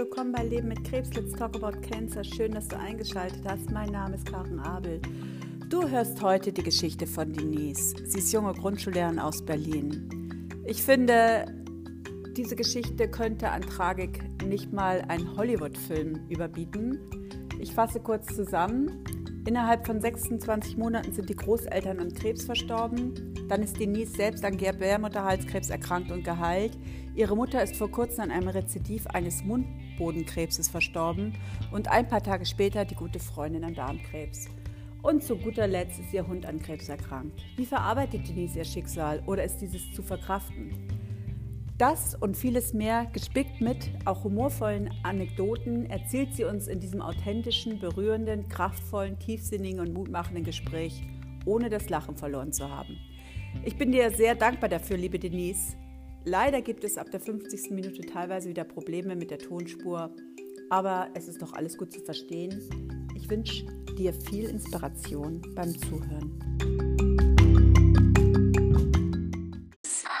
willkommen bei Leben mit Krebs. Let's talk about cancer. Schön, dass du eingeschaltet hast. Mein Name ist Karen Abel. Du hörst heute die Geschichte von Denise. Sie ist junge Grundschullehrerin aus Berlin. Ich finde, diese Geschichte könnte an Tragik nicht mal ein Hollywood-Film überbieten. Ich fasse kurz zusammen. Innerhalb von 26 Monaten sind die Großeltern an Krebs verstorben. Dann ist Denise selbst an Gebärmutterhalskrebs erkrankt und geheilt. Ihre Mutter ist vor kurzem an einem Rezidiv eines Mundbodenkrebses verstorben und ein paar Tage später die gute Freundin an Darmkrebs. Und zu guter Letzt ist ihr Hund an Krebs erkrankt. Wie verarbeitet Denise ihr Schicksal oder ist dieses zu verkraften? Das und vieles mehr, gespickt mit auch humorvollen Anekdoten, erzählt sie uns in diesem authentischen, berührenden, kraftvollen, tiefsinnigen und mutmachenden Gespräch, ohne das Lachen verloren zu haben. Ich bin dir sehr dankbar dafür, liebe Denise. Leider gibt es ab der 50. Minute teilweise wieder Probleme mit der Tonspur, aber es ist doch alles gut zu verstehen. Ich wünsche dir viel Inspiration beim Zuhören.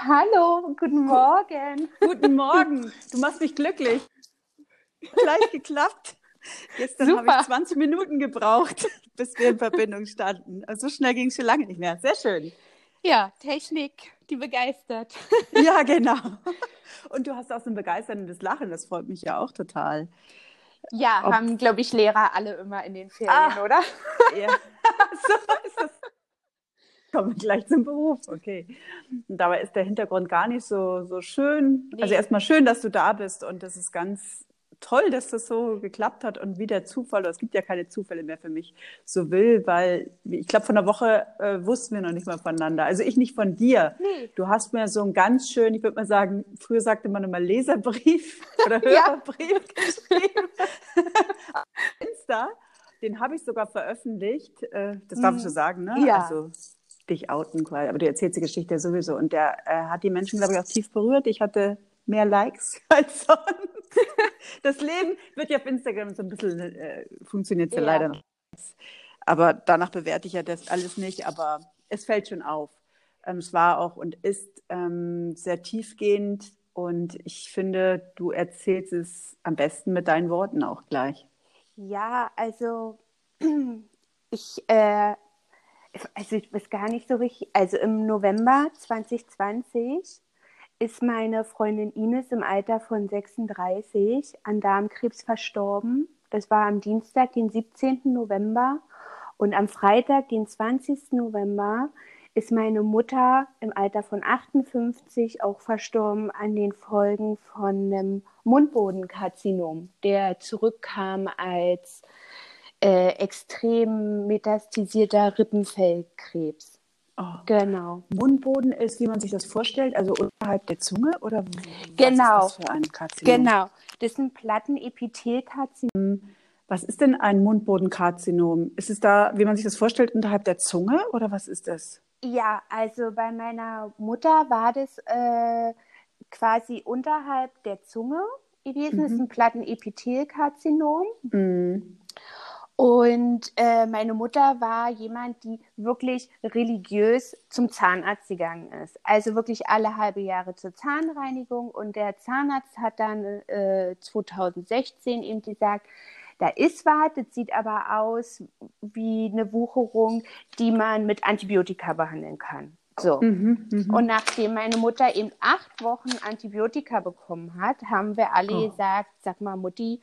Hallo, guten Morgen. Guten Morgen. Du machst mich glücklich. Gleich geklappt. Gestern habe ich 20 Minuten gebraucht, bis wir in Verbindung standen. Also so schnell ging es schon lange nicht mehr. Sehr schön. Ja, Technik, die begeistert. Ja, genau. Und du hast auch so ein begeisterndes Lachen, das freut mich ja auch total. Ja, Ob... haben, glaube ich, Lehrer alle immer in den Ferien, ah, oder? Ja, so ist es. Kommen wir gleich zum Beruf, okay. Und dabei ist der Hintergrund gar nicht so, so schön. Nee. Also erstmal schön, dass du da bist und das ist ganz toll, dass das so geklappt hat und wie der Zufall, es gibt ja keine Zufälle mehr für mich, so will, weil ich glaube, von der Woche äh, wussten wir noch nicht mal voneinander. Also ich nicht von dir. Nee. Du hast mir so einen ganz schön, ich würde mal sagen, früher sagte man immer Leserbrief oder Hörerbrief geschrieben. Insta, den habe ich sogar veröffentlicht. Äh, das darf ich so mhm. sagen, ne? Ja. Also, dich outen quasi, aber du erzählst die Geschichte sowieso. Und der äh, hat die Menschen, glaube ich, auch tief berührt. Ich hatte mehr Likes als sonst. das Leben wird ja auf Instagram so ein bisschen, äh, funktioniert ja, ja leider noch. Aber danach bewerte ich ja das alles nicht, aber es fällt schon auf. Ähm, es war auch und ist ähm, sehr tiefgehend und ich finde, du erzählst es am besten mit deinen Worten auch gleich. Ja, also ich äh, also ich weiß gar nicht so richtig, also im November 2020 ist meine Freundin Ines im Alter von 36 an Darmkrebs verstorben. Das war am Dienstag, den 17. November. Und am Freitag, den 20. November, ist meine Mutter im Alter von 58 auch verstorben an den Folgen von einem Mundbodenkarzinom, der zurückkam als äh, extrem metastasierter Rippenfellkrebs. Oh. Genau. Mundboden ist, wie man sich das vorstellt, also unterhalb der Zunge oder was genau. ist das für ein Karzinom? Genau, das ist ein Plattenepithelkarzinom. Was ist denn ein Mundbodenkarzinom? Ist es da, wie man sich das vorstellt, unterhalb der Zunge oder was ist das? Ja, also bei meiner Mutter war das äh, quasi unterhalb der Zunge gewesen. Mhm. Das ist ein Plattenepithelkarzinom. Mhm. Und äh, meine Mutter war jemand, die wirklich religiös zum Zahnarzt gegangen ist. Also wirklich alle halbe Jahre zur Zahnreinigung. Und der Zahnarzt hat dann äh, 2016 eben gesagt, da ist was, das sieht aber aus wie eine Wucherung, die man mit Antibiotika behandeln kann. So. Mhm, mh. Und nachdem meine Mutter eben acht Wochen Antibiotika bekommen hat, haben wir alle oh. gesagt, sag mal, Mutti,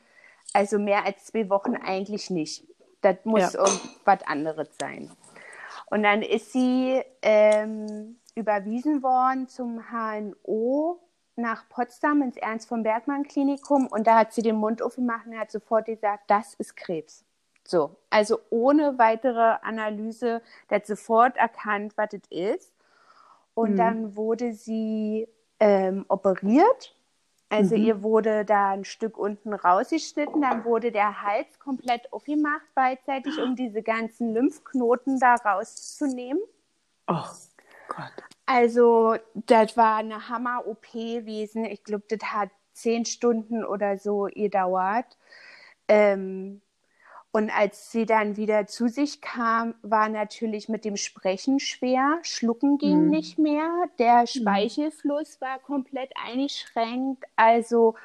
also mehr als zwei Wochen eigentlich nicht. Das muss ja. irgendwas anderes sein. Und dann ist sie ähm, überwiesen worden zum HNO nach Potsdam ins Ernst von Bergmann Klinikum und da hat sie den Mund aufgemacht und hat sofort gesagt, das ist Krebs. So, also ohne weitere Analyse, der hat sofort erkannt, was es ist. Und mhm. dann wurde sie ähm, operiert also mhm. ihr wurde da ein Stück unten rausgeschnitten, dann wurde der Hals komplett aufgemacht beidseitig, um diese ganzen Lymphknoten da rauszunehmen. Oh Gott. Also das war eine Hammer-OP gewesen. Ich glaube, das hat zehn Stunden oder so gedauert. Ähm, und als sie dann wieder zu sich kam, war natürlich mit dem Sprechen schwer. Schlucken ging mhm. nicht mehr. Der mhm. Speichelfluss war komplett eingeschränkt. Also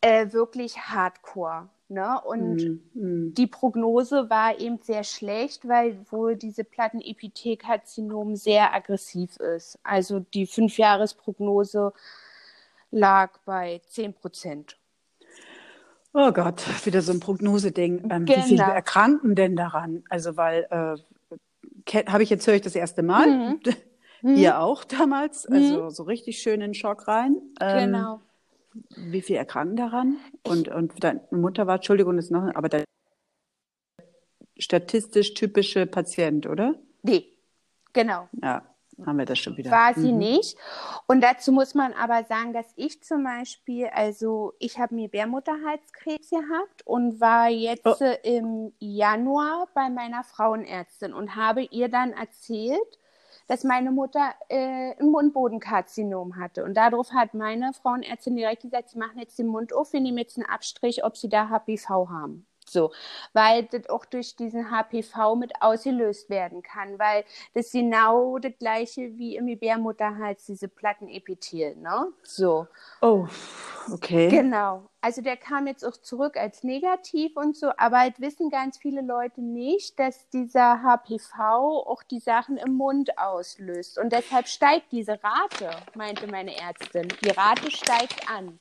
äh, wirklich hardcore. Ne? Und mm, mm. die Prognose war eben sehr schlecht, weil wohl diese Plattenepithelkarzinom sehr aggressiv ist. Also die Fünfjahresprognose lag bei 10 Prozent. Oh Gott, wieder so ein Prognoseding. Ähm, genau. Wie viele erkranken denn daran? Also, weil, äh, habe ich jetzt höre ich das erste Mal. Mhm. Ihr auch damals. Mhm. Also so richtig schön in Schock rein. Ähm, genau. Wie viele erkranken daran? Und, und deine Mutter war, Entschuldigung, ist noch, aber der statistisch typische Patient, oder? Nee, genau. Ja haben wir das schon wieder. War sie mhm. nicht. Und dazu muss man aber sagen, dass ich zum Beispiel, also ich habe mir Bärmutterhalskrebs gehabt und war jetzt oh. im Januar bei meiner Frauenärztin und habe ihr dann erzählt, dass meine Mutter äh, ein Mundbodenkarzinom hatte. Und darauf hat meine Frauenärztin direkt gesagt, sie machen jetzt den Mund auf, wir nehmen jetzt einen Abstrich, ob sie da HPV haben. So, weil das auch durch diesen HPV mit ausgelöst werden kann, weil das genau das gleiche wie im Gebärmutterhals, diese Plattenepithel, ne? So. Oh, okay. Genau. Also der kam jetzt auch zurück als negativ und so, aber halt wissen ganz viele Leute nicht, dass dieser HPV auch die Sachen im Mund auslöst. Und deshalb steigt diese Rate, meinte meine Ärztin. Die Rate steigt an.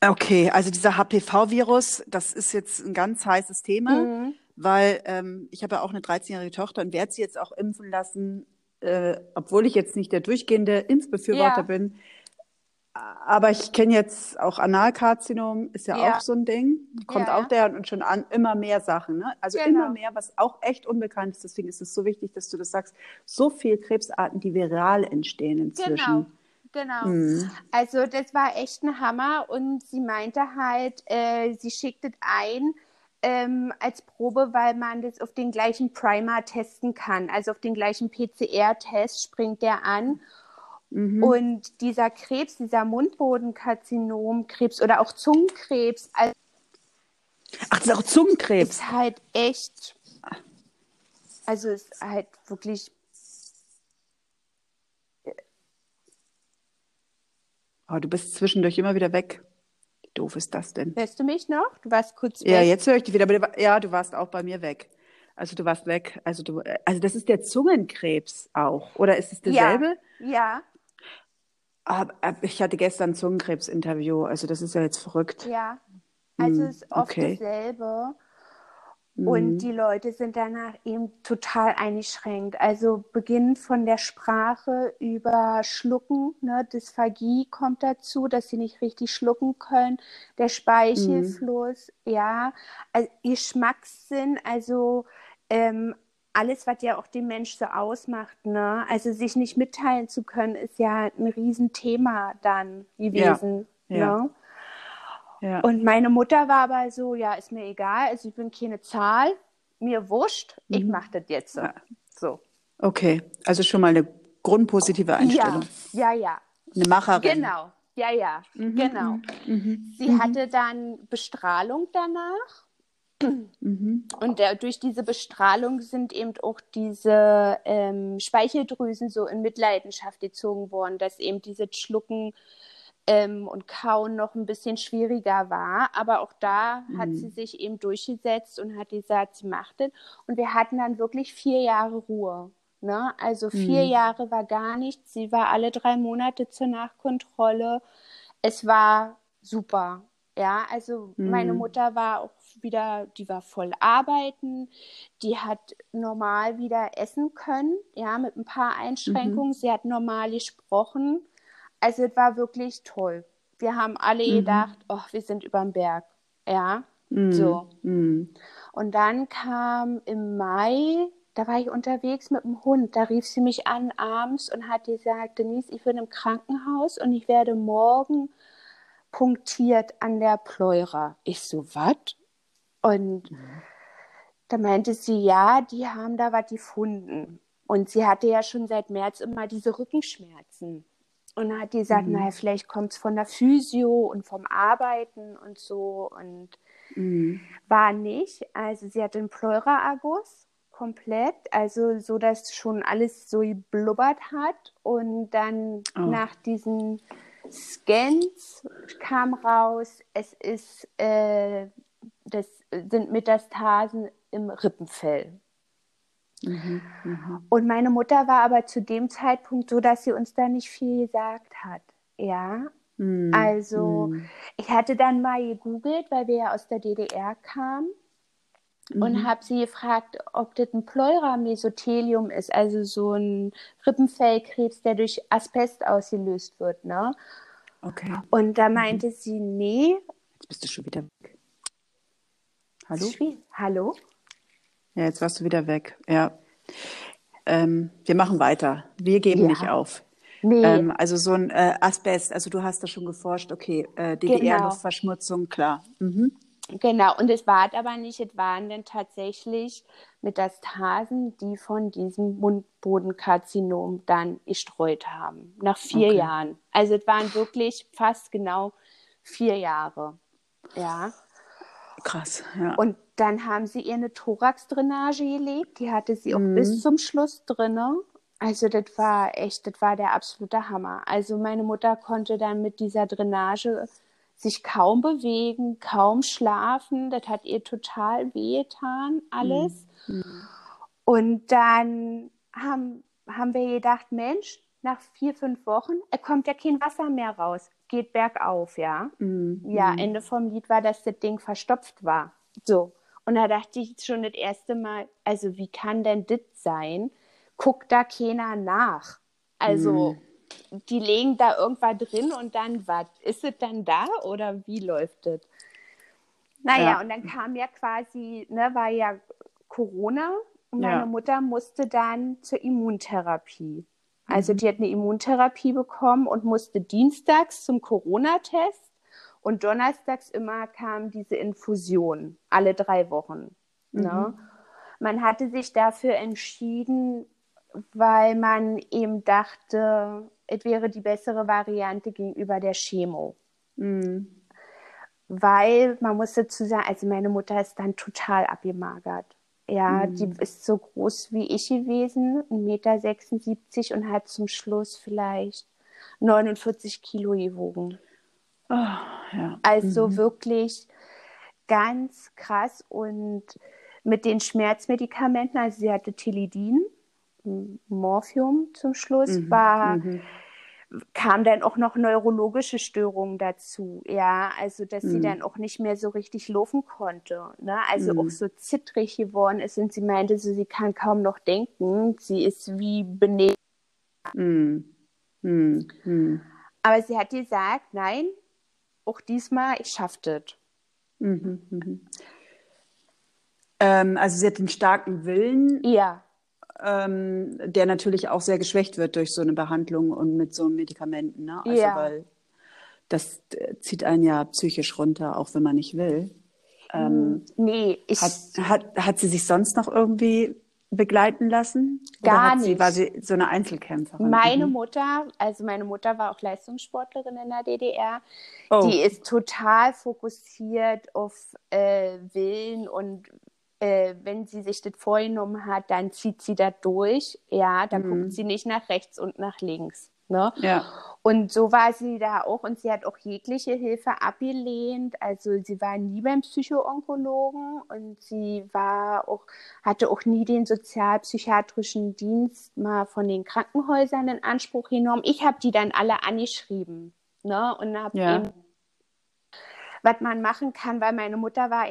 Okay, also dieser HPV-Virus, das ist jetzt ein ganz heißes Thema, mhm. weil ähm, ich habe ja auch eine 13-jährige Tochter und werde sie jetzt auch impfen lassen, äh, obwohl ich jetzt nicht der durchgehende Impfbefürworter ja. bin. Aber ich kenne jetzt auch Analkarzinom, ist ja, ja, auch so ein Ding. Kommt ja, auch der und schon an immer mehr Sachen. Ne? Also genau. immer mehr, was auch echt unbekannt ist. Deswegen ist es so wichtig, dass du das sagst. So viele Krebsarten, die viral entstehen inzwischen. Genau. Genau. Mhm. Also das war echt ein Hammer und sie meinte halt, äh, sie schickt es ein ähm, als Probe, weil man das auf den gleichen Primer testen kann. Also auf den gleichen PCR-Test springt der an. Mhm. Und dieser Krebs, dieser Mundbodenkarzinomkrebs oder auch Zungenkrebs. Also Ach, das ist auch Zungenkrebs. Ist halt echt. Also ist halt wirklich Oh, du bist zwischendurch immer wieder weg. Wie doof ist das denn? Hörst du mich noch? Du warst kurz weg. Ja, jetzt höre ich dich wieder. Aber du, ja, du warst auch bei mir weg. Also du warst weg. Also du, also das ist der Zungenkrebs auch. Oder ist es derselbe? Ja. ja. Aber, ich hatte gestern ein Zungenkrebs-Interview. Also das ist ja jetzt verrückt. Ja. Also hm, es ist oft okay. dasselbe. Und mhm. die Leute sind danach eben total eingeschränkt. Also beginnend von der Sprache über Schlucken, ne, Dysphagie kommt dazu, dass sie nicht richtig schlucken können, der Speichelfluss, mhm. ja, also Geschmackssinn, also ähm, alles, was ja auch den Mensch so ausmacht, ne? Also sich nicht mitteilen zu können, ist ja ein Riesenthema dann gewesen. Ja. Ne? Ja. Und meine Mutter war aber so, ja, ist mir egal, also ich bin keine Zahl, mir wurscht, ich mhm. mache das jetzt so. Ja. so. Okay, also schon mal eine grundpositive Einstellung. Ja, ja, ja. Eine Macherin. Genau, ja, ja, mhm. genau. Mhm. Sie mhm. hatte dann Bestrahlung danach. Mhm. Und der, durch diese Bestrahlung sind eben auch diese ähm, Speicheldrüsen so in Mitleidenschaft gezogen worden, dass eben dieses Schlucken ähm, und Kauen noch ein bisschen schwieriger war. Aber auch da mhm. hat sie sich eben durchgesetzt und hat gesagt, sie macht es. Und wir hatten dann wirklich vier Jahre Ruhe. Ne? Also vier mhm. Jahre war gar nichts. Sie war alle drei Monate zur Nachkontrolle. Es war super. Ja, also mhm. meine Mutter war auch wieder, die war voll arbeiten, die hat normal wieder essen können, ja, mit ein paar Einschränkungen. Mhm. Sie hat normal gesprochen. Also es war wirklich toll. Wir haben alle mhm. gedacht, oh, wir sind über dem Berg. Ja, mhm. so. Mhm. Und dann kam im Mai, da war ich unterwegs mit dem Hund, da rief sie mich an abends und hat gesagt, Denise, ich bin im Krankenhaus und ich werde morgen punktiert an der Pleura. Ich so, was? Und da meinte sie, ja, die haben da was gefunden. Und sie hatte ja schon seit März immer diese Rückenschmerzen. Und dann hat die gesagt, mhm. naja, vielleicht kommt es von der Physio und vom Arbeiten und so. Und mhm. war nicht. Also sie hatte einen Pleuraerguss komplett, also so, dass schon alles so geblubbert hat. Und dann oh. nach diesen Scans kam raus, es ist, äh, das sind Metastasen im Rippenfell. Mhm, mh. Und meine Mutter war aber zu dem Zeitpunkt so, dass sie uns da nicht viel gesagt hat. Ja, mhm. also mhm. ich hatte dann mal gegoogelt, weil wir ja aus der DDR kamen und mhm. habe sie gefragt, ob das ein Pleura-Mesothelium ist, also so ein Rippenfellkrebs, der durch Asbest ausgelöst wird. Ne? Okay. Und da mhm. meinte sie, nee. Jetzt bist du schon wieder weg. Hallo? Hallo? Ja, jetzt warst du wieder weg. Ja. Ähm, wir machen weiter. Wir geben ja. nicht auf. Nee. Ähm, also so ein äh, Asbest, also du hast da schon geforscht, okay, äh, DDR-Luftverschmutzung, genau. klar. Mhm. Genau, und es war aber nicht, es waren dann tatsächlich Metastasen, die von diesem Mundbodenkarzinom dann gestreut haben, nach vier okay. Jahren. Also es waren wirklich fast genau vier Jahre. Ja. Krass, ja. Und dann haben sie ihr eine Thoraxdrainage gelegt, die hatte sie auch mhm. bis zum Schluss drinne. Also das war echt, das war der absolute Hammer. Also meine Mutter konnte dann mit dieser Drainage sich kaum bewegen, kaum schlafen. Das hat ihr total wehgetan, alles. Mhm. Und dann haben, haben wir gedacht, Mensch, nach vier, fünf Wochen kommt ja kein Wasser mehr raus. Geht bergauf, ja. Mhm. Ja, mhm. Ende vom Lied war, dass das Ding verstopft war. So. Und da dachte ich schon das erste Mal, also wie kann denn das sein? Guckt da keiner nach. Also, mhm die legen da irgendwas drin und dann was? Ist es dann da oder wie läuft es? Naja, ja. und dann kam ja quasi, ne, war ja Corona und meine ja. Mutter musste dann zur Immuntherapie. Also mhm. die hat eine Immuntherapie bekommen und musste dienstags zum Corona-Test und donnerstags immer kam diese Infusion, alle drei Wochen. Ne? Mhm. Ne? Man hatte sich dafür entschieden, weil man eben dachte, es wäre die bessere Variante gegenüber der Chemo. Mhm. Weil man muss dazu sagen, also meine Mutter ist dann total abgemagert. Ja, mhm. die ist so groß wie ich gewesen, 1,76 Meter und hat zum Schluss vielleicht 49 Kilo gewogen. Oh, ja. Also mhm. wirklich ganz krass und mit den Schmerzmedikamenten, also sie hatte Tilidin, Morphium zum Schluss, mhm. war, mhm. kam dann auch noch neurologische Störungen dazu. Ja, also dass mhm. sie dann auch nicht mehr so richtig laufen konnte. Ne? Also auch mhm. so zittrig geworden ist und sie meinte so, sie kann kaum noch denken. Sie ist wie benebelt. Mhm. Mhm. Aber sie hat gesagt, nein, auch diesmal, ich schaffe das. Ähm, also sie hat den starken Willen. Ja ähm, der natürlich auch sehr geschwächt wird durch so eine Behandlung und mit so Medikamenten. Ne? Also ja. weil das äh, zieht einen ja psychisch runter, auch wenn man nicht will. Ähm, nee, ich. Hat, hat, hat sie sich sonst noch irgendwie begleiten lassen? Gar nicht. Sie, war sie so eine Einzelkämpferin? Meine mhm. Mutter, also meine Mutter war auch Leistungssportlerin in der DDR, oh. die ist total fokussiert auf äh, Willen und äh, wenn sie sich das vorgenommen hat, dann zieht sie das durch. Ja, dann mhm. guckt sie nicht nach rechts und nach links. Ne? Ja. Und so war sie da auch und sie hat auch jegliche Hilfe abgelehnt. Also sie war nie beim Psychoonkologen und sie war auch, hatte auch nie den sozialpsychiatrischen Dienst mal von den Krankenhäusern in Anspruch genommen. Ich habe die dann alle angeschrieben. Ne? Und habe ja. eben, was man machen kann, weil meine Mutter war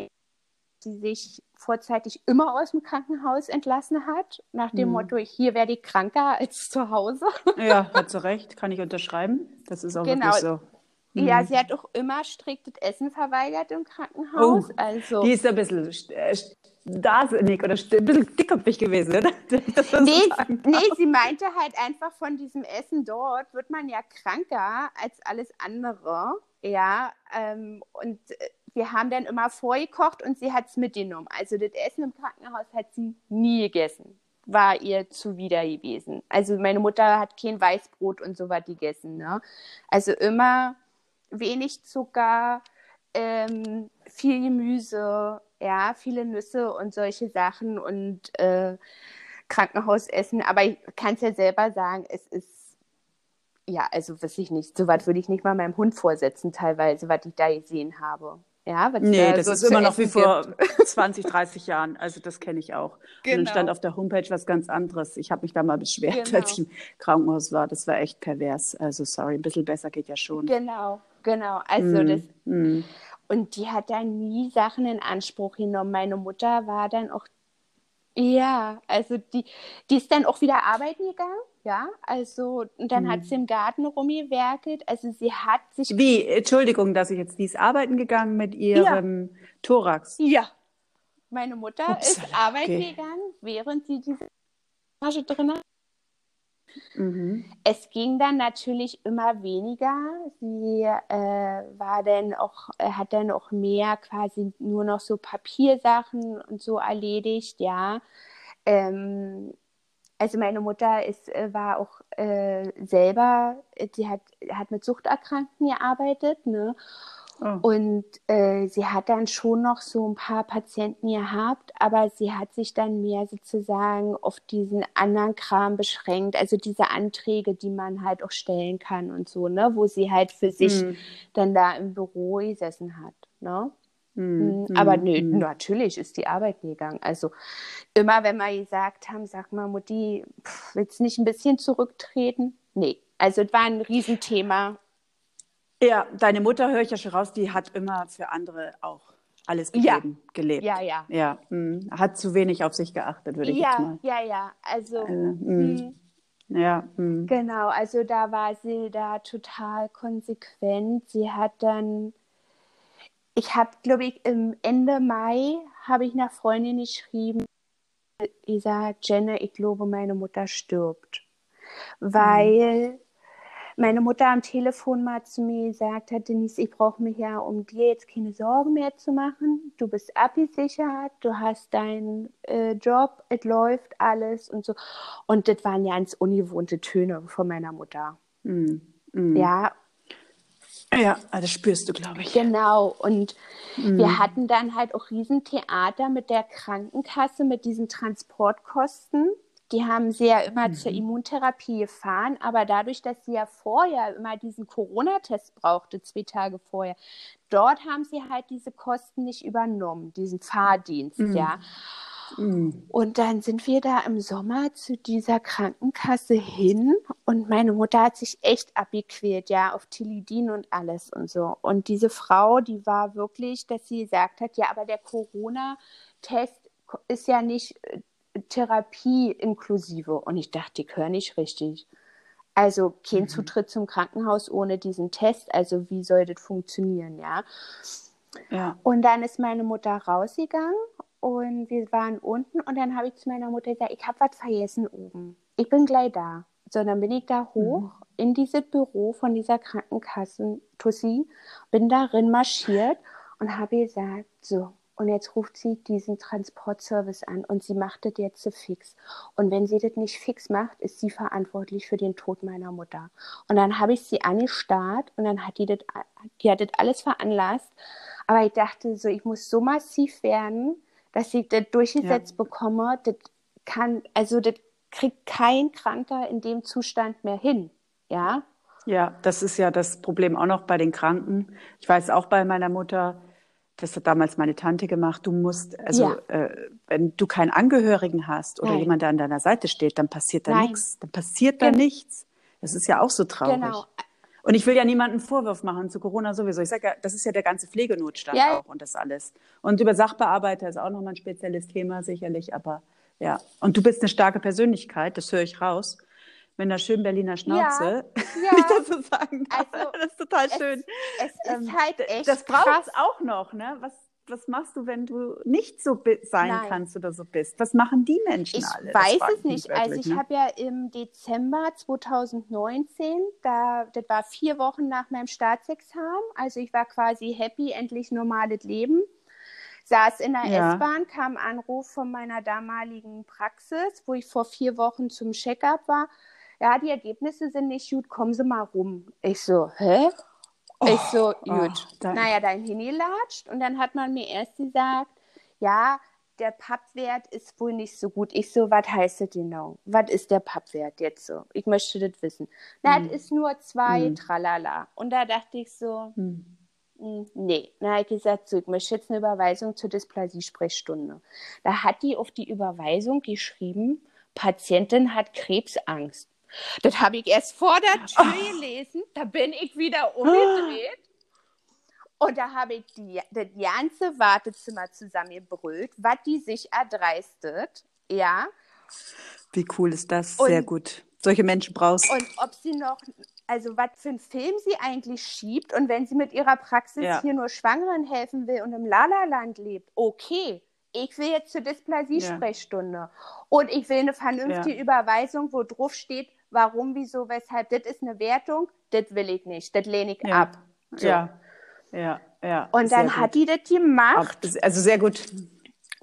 sie sich vorzeitig immer aus dem Krankenhaus entlassen hat, nach dem mhm. Motto, hier werde ich kranker als zu Hause. Ja, hat sie recht, kann ich unterschreiben. Das ist auch genau. wirklich so. Mhm. Ja, sie hat auch immer striktes Essen verweigert im Krankenhaus. Oh, also, die ist ein bisschen äh, dasinnig oder ein bisschen dickköpfig gewesen, oder? nee, nee, sie meinte halt einfach, von diesem Essen dort wird man ja kranker als alles andere. Ja, ähm, und äh, wir haben dann immer vorgekocht und sie hat es mitgenommen. Also das Essen im Krankenhaus hat sie nie gegessen. War ihr zuwider gewesen. Also meine Mutter hat kein Weißbrot und so was gegessen. Ne? Also immer wenig Zucker, ähm, viel Gemüse, ja, viele Nüsse und solche Sachen und äh, Krankenhausessen. Aber ich kann es ja selber sagen, es ist ja, also weiß ich nicht, so was würde ich nicht mal meinem Hund vorsetzen, teilweise, was ich da gesehen habe. Ja, nee, da das so ist immer noch wie vor 20, 30 Jahren. Also das kenne ich auch. Genau. Und dann stand genau. auf der Homepage was ganz anderes. Ich habe mich da mal beschwert, genau. als ich im Krankenhaus war. Das war echt pervers. Also sorry, ein bisschen besser geht ja schon. Genau, genau. Also mm, das. Mm. Und die hat dann nie Sachen in Anspruch genommen. Meine Mutter war dann auch ja, also die, die ist dann auch wieder arbeiten gegangen, ja. Also und dann hm. hat sie im Garten rumgewerkelt. Also sie hat sich. Wie, Entschuldigung, dass ich jetzt, die ist arbeiten gegangen mit ihrem ja. Thorax. Ja. Meine Mutter Ups, ist arbeiten okay. gegangen, während sie diese Tasche drin hat. Mhm. Es ging dann natürlich immer weniger. Sie äh, war dann auch, äh, hat dann auch mehr quasi nur noch so Papiersachen und so erledigt, ja. Ähm, also meine Mutter ist, äh, war auch äh, selber, sie hat, hat mit Suchterkrankten gearbeitet, ne? Oh. Und äh, sie hat dann schon noch so ein paar Patienten gehabt, aber sie hat sich dann mehr sozusagen auf diesen anderen Kram beschränkt, also diese Anträge, die man halt auch stellen kann und so, ne, wo sie halt für sich mm. dann da im Büro gesessen hat, ne? Mm, aber nö, mm. natürlich ist die Arbeit gegangen. Also immer, wenn wir gesagt haben, sag mal, Mutti, pff, willst du nicht ein bisschen zurücktreten? Nee, also es war ein Riesenthema ja, deine Mutter höre ich ja schon raus, die hat immer für andere auch alles gegeben, ja. gelebt. Ja, ja. Ja, mh. hat zu wenig auf sich geachtet, würde ich ja, jetzt mal. Ja, ja, also. also mh. Ja. Genau, also da war sie da total konsequent. Sie hat dann, ich habe, glaube ich, im Ende Mai habe ich einer Freundin geschrieben, sage, Jenna, ich glaube, meine Mutter stirbt. Weil meine Mutter am Telefon mal zu mir gesagt hat, Denise, ich brauche mir ja um dir jetzt keine Sorgen mehr zu machen. Du bist abgesichert, du hast deinen äh, Job, es läuft alles und so. Und das waren ja ganz ungewohnte Töne von meiner Mutter. Mm, mm. Ja. Ja, also das spürst du, glaube ich. Genau. Und mm. wir hatten dann halt auch Riesentheater mit der Krankenkasse, mit diesen Transportkosten. Die haben sie ja immer mhm. zur Immuntherapie gefahren, aber dadurch, dass sie ja vorher immer diesen Corona-Test brauchte, zwei Tage vorher, dort haben sie halt diese Kosten nicht übernommen, diesen Fahrdienst, mhm. ja. Mhm. Und dann sind wir da im Sommer zu dieser Krankenkasse hin und meine Mutter hat sich echt abgequält, ja, auf Tilidin und alles und so. Und diese Frau, die war wirklich, dass sie gesagt hat, ja, aber der Corona-Test ist ja nicht Therapie inklusive. Und ich dachte, ich höre nicht richtig. Also kein mhm. Zutritt zum Krankenhaus ohne diesen Test. Also wie soll das funktionieren, ja? ja. Und dann ist meine Mutter rausgegangen und wir waren unten und dann habe ich zu meiner Mutter gesagt, ich habe was vergessen oben. Ich bin gleich da. So, dann bin ich da hoch mhm. in dieses Büro von dieser Krankenkasse, Tussi, bin darin marschiert und habe gesagt, so, und jetzt ruft sie diesen Transportservice an und sie macht das jetzt fix. Und wenn sie das nicht fix macht, ist sie verantwortlich für den Tod meiner Mutter. Und dann habe ich sie angestarrt und dann hat die das, die hat das alles veranlasst. Aber ich dachte so, ich muss so massiv werden, dass ich das durchgesetzt ja. bekomme. Das kann, also das kriegt kein Kranker in dem Zustand mehr hin. Ja. Ja, das ist ja das Problem auch noch bei den Kranken. Ich weiß auch bei meiner Mutter, das hat damals meine Tante gemacht, du musst, also ja. äh, wenn du keinen Angehörigen hast oder Nein. jemand, der an deiner Seite steht, dann passiert da nichts. Dann passiert da Gen nichts. Das ist ja auch so traurig. Genau. Und ich will ja niemanden Vorwurf machen zu Corona sowieso. Ich sage ja, das ist ja der ganze Pflegenotstand ja. auch und das alles. Und über Sachbearbeiter ist auch nochmal ein spezielles Thema sicherlich, aber ja. Und du bist eine starke Persönlichkeit, das höre ich raus mit einer schönen Berliner Schnauze, ja, ja. nicht dazu sagen darf. Also, das ist total schön. Es, es ist ähm, halt echt Das braucht es auch noch, ne? Was, was machst du, wenn du nicht so sein Nein. kannst oder so bist? Was machen die Menschen ich alle? Ich weiß es nicht. Wirklich, also ich ne? habe ja im Dezember 2019, da, das war vier Wochen nach meinem Staatsexamen, also ich war quasi happy, endlich normales Leben saß in der ja. S-Bahn, kam ein Anruf von meiner damaligen Praxis, wo ich vor vier Wochen zum Check-up war ja, die Ergebnisse sind nicht gut, kommen Sie mal rum. Ich so, hä? Oh, ich so, oh, gut. Oh, naja, dann hingelatscht und dann hat man mir erst gesagt, ja, der Pappwert ist wohl nicht so gut. Ich so, was heißt das genau? Was ist der Pappwert jetzt so? Ich möchte das wissen. Na, mhm. das ist nur zwei, mhm. tralala. Und da dachte ich so, mhm. Nee. Na, habe ich gesagt, so, ich möchte jetzt eine Überweisung zur Dysplasie-Sprechstunde. Da hat die auf die Überweisung geschrieben, Patientin hat Krebsangst. Das habe ich erst vor der Tür oh. gelesen. Da bin ich wieder umgedreht. Und da habe ich die, das ganze Wartezimmer zusammengebrüllt, was die sich erdreistet. Ja. Wie cool ist das? Und, Sehr gut. Solche Menschen brauchst Und ob sie noch, also was für einen Film sie eigentlich schiebt und wenn sie mit ihrer Praxis ja. hier nur Schwangeren helfen will und im Lala-Land lebt, okay. Ich will jetzt zur Dysplasie-Sprechstunde ja. und ich will eine vernünftige ja. Überweisung, wo drauf steht, warum, wieso, weshalb. Das ist eine Wertung, das will ich nicht, das lehne ich ab. So. Ja. Ja, ja. Und dann hat die das gemacht. Also sehr gut.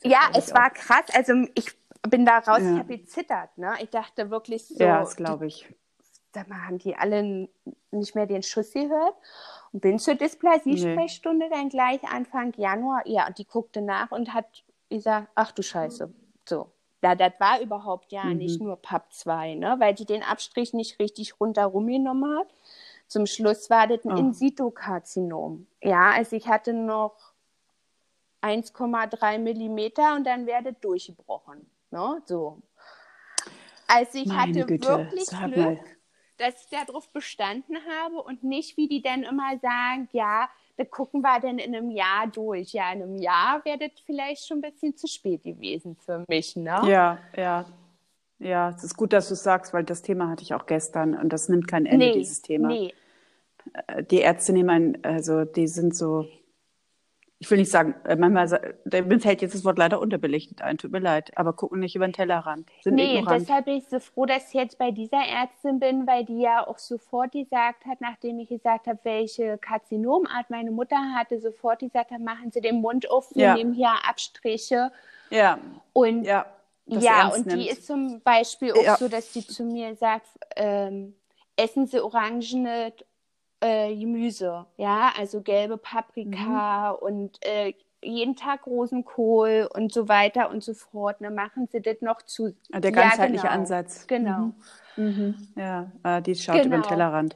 Ja, es war krass. Also ich bin da raus, ja. ich habe gezittert. Ne? Ich dachte wirklich so. Ja, das glaube ich. Da haben die alle nicht mehr den Schuss gehört. Und bin zur Dysplasie-Sprechstunde nee. dann gleich Anfang Januar. Ja, und die guckte nach und hat gesagt, ach du Scheiße. So. Ja, das war überhaupt ja mhm. nicht nur PAP 2, ne? weil die den Abstrich nicht richtig rundherum genommen hat. Zum Schluss war das ein oh. In-situ-Karzinom. Ja, also ich hatte noch 1,3 Millimeter und dann wäre das durchgebrochen. Ne? So. Also ich Meine hatte Güte, wirklich Glück, dass ich darauf bestanden habe und nicht, wie die dann immer sagen, ja, da gucken wir dann in einem Jahr durch. Ja, in einem Jahr wäre das vielleicht schon ein bisschen zu spät gewesen für mich. Ne? Ja, ja. Ja, es ist gut, dass du es sagst, weil das Thema hatte ich auch gestern und das nimmt kein Ende, nee, dieses Thema. Nee, die Ärzte nehmen, also die sind so, ich will nicht sagen, äh, manchmal, mir fällt jetzt das Wort leider unterbelichtet ein, tut mir leid, aber gucken nicht über den Tellerrand. Sind nee, ignorant. deshalb bin ich so froh, dass ich jetzt bei dieser Ärztin bin, weil die ja auch sofort gesagt hat, nachdem ich gesagt habe, welche Karzinomart meine Mutter hatte, sofort gesagt hat, machen Sie den Mund auf, wir ja. nehmen hier Abstriche. Ja. Und ja, ja und nimmt. die ist zum Beispiel auch ja. so, dass sie zu mir sagt, ähm, essen Sie Orangen nicht äh, Gemüse, ja, also gelbe Paprika mhm. und äh, jeden Tag Rosenkohl und so weiter und so fort. Ne, machen sie das noch zu. Ah, der ganzheitliche ja, genau. Ansatz. Genau. Mhm. Mhm. Ja, äh, die schaut genau. über den genau. Tellerrand.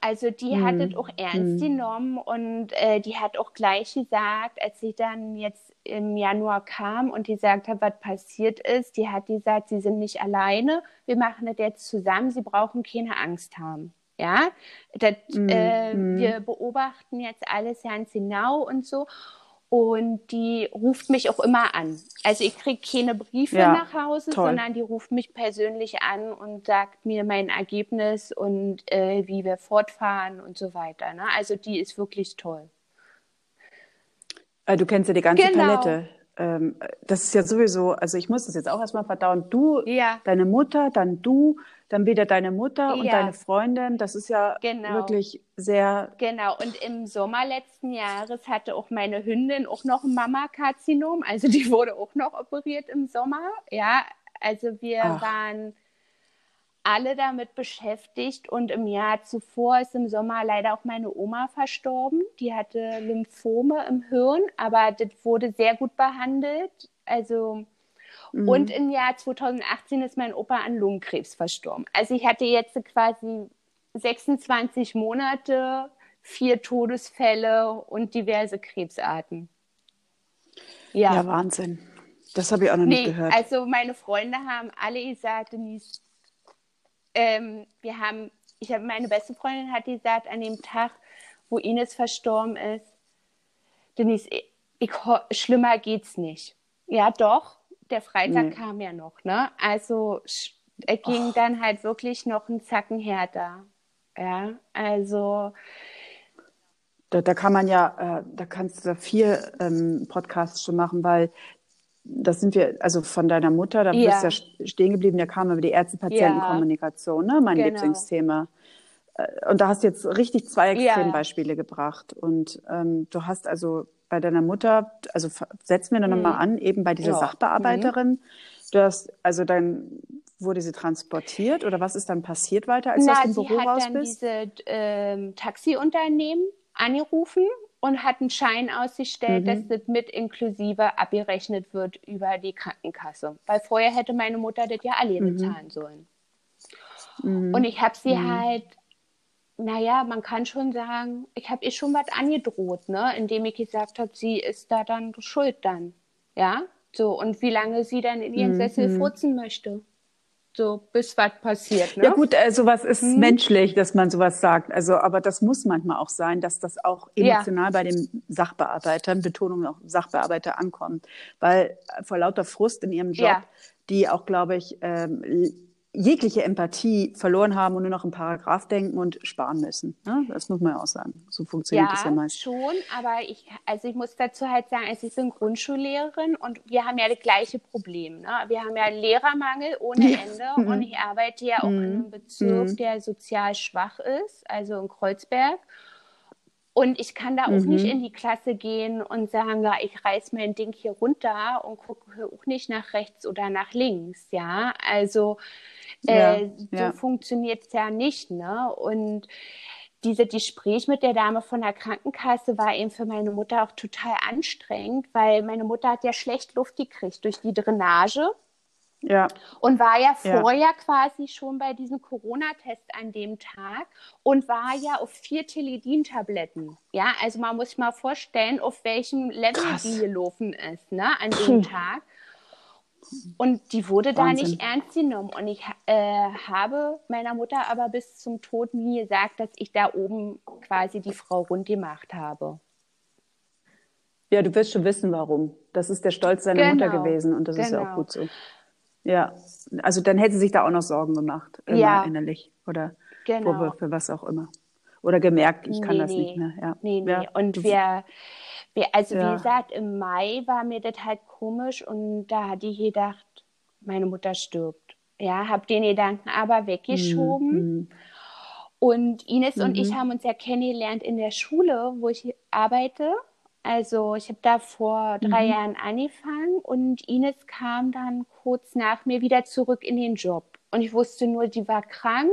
Also die hat mhm. auch ernst mhm. genommen und äh, die hat auch gleich gesagt, als sie dann jetzt im Januar kam und die gesagt hat, was passiert ist, die hat gesagt, sie sind nicht alleine, wir machen das jetzt zusammen, sie brauchen keine Angst haben. Ja, das, mm, äh, mm. wir beobachten jetzt alles ganz genau und so. Und die ruft mich auch immer an. Also ich kriege keine Briefe ja, nach Hause, toll. sondern die ruft mich persönlich an und sagt mir mein Ergebnis und äh, wie wir fortfahren und so weiter. Ne? Also die ist wirklich toll. Äh, du kennst ja die ganze genau. Palette. Ähm, das ist ja sowieso, also ich muss das jetzt auch erstmal verdauen. Du, ja. deine Mutter, dann du, dann wieder deine Mutter ja. und deine Freundin. Das ist ja genau. wirklich sehr. Genau. Und im Sommer letzten Jahres hatte auch meine Hündin auch noch ein Mammakarzinom. Also die wurde auch noch operiert im Sommer. Ja, also wir Ach. waren alle damit beschäftigt und im Jahr zuvor ist im Sommer leider auch meine Oma verstorben. Die hatte Lymphome im Hirn, aber das wurde sehr gut behandelt. Also Mhm. Und im Jahr 2018 ist mein Opa an Lungenkrebs verstorben. Also ich hatte jetzt quasi 26 Monate, vier Todesfälle und diverse Krebsarten. Ja, ja Wahnsinn. Das habe ich auch noch nee, nicht gehört. Also meine Freunde haben alle gesagt, Denise, ähm, wir haben, ich habe meine beste Freundin hat gesagt, an dem Tag, wo Ines verstorben ist, Denise, ich, ich, schlimmer geht's nicht. Ja, doch der Freitag nee. kam ja noch, ne? Also er ging oh. dann halt wirklich noch einen Zacken härter. Ja, also. Da, da kann man ja, äh, da kannst du vier ähm, Podcasts schon machen, weil das sind wir, also von deiner Mutter, da ja. bist du ja stehen geblieben, der kam über die Ärzte-Patienten-Kommunikation, ne? mein genau. Lieblingsthema. Äh, und da hast du jetzt richtig zwei Extrembeispiele ja. gebracht. Und ähm, du hast also bei deiner Mutter, also setzen wir da mhm. nochmal an, eben bei dieser ja. Sachbearbeiterin. Mhm. Du hast, also dann wurde sie transportiert oder was ist dann passiert weiter, als Na, du aus dem Büro raus bist? sie hat dann diese ähm, Taxiunternehmen angerufen und hat einen Schein ausgestellt, mhm. dass das mit inklusive abgerechnet wird über die Krankenkasse. Weil vorher hätte meine Mutter das ja alle mhm. bezahlen sollen. Mhm. Und ich habe sie mhm. halt, naja, man kann schon sagen, ich habe ihr schon was angedroht, ne? indem ich gesagt habe, sie ist da dann schuld dann. Ja, so, und wie lange sie dann in ihren mhm. Sessel furzen möchte so bis was passiert. Ne? Ja gut, äh, sowas ist hm. menschlich, dass man sowas sagt. Also, aber das muss manchmal auch sein, dass das auch emotional ja. bei den Sachbearbeitern, Betonung auch Sachbearbeiter ankommt, weil vor lauter Frust in ihrem Job, ja. die auch, glaube ich, ähm, jegliche Empathie verloren haben und nur noch im Paragraph denken und sparen müssen. Ne? Das muss man ja auch sagen. So funktioniert ja, das ja meist. schon, aber ich, also ich muss dazu halt sagen, also ich bin Grundschullehrerin und wir haben ja das gleiche Problem. Ne? Wir haben ja Lehrermangel ohne Ende mhm. und ich arbeite ja auch in einem mhm. Bezirk, mhm. der sozial schwach ist, also in Kreuzberg. Und ich kann da auch mhm. nicht in die Klasse gehen und sagen, ja, ich reiß mein Ding hier runter und gucke auch nicht nach rechts oder nach links, ja. Also ja, äh, so ja. funktioniert es ja nicht, ne? Und diese Gespräch mit der Dame von der Krankenkasse war eben für meine Mutter auch total anstrengend, weil meine Mutter hat ja schlecht Luft gekriegt durch die Drainage. Ja. Und war ja vorher ja. quasi schon bei diesem Corona-Test an dem Tag und war ja auf vier Teledin-Tabletten. Ja, also man muss sich mal vorstellen, auf welchem Level Krass. die gelaufen ist, ne, an dem Tag. Und die wurde Wahnsinn. da nicht ernst genommen. Und ich äh, habe meiner Mutter aber bis zum Tod nie gesagt, dass ich da oben quasi die Frau rund gemacht habe. Ja, du wirst schon wissen, warum. Das ist der Stolz seiner genau. Mutter gewesen und das genau. ist ja auch genau. gut so. Ja, also dann hätte sie sich da auch noch Sorgen gemacht, immer ja. innerlich oder genau. für, was auch immer. Oder gemerkt, ich kann nee, das nee. nicht mehr. Ja. Nee, nee. Ja. Und wir, also ja. wie gesagt, im Mai war mir das halt komisch und da hatte ich gedacht, meine Mutter stirbt. Ja, habe den Gedanken aber weggeschoben. Mhm. Und Ines mhm. und ich mhm. haben uns ja kennengelernt in der Schule, wo ich arbeite. Also ich habe da vor drei mhm. Jahren angefangen und Ines kam dann kurz nach mir wieder zurück in den Job. Und ich wusste nur, die war krank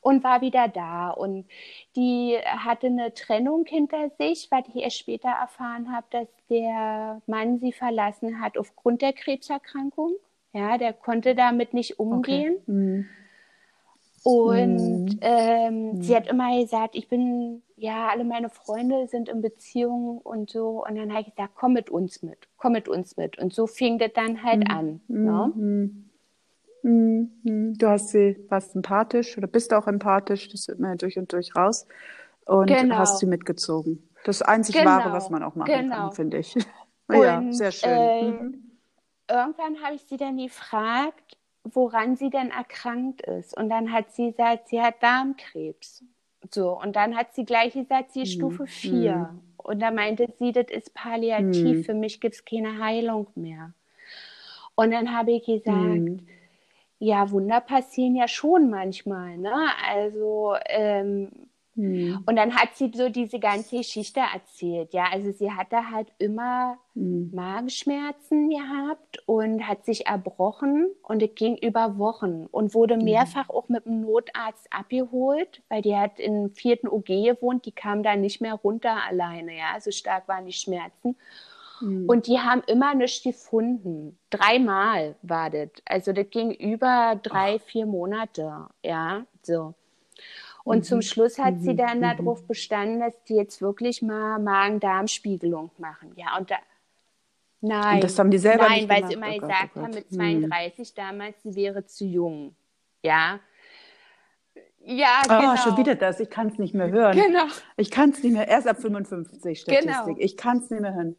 und war wieder da. Und die hatte eine Trennung hinter sich, weil ich erst später erfahren habe, dass der Mann sie verlassen hat aufgrund der Krebserkrankung. Ja, der konnte damit nicht umgehen. Okay. Mhm. Und mhm. Ähm, mhm. sie hat immer gesagt, ich bin, ja, alle meine Freunde sind in Beziehung und so. Und dann habe ich gesagt, komm mit uns mit, komm mit uns mit. Und so fing das dann halt mhm. an. Ne? Mhm. Du hast sie, warst sympathisch oder bist auch empathisch, das wird man ja durch und durch raus. Und genau. hast sie mitgezogen. Das einzig genau. Wahre, was man auch machen genau. kann, finde ich. ja, sehr schön. Äh, mhm. Irgendwann habe ich sie dann gefragt, woran sie denn erkrankt ist. Und dann hat sie gesagt, sie hat Darmkrebs. So, und dann hat sie gleich gesagt, sie ist mhm. Stufe 4. Mhm. Und da meinte sie, das ist palliativ, mhm. für mich gibt es keine Heilung mehr. Und dann habe ich gesagt, mhm. Ja, Wunder passieren ja schon manchmal. Ne? Also ähm, Mhm. Und dann hat sie so diese ganze Geschichte erzählt. Ja, also sie hatte halt immer mhm. Magenschmerzen gehabt und hat sich erbrochen und es ging über Wochen und wurde mhm. mehrfach auch mit dem Notarzt abgeholt, weil die hat im vierten OG gewohnt, die kam da nicht mehr runter alleine. Ja, so stark waren die Schmerzen. Mhm. Und die haben immer nichts gefunden. Dreimal war das. Also das ging über drei, Ach. vier Monate. Ja, so. Und mhm. zum Schluss hat mhm. sie dann mhm. darauf bestanden, dass die jetzt wirklich mal Magen-Darm-Spiegelung machen. Ja, und da, Nein. Und das haben die selber Nein, nicht weil sie immer oh gesagt oh haben, mit 32 hm. damals, sie wäre zu jung. Ja. Ja, oh, genau. schon wieder das. Ich kann es nicht mehr hören. Genau. Ich kann es nicht mehr. Erst ab 55 Statistik. Genau. Ich kann es nicht mehr hören.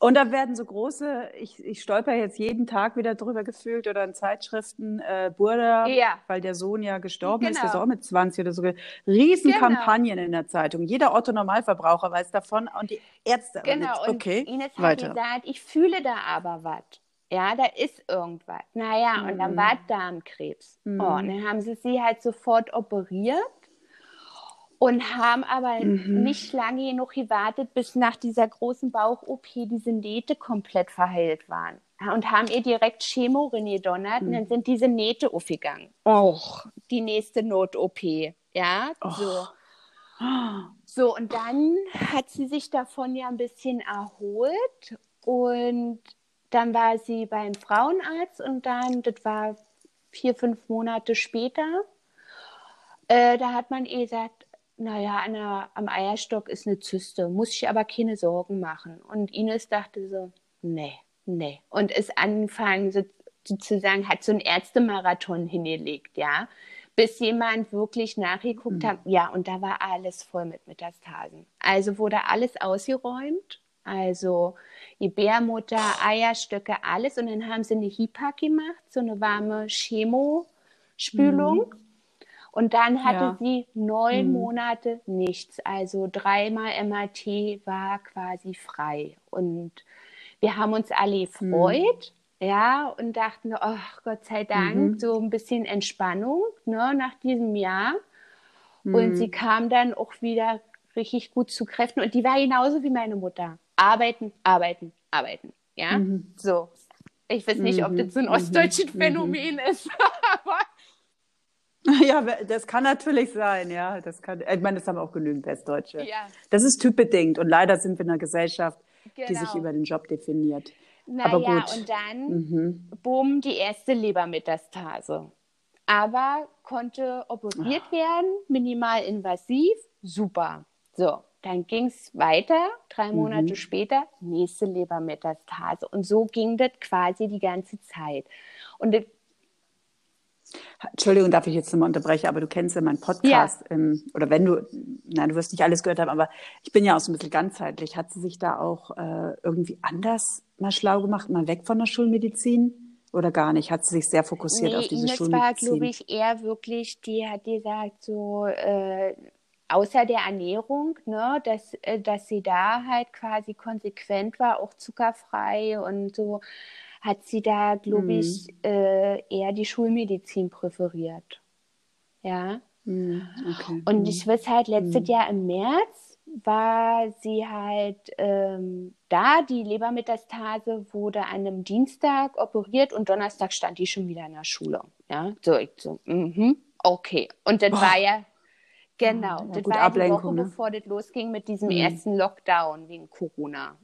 Und da werden so große, ich, ich stolper jetzt jeden Tag wieder drüber gefühlt oder in Zeitschriften, äh, Burda, ja. weil der Sohn ja gestorben genau. ist, der ist auch mit 20 oder so. Riesenkampagnen genau. in der Zeitung. Jeder Otto-Normalverbraucher weiß davon und die Ärzte. Genau, und okay, Ines hat weiter. gesagt, ich fühle da aber was. Ja, da ist irgendwas. Naja, mhm. und dann mhm. war Darmkrebs. Mhm. Oh, und dann haben sie sie halt sofort operiert und haben aber mhm. nicht lange genug gewartet, bis nach dieser großen Bauch-OP diese Nähte komplett verheilt waren. Und haben ihr direkt Chemo gedonnert mhm. und dann sind diese Nähte aufgegangen. Och, die nächste Not-OP. Ja, Och. so. So, und dann hat sie sich davon ja ein bisschen erholt und dann war sie beim Frauenarzt und dann, das war vier, fünf Monate später, äh, da hat man eh gesagt, naja, der, am Eierstock ist eine Zyste, muss ich aber keine Sorgen machen. Und Ines dachte so, nee, nee. Und ist angefangen, so, sozusagen, hat so einen Ärztemarathon hingelegt, ja, bis jemand wirklich nachgeguckt mhm. hat, ja, und da war alles voll mit Metastasen. Also wurde alles ausgeräumt, also Gebärmutter, Eierstöcke, alles. Und dann haben sie eine HIPAC gemacht, so eine warme Chemospülung. Mhm. Und dann hatte ja. sie neun mhm. Monate nichts. Also dreimal MRT war quasi frei. Und wir haben uns alle gefreut. Mhm. Ja, und dachten, oh Gott sei Dank, mhm. so ein bisschen Entspannung ne, nach diesem Jahr. Und sie mhm. kam dann auch wieder richtig gut zu Kräften. Und die war genauso wie meine Mutter. Arbeiten, arbeiten, arbeiten. Ja, mhm. so. Ich weiß nicht, ob das so ein mhm. ostdeutsches Phänomen ist, Ja, das kann natürlich sein, ja. Das kann, ich meine, das haben auch genügend Westdeutsche. Ja. Das ist typbedingt und leider sind wir in einer Gesellschaft, genau. die sich genau. über den Job definiert. Naja, Aber gut. und dann, mhm. bumm, die erste Lebermetastase. Aber konnte operiert Ach. werden, minimal invasiv, super. So, dann ging es weiter, drei Monate mhm. später, nächste Lebermetastase. Und so ging das quasi die ganze Zeit. Und das Entschuldigung, darf ich jetzt nochmal unterbrechen, aber du kennst ja meinen Podcast, ja. Ähm, oder wenn du, nein, du wirst nicht alles gehört haben, aber ich bin ja auch so ein bisschen ganzheitlich. Hat sie sich da auch äh, irgendwie anders mal schlau gemacht, mal weg von der Schulmedizin? Oder gar nicht? Hat sie sich sehr fokussiert nee, auf diese Ines Schulmedizin? war, glaube ich, eher wirklich, die hat gesagt, so, äh, außer der Ernährung, ne, dass, äh, dass sie da halt quasi konsequent war, auch zuckerfrei und so hat sie da, glaube mhm. ich, äh, eher die Schulmedizin präferiert. Ja. Mhm. Okay. Und ich weiß halt, letztes mhm. Jahr im März war sie halt ähm, da, die Lebermetastase wurde an einem Dienstag operiert und Donnerstag stand die schon wieder in der Schule. Ja, so, ich so, mhm, okay. Und das Boah. war ja, genau, ja, das war ja die Woche, ne? bevor das losging mit diesem mhm. ersten Lockdown wegen Corona.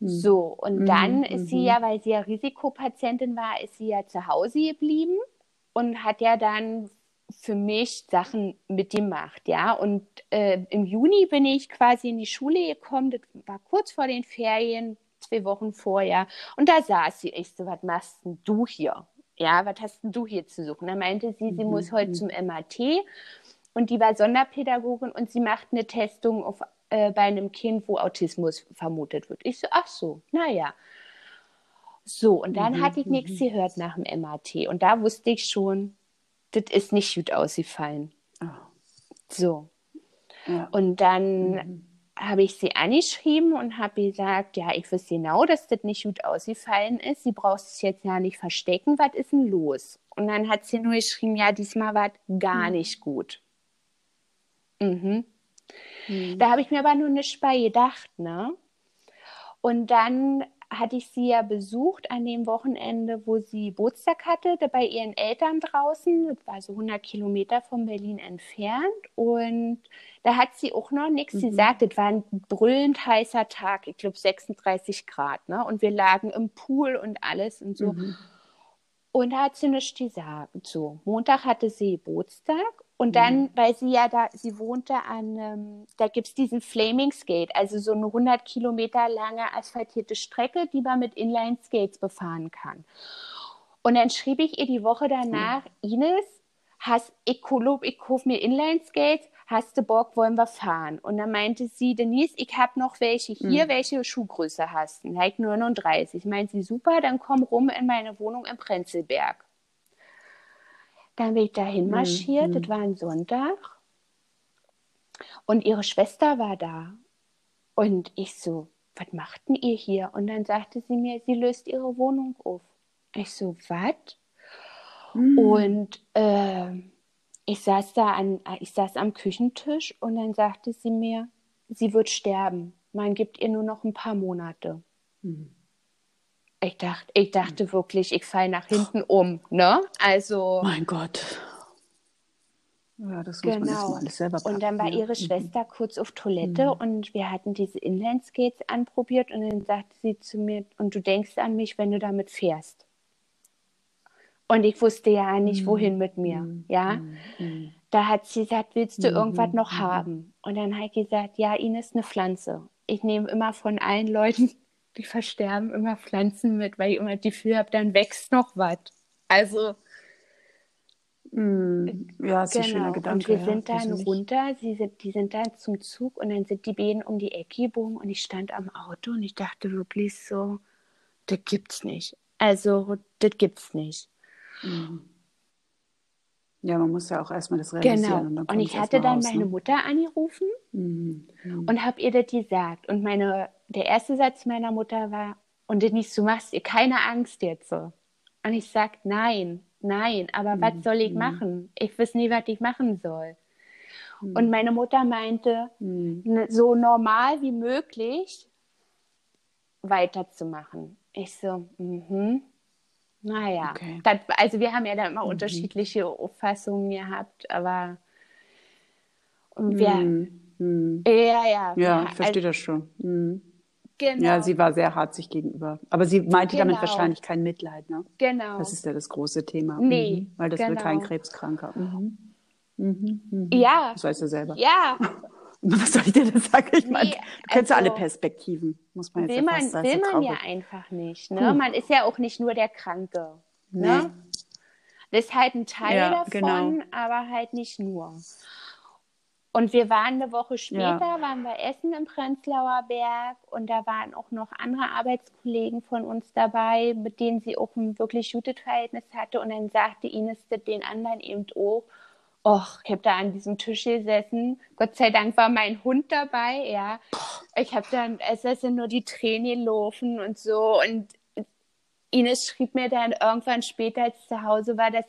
Hm. So, und mhm. dann ist sie mhm. ja, weil sie ja Risikopatientin war, ist sie ja zu Hause geblieben und hat ja dann für mich Sachen mitgemacht, ja. Und äh, im Juni bin ich quasi in die Schule gekommen, das war kurz vor den Ferien, zwei Wochen vorher. Und da saß sie, ich so, was machst denn du hier? Ja, was hast denn du hier zu suchen? Da meinte sie, sie mhm. muss heute mhm. zum MAT und die war Sonderpädagogin und sie macht eine Testung auf äh, bei einem Kind, wo Autismus vermutet wird. Ich so, ach so, naja. So, und dann mhm, hatte ich nichts mhm. gehört nach dem MAT. Und da wusste ich schon, das ist nicht gut ausgefallen. Oh. So. Ja. Und dann mhm. habe ich sie angeschrieben und habe gesagt, ja, ich weiß genau, dass das nicht gut ausgefallen ist. Sie braucht sich jetzt ja nicht verstecken. Was ist denn los? Und dann hat sie nur geschrieben, ja, diesmal war es gar mhm. nicht gut. Mhm. Mhm. Da habe ich mir aber nur nicht bei gedacht, ne? Und dann hatte ich sie ja besucht an dem Wochenende, wo sie Geburtstag hatte, bei ihren Eltern draußen. Das war so 100 Kilometer von Berlin entfernt. Und da hat sie auch noch nichts. Mhm. Sie sagte, es war ein brüllend heißer Tag, ich glaube 36 Grad. Ne? Und wir lagen im Pool und alles und so. Mhm. Und da hat sie nichts gesagt. So, Montag hatte sie Geburtstag und dann, mhm. weil sie ja da, sie wohnte an, ähm, da gibt es diesen Flaming Skate, also so eine 100 Kilometer lange asphaltierte Strecke, die man mit Inline Skates befahren kann. Und dann schrieb ich ihr die Woche danach, mhm. Ines, hast, ich, ich kauf mir Inline Skates, hast du Bock, wollen wir fahren? Und dann meinte sie, Denise, ich habe noch welche hier, mhm. welche Schuhgröße hast du? Like 39. Meint sie, super, dann komm rum in meine Wohnung im Prenzlberg. Dann bin ich dahin marschiert, mhm. das war ein Sonntag. Und ihre Schwester war da. Und ich so, was macht denn ihr hier? Und dann sagte sie mir, sie löst ihre Wohnung auf. Ich so, was? Mhm. Und äh, ich saß da an, ich saß am Küchentisch und dann sagte sie mir, sie wird sterben. Man gibt ihr nur noch ein paar Monate. Mhm. Ich dachte, ich dachte wirklich, ich falle nach hinten um, ne? Also. Mein Gott. Ja, das muss genau. man erstmal alles selber packen, Und dann war ja. ihre mhm. Schwester mhm. kurz auf Toilette mhm. und wir hatten diese Inlineskates anprobiert und dann sagte sie zu mir, und du denkst an mich, wenn du damit fährst. Und ich wusste ja nicht, mhm. wohin mit mir, mhm. ja. Mhm. Da hat sie gesagt, willst du irgendwas noch haben? Und dann hat sie gesagt, ja, Ines, eine Pflanze. Ich nehme immer von allen Leuten, die versterben, immer Pflanzen mit, weil ich immer die Gefühl habe, dann wächst noch was. Also Mm, ja, ist genau. ein schöner Gedanke. Und wir sind ja, dann runter, sie sind, die sind dann zum Zug und dann sind die beiden um die Ecke gebogen und ich stand am Auto und ich dachte wirklich so, das gibt's nicht. Also, das gibt's nicht. Mm. Ja, man muss ja auch erstmal das realisieren. Genau. Und, und ich hatte dann raus, meine ne? Mutter angerufen mhm. und habe ihr das gesagt. Und meine, der erste Satz meiner Mutter war, und Denise, du machst ihr keine Angst jetzt so. Und ich sag, nein, Nein, aber mhm. was soll ich mhm. machen? Ich weiß nie, was ich machen soll. Mhm. Und meine Mutter meinte, mhm. so normal wie möglich weiterzumachen. Ich so, mhm. Naja, okay. das, also wir haben ja da immer mhm. unterschiedliche Auffassungen gehabt, aber wir, mhm. ja, ja. Ja, ich verstehe also, das schon. Genau. Ja, sie war sehr hart sich gegenüber. Aber sie meinte genau. damit wahrscheinlich kein Mitleid, ne? Genau. Das ist ja das große Thema. Nee. Mhm. Weil das genau. will kein Krebskranker. Mhm. Mhm. Mhm. Ja. Das weißt du selber. Ja. Was soll ich dir denn sagen? Ich meine, nee, du kennst also, alle Perspektiven, muss man jetzt will man, fast sagen. Will man ja einfach nicht. Ne? Hm. Man ist ja auch nicht nur der Kranke. Ne? Nee. Das ist halt ein Teil ja, davon, genau. aber halt nicht nur. Und wir waren eine Woche später, ja. waren wir essen im Prenzlauer Berg und da waren auch noch andere Arbeitskollegen von uns dabei, mit denen sie auch ein wirklich gutes Verhältnis hatte. Und dann sagte Ines den anderen eben auch, Och, ich habe da an diesem Tisch gesessen. Gott sei Dank war mein Hund dabei, ja. Ich habe dann, es sind nur die Tränen gelaufen und so. Und Ines schrieb mir dann irgendwann später, als ich zu Hause war, dass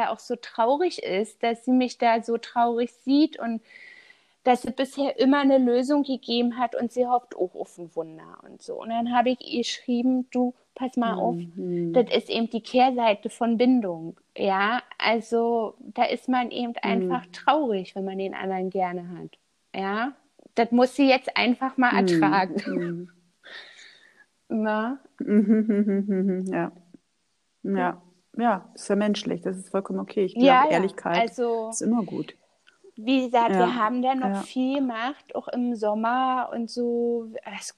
da auch so traurig ist, dass sie mich da so traurig sieht und dass es bisher immer eine Lösung gegeben hat und sie hofft auch auf ein Wunder und so. Und dann habe ich ihr geschrieben, du, pass mal auf, mhm. das ist eben die Kehrseite von Bindung. Ja, also da ist man eben mhm. einfach traurig, wenn man den anderen gerne hat. Ja, das muss sie jetzt einfach mal mhm. ertragen. Na? ja. Ja ja, ist ja menschlich, das ist vollkommen okay. Ich glaube, ja, ja. Ehrlichkeit also, ist immer gut. Wie gesagt, ja. wir haben dann noch viel gemacht, auch im Sommer und so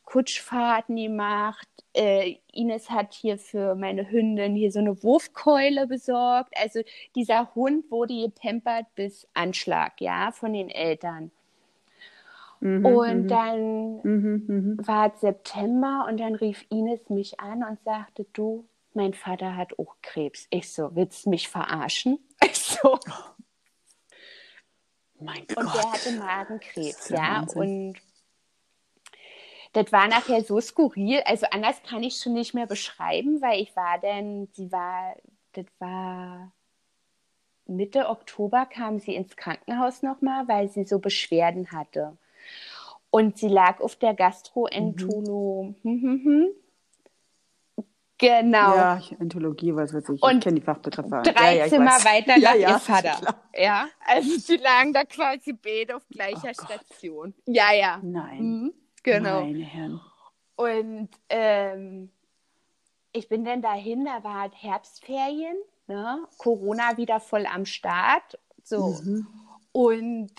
Kutschfahrten gemacht. Äh, Ines hat hier für meine Hündin hier so eine Wurfkeule besorgt. Also dieser Hund wurde gepempert bis Anschlag, ja, von den Eltern. Mhm, und mhm. dann mhm, mhm, war es September und dann rief Ines mich an und sagte, du, mein Vater hat auch Krebs. Ich so, willst du mich verarschen? Ich so. Mein Gott. Und der hatte Magenkrebs, ja. Wahnsinn. Und das war nachher so skurril. Also anders kann ich schon nicht mehr beschreiben, weil ich war dann, sie war, das war Mitte Oktober kam sie ins Krankenhaus nochmal, weil sie so Beschwerden hatte. Und sie lag auf der Gastroentolo. Mhm. Genau. Ja, Entologie, was weiß ich. Und ich kenne die Fachbegriffe. Drei ja, ja, Zimmer weiter lag ja, ihr Vater. Ja, also sie lagen da quasi beide auf gleicher oh Station. Ja, ja. Nein. Mhm, genau. Meine Herren. Und ähm, ich bin dann dahin, da war halt Herbstferien, ne? Corona wieder voll am Start. So. Mhm. Und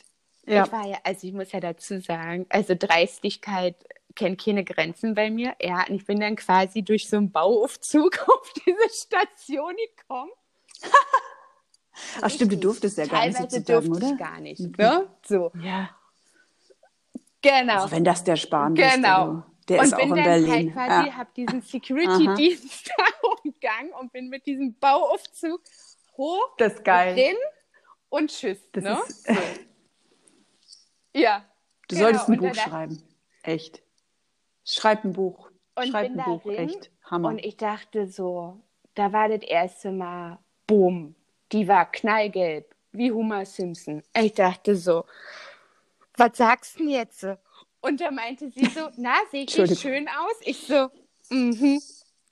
ja. ich war ja, also ich muss ja dazu sagen, also Dreistigkeit kennt keine Grenzen bei mir. Ja, und ich bin dann quasi durch so einen Bauaufzug auf diese Station gekommen. Ach stimmt, du durftest ja gar nicht sozusagen, durfte oder? ich gar nicht, mhm. ne? So. Ja. Genau. Also wenn das der Spahn genau. ist. Genau. Der und ist auch in Berlin. Halt quasi, ja. habe diesen Security-Dienst da umgangen und bin mit diesem Bauaufzug hoch, das ist geil. drin und tschüss. Das ne? Ist... So. Ja. Du genau. solltest ein Buch schreiben. Echt. Schreib ein Buch. Und Schreib bin ein Buch, darin, echt. Hammer. Und ich dachte so, da war das erste Mal, boom, die war knallgelb, wie Homer Simpson. Ich dachte so, was sagst du denn jetzt? Und da meinte sie so, na, sehe ich schön aus? Ich so, mhm.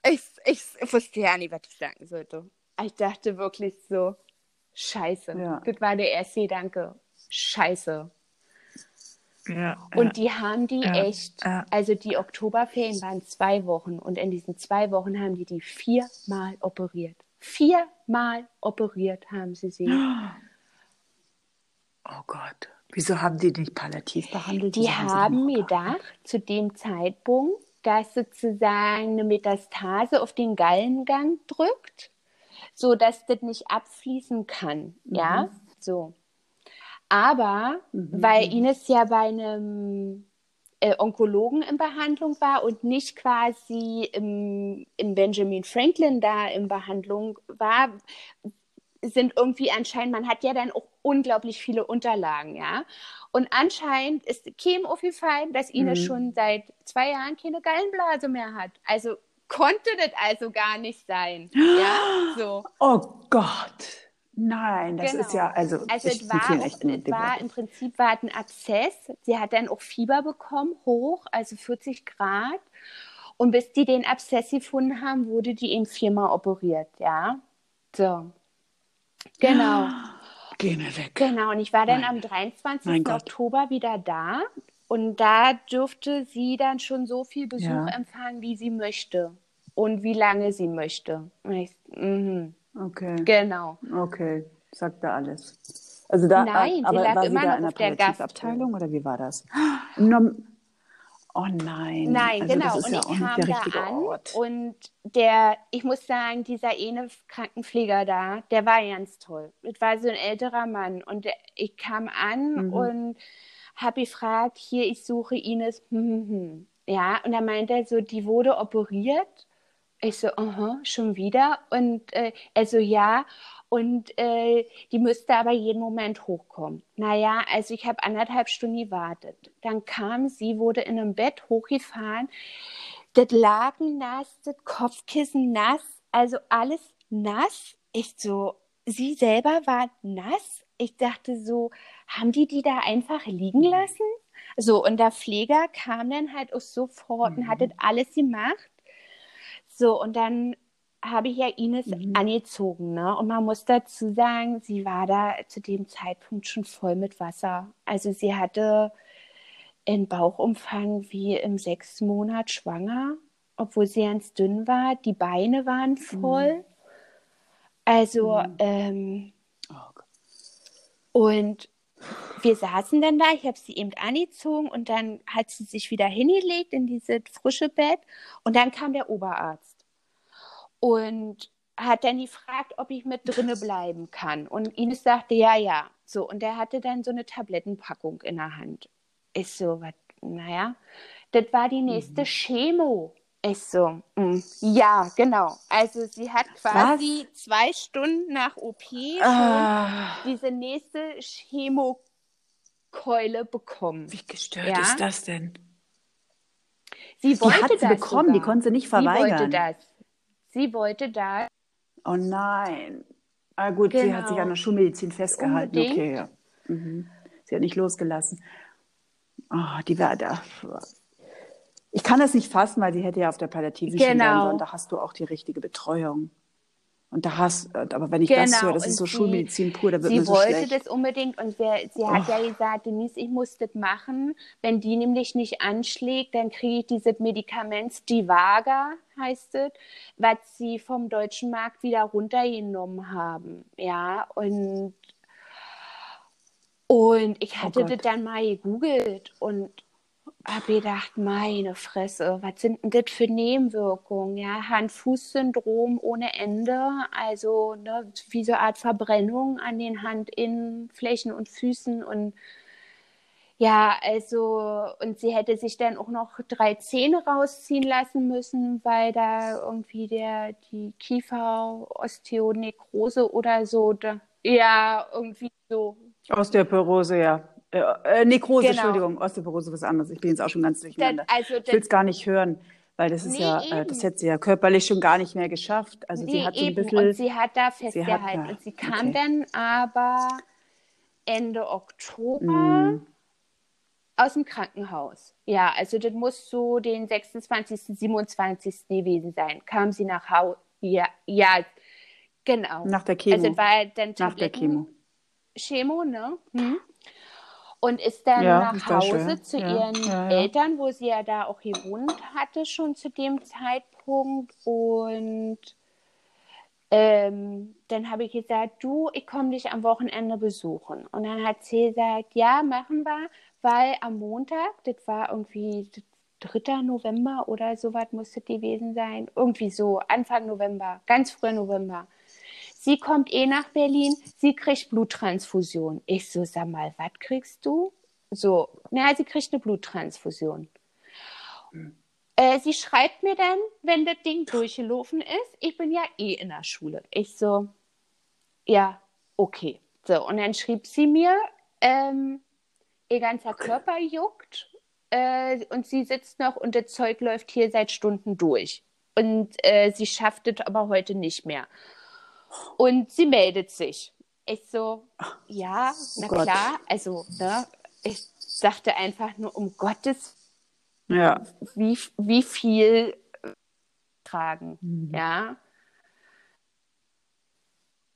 Ich, ich, ich wusste ja nicht, was ich sagen sollte. Ich dachte wirklich so, scheiße. Ja. Das war der erste Gedanke. Scheiße. Ja, und die haben die ja, echt, also die Oktoberferien waren zwei Wochen und in diesen zwei Wochen haben die die viermal operiert. Viermal operiert haben sie sie. Oh Gott. Wieso haben die nicht palliativ behandelt? Die haben mir gedacht, zu dem Zeitpunkt, dass sozusagen eine Metastase auf den Gallengang drückt, so dass das nicht abfließen kann. Mhm. Ja, so. Aber mhm. weil Ines ja bei einem äh, Onkologen in Behandlung war und nicht quasi im, im Benjamin Franklin da in Behandlung war, sind irgendwie anscheinend, man hat ja dann auch unglaublich viele Unterlagen, ja. Und anscheinend ist Kim aufgefallen, dass Ines mhm. schon seit zwei Jahren keine Gallenblase mehr hat. Also konnte das also gar nicht sein. Ja, so. Oh Gott. Nein, das genau. ist ja, also, also es war, echt es war im Prinzip war ein Abszess. Sie hat dann auch Fieber bekommen, hoch, also 40 Grad. Und bis die den Abszess gefunden haben, wurde die eben viermal operiert, ja. So. Genau. Geh mir weg. Genau, und ich war dann Nein. am 23. Oktober wieder da. Und da dürfte sie dann schon so viel Besuch ja. empfangen, wie sie möchte. Und wie lange sie möchte. Ich, mhm. Okay. Genau. Okay, sagt da alles. Also da, Nein, aber sie lag war immer sie da noch in der auf der Gastabteilung oder wie war das? Oh nein. Nein, also genau. und ich kam da an Ort. und der, ich muss sagen, dieser eine Krankenpfleger da, der war ganz toll. Das war so ein älterer Mann und der, ich kam an mhm. und habe gefragt, hier, ich suche Ines. Hm, hm, hm. Ja, und er meinte so, die wurde operiert ich so, aha, schon wieder? Und äh, er so, ja. Und äh, die müsste aber jeden Moment hochkommen. Naja, also ich habe anderthalb Stunden gewartet. Dann kam sie, wurde in einem Bett hochgefahren. Das Laken nass, das Kopfkissen nass, also alles nass. Ich so, sie selber war nass. Ich dachte so, haben die die da einfach liegen lassen? So, und der Pfleger kam dann halt auch sofort mhm. und hat das alles gemacht. So, und dann habe ich ja Ines mhm. angezogen, ne? Und man muss dazu sagen, sie war da zu dem Zeitpunkt schon voll mit Wasser. Also sie hatte einen Bauchumfang wie im sechsten Monat schwanger, obwohl sie ganz dünn war. Die Beine waren voll. Mhm. Also, mhm. ähm, oh und wir saßen dann da, ich habe sie eben angezogen und dann hat sie sich wieder hingelegt in dieses frische Bett und dann kam der Oberarzt und hat dann gefragt, ob ich mit drinne bleiben kann und Ines sagte ja, ja. So und er hatte dann so eine Tablettenpackung in der Hand. Ist so, was, naja, das war die nächste mhm. Chemo. Ist so, mh. ja, genau. Also sie hat quasi Was? zwei Stunden nach OP ah. diese nächste Chemokeule bekommen. Wie gestört ja? ist das denn? Sie wollte die hat sie das bekommen, sogar. die konnte sie nicht verweigern. Sie wollte das. Sie wollte das. Oh nein. Ah gut, genau. sie hat sich genau. an der Schulmedizin festgehalten. Unbedingt. Okay, ja. Mhm. Sie hat nicht losgelassen. Oh, die war da. Ich kann das nicht fassen, weil sie hätte ja auf der Palliativen genau. sein sollen. Da hast du auch die richtige Betreuung. Und da hast, aber wenn ich genau. das höre, das ist so sie, Schulmedizin pur, da wird mir so schlecht. Sie wollte das unbedingt und sie, sie hat oh. ja gesagt, Denise, ich muss das machen. Wenn die nämlich nicht anschlägt, dann kriege ich dieses Medikament Divaga, heißt es, was sie vom deutschen Markt wieder runtergenommen haben. Ja, und und ich oh hatte oh das dann mal gegoogelt und habe gedacht, meine Fresse, was sind denn das für Nebenwirkungen? Ja, Hand-Fuß-Syndrom ohne Ende, also ne, wie so eine Art Verbrennung an den Handinnenflächen und Füßen und ja, also, und sie hätte sich dann auch noch drei Zähne rausziehen lassen müssen, weil da irgendwie der, die Kiefer-Osteonekrose oder so, da, ja, irgendwie so. Osteoporose, ja. Äh, äh, Nekrose, genau. Entschuldigung, Osteoporose was anderes. Ich bin jetzt auch schon ganz durcheinander. Das, also, ich will es gar nicht hören, weil das ist nee, ja, äh, das hätte sie ja körperlich schon gar nicht mehr geschafft. Also nee, sie hat so ein bisschen. Und sie hat da festgehalten. Und sie kam okay. dann aber Ende Oktober mm. aus dem Krankenhaus. Ja, also das muss so den 26., 27. gewesen sein. Kam sie nach Hause. Ja, ja, Genau. Nach der Chemo. Also war dann Nach der Chemo. Chemo, ne? Hm. Und ist dann Ja, nach Hause zu Ja, ihren ja. Eltern, wo sie ja da auch gewohnt hatte, schon zu dem Zeitpunkt. Und ähm, dann habe ich gesagt, du, ich komme dich am Wochenende besuchen. Und dann hat sie gesagt, ja, machen wir, weil am Montag, das war irgendwie 3. November oder sowas muss das gewesen sein, irgendwie so, Anfang November, ganz früh November. Sie kommt eh nach Berlin, sie kriegt Bluttransfusion. Ich so, sag mal, was kriegst du? So, naja, sie kriegt eine Bluttransfusion. Äh, sie schreibt mir dann, wenn das Ding durchgelaufen ist, ich bin ja eh in der Schule. Ich so, ja, okay. So, und dann schrieb sie mir, ähm, ihr ganzer Körper juckt äh, und sie sitzt noch und das Zeug läuft hier seit Stunden durch. Und äh, sie schafft es aber heute nicht mehr. Und sie meldet sich. Ich so, ja, na Gott. klar. Also, ne, ich dachte einfach nur, um Gottes Ja. wie, wie viel tragen. Mhm. Ja,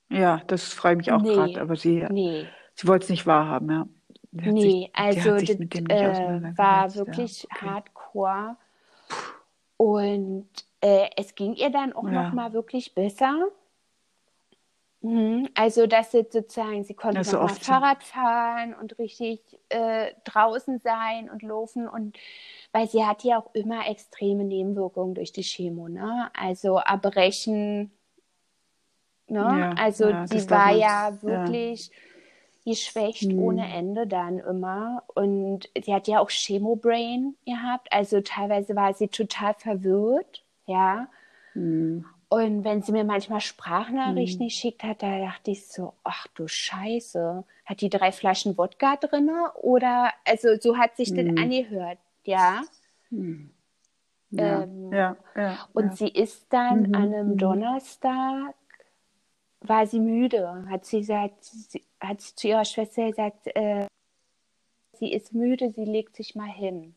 Ja, das freut mich auch Nee. gerade, aber sie, nee, sie wollte es nicht wahrhaben, ja. Sie nee. sich, also das äh, war ja. wirklich Okay. hardcore. Und äh, es ging ihr dann auch Ja. noch mal wirklich besser. Mhm. Also, dass sie sozusagen, sie konnte Das ist noch mal. Fahrrad fahren und richtig äh, draußen sein und laufen und weil sie hat ja auch immer extreme Nebenwirkungen durch die Chemo, ne? Also Erbrechen, ne? Ja, also ja, darf war ja ja. wirklich geschwächt Hm. ohne Ende dann immer und sie hat ja auch Chemo-Brain gehabt, also teilweise war sie total verwirrt, ja. Hm. Und wenn sie mir manchmal Sprachnachrichten Hm. geschickt hat, da dachte ich so, ach du Scheiße, hat die drei Flaschen Wodka drinne? Oder, also so hat sich das Hm. angehört, ja. Hm. Ja, Ähm, ja, ja. Und ja. sie ist dann Mhm, an einem mhm. Donnerstag, war sie müde, hat sie gesagt, sie, hat sie zu ihrer Schwester gesagt, äh, sie ist müde, sie legt sich mal hin.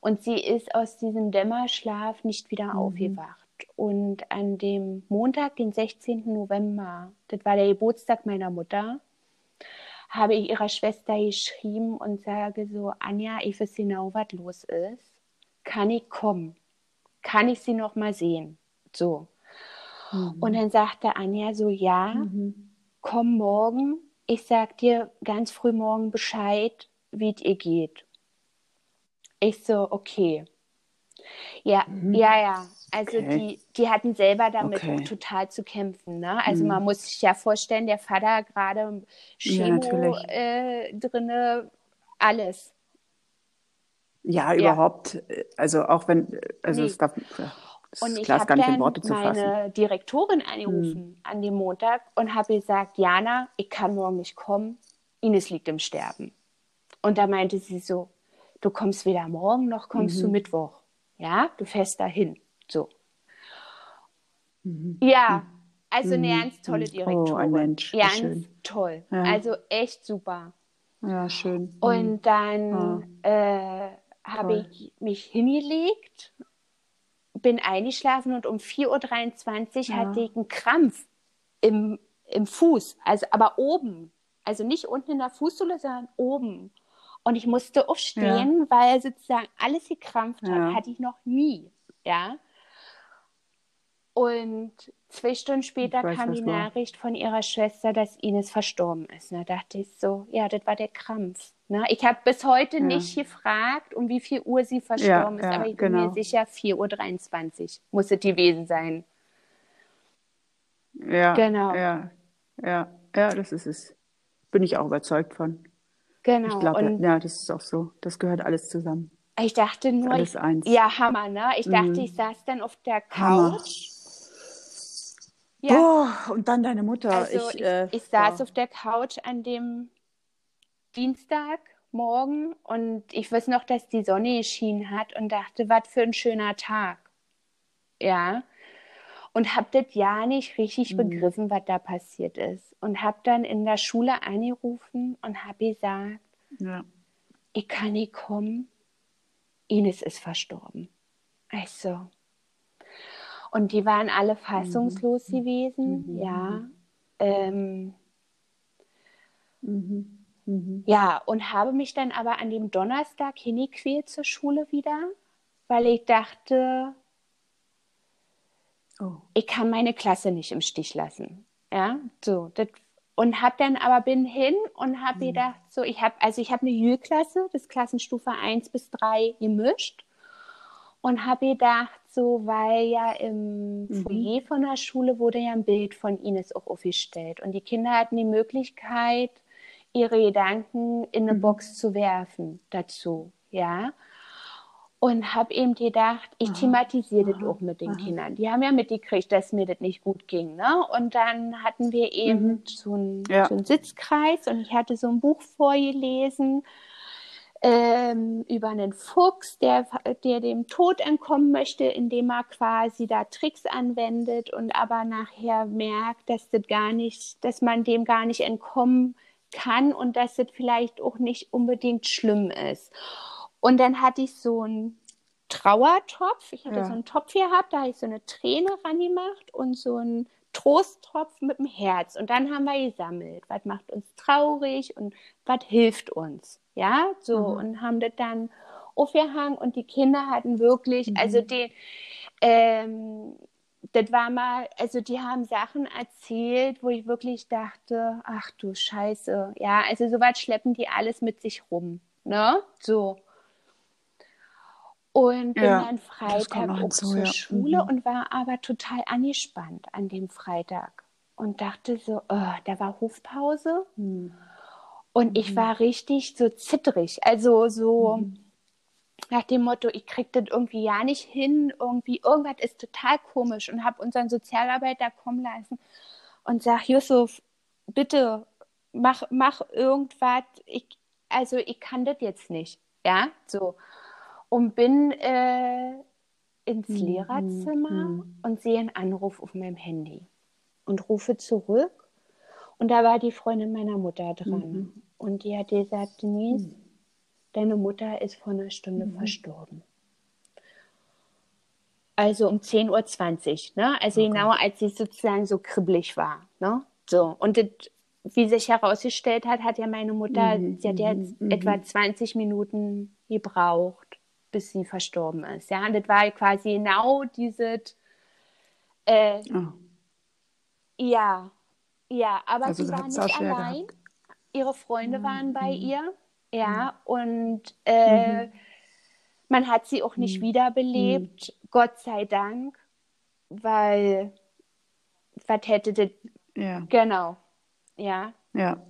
Und sie ist aus diesem Dämmerschlaf nicht wieder Mhm. aufgewacht. Und an dem Montag, den 16. November, das war der Geburtstag meiner Mutter, habe ich ihrer Schwester geschrieben und sage so, Anja, ich weiß genau, was los ist. Kann ich kommen? Kann ich sie noch mal sehen? So. Mhm. Und dann sagte Anja so, ja, Mhm. komm morgen. Ich sag dir ganz früh morgen Bescheid, wie es ihr geht. Ich so, okay. Ja, ja, ja. Also Mhm. Okay. die, die hatten selber damit Okay. auch total zu kämpfen. Ne? Also Mhm. man muss sich ja vorstellen, der Vater gerade Ja, Chemo natürlich. äh, drinne, alles. Ja, Ja. überhaupt, äh, also auch wenn, äh, also Nee. es darf, es Und ich habe dann. Hm. meine Direktorin angerufen an dem Montag und habe gesagt, Jana, ich kann morgen nicht kommen, Ines liegt im Sterben. Und da meinte sie so, du kommst weder morgen noch kommst Mhm. du Mittwoch. Ja, du fährst dahin. So. Ja, also eine Mhm. ganz tolle Mhm. Direktorin. Oh, Mensch, Ganz schön. toll. Ja. Also echt super. Ja, schön. Und dann äh, habe ich mich hingelegt, bin eingeschlafen und um 4.23 Uhr Ja. hatte ich einen Krampf im, im Fuß, also aber oben. Also nicht unten in der Fußsohle, sondern oben. Und ich musste aufstehen, weil sozusagen alles gekrampft hat. Ja. Hatte ich noch nie. Ja. Und zwei Stunden später weiß, kam die. Nachricht von ihrer Schwester, dass Ines verstorben ist. Da dachte ich so, ja, das war der Krampf. Ne? Ich habe bis heute Ja. nicht gefragt, um wie viel Uhr sie verstorben ist, ja, aber ich bin genau. mir sicher, 4.23 Uhr muss es gewesen sein. Ja, Genau. ja, ja, ja, das ist es. Bin ich auch überzeugt von. Genau. Ich glaube, ja, das ist auch so. Das gehört alles zusammen. ich dachte nur, alles ich, eins. ja, Hammer, ne? Ich dachte, Mhm. ich saß dann auf der Hammer. Couch. Ja, Boah, und dann deine Mutter. Also ich, ich, äh, ich saß boah. auf der Couch an dem Dienstagmorgen und ich weiß noch, dass die Sonne geschienen hat und dachte, was für ein schöner Tag. Ja. Und habe das ja nicht richtig Mhm. begriffen, was da passiert ist. Und habe dann in der Schule angerufen und habe gesagt, Ja. ich kann nicht kommen. Ines ist verstorben. Ich so. Und die waren alle fassungslos mhm. gewesen, mhm. ja. Ähm, mhm. Mhm. Ja, und habe mich dann aber an dem Donnerstag hingequält zur Schule wieder, weil ich dachte, oh. ich kann meine Klasse nicht im Stich lassen. Ja, so. Das, und habe dann aber bin hin und habe mhm. gedacht, so, ich habe, also ich habe eine Jühlklasse, das Klassenstufe 1 bis 3 gemischt und habe gedacht, so, weil ja im mhm. Foyer von der Schule wurde ja ein Bild von Ines auch aufgestellt und die Kinder hatten die Möglichkeit, ihre Gedanken in eine mhm. Box zu werfen dazu, ja. Und habe eben gedacht, ich thematisiere das auch mit den. Kindern. Die haben ja mitgekriegt, dass mir das nicht gut ging. Ne? Und dann hatten wir eben mhm. so, einen, ja. so einen Sitzkreis und ich hatte so ein Buch vorgelesen ähm, über einen Fuchs, der, der dem Tod entkommen möchte, indem er quasi da Tricks anwendet und aber nachher merkt, dass das gar nicht, dass man dem gar nicht entkommen kann und dass das vielleicht auch nicht unbedingt schlimm ist. Und dann hatte ich so einen Trauertopf. Ich hatte ja. so einen Topf gehabt, da habe ich so eine Träne ran gemacht und so einen Trosttopf mit dem Herz. Und dann haben wir gesammelt, was macht uns traurig und was hilft uns. Ja, so. Mhm. Und haben das dann aufgehangen und die Kinder hatten wirklich, mhm. also den, ähm, das war mal, also die haben Sachen erzählt, wo ich wirklich dachte, ach du Scheiße, ja, also soweit schleppen die alles mit sich rum, ne, so. Und bin ja, dann Freitag so, zur ja. Schule mhm. und war aber total angespannt an dem Freitag und dachte so, oh, da war Hofpause mhm. und ich mhm. war richtig so zittrig, also so mhm nach dem Motto, ich krieg das irgendwie ja nicht hin, irgendwie irgendwas ist total komisch und habe unseren Sozialarbeiter kommen lassen und sag, Yusuf, bitte mach, mach irgendwas, ich, also ich kann das jetzt nicht, ja, so. Und bin äh, ins mhm. Lehrerzimmer mhm. und sehe einen Anruf auf meinem Handy und rufe zurück und da war die Freundin meiner Mutter dran mhm. und die hat gesagt, Denise, mhm deine Mutter ist vor einer Stunde mhm. verstorben. Also um 10.20 Uhr, ne? Also okay. genau als sie sozusagen so kribbelig war. Ne? So. Und das, wie sich herausgestellt hat, hat ja meine Mutter, mhm. sie hat jetzt mhm. etwa 20 Minuten gebraucht, bis sie verstorben ist. Ja, und das war quasi genau dieses äh, oh. Ja, ja, aber also sie war nicht allein. Gehabt. Ihre Freunde mhm. waren bei mhm. ihr. Ja, mhm. und äh, mhm. man hat sie auch nicht mhm. wiederbelebt, mhm. Gott sei Dank, weil was hätte das. Ja. Genau. Ja. Ja,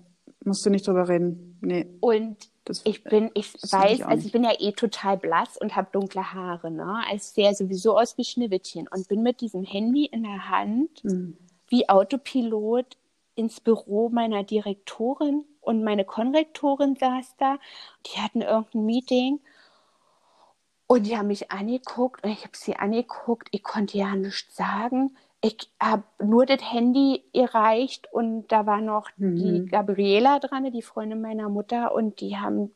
musst du nicht drüber reden. Nee. Und das, ich bin, ich weiß, ich also ich bin ja eh total blass und habe dunkle Haare, ne? Ich sehe sowieso aus wie Schneewittchen und bin mit diesem Handy in der Hand mhm. wie Autopilot ins Büro meiner Direktorin und meine Konrektorin saß da. Die hatten irgendein Meeting und die haben mich angeguckt und ich habe sie angeguckt. Ich konnte ja nichts sagen. Ich habe nur das Handy erreicht und da war noch mhm. die Gabriela dran, die Freundin meiner Mutter und die haben,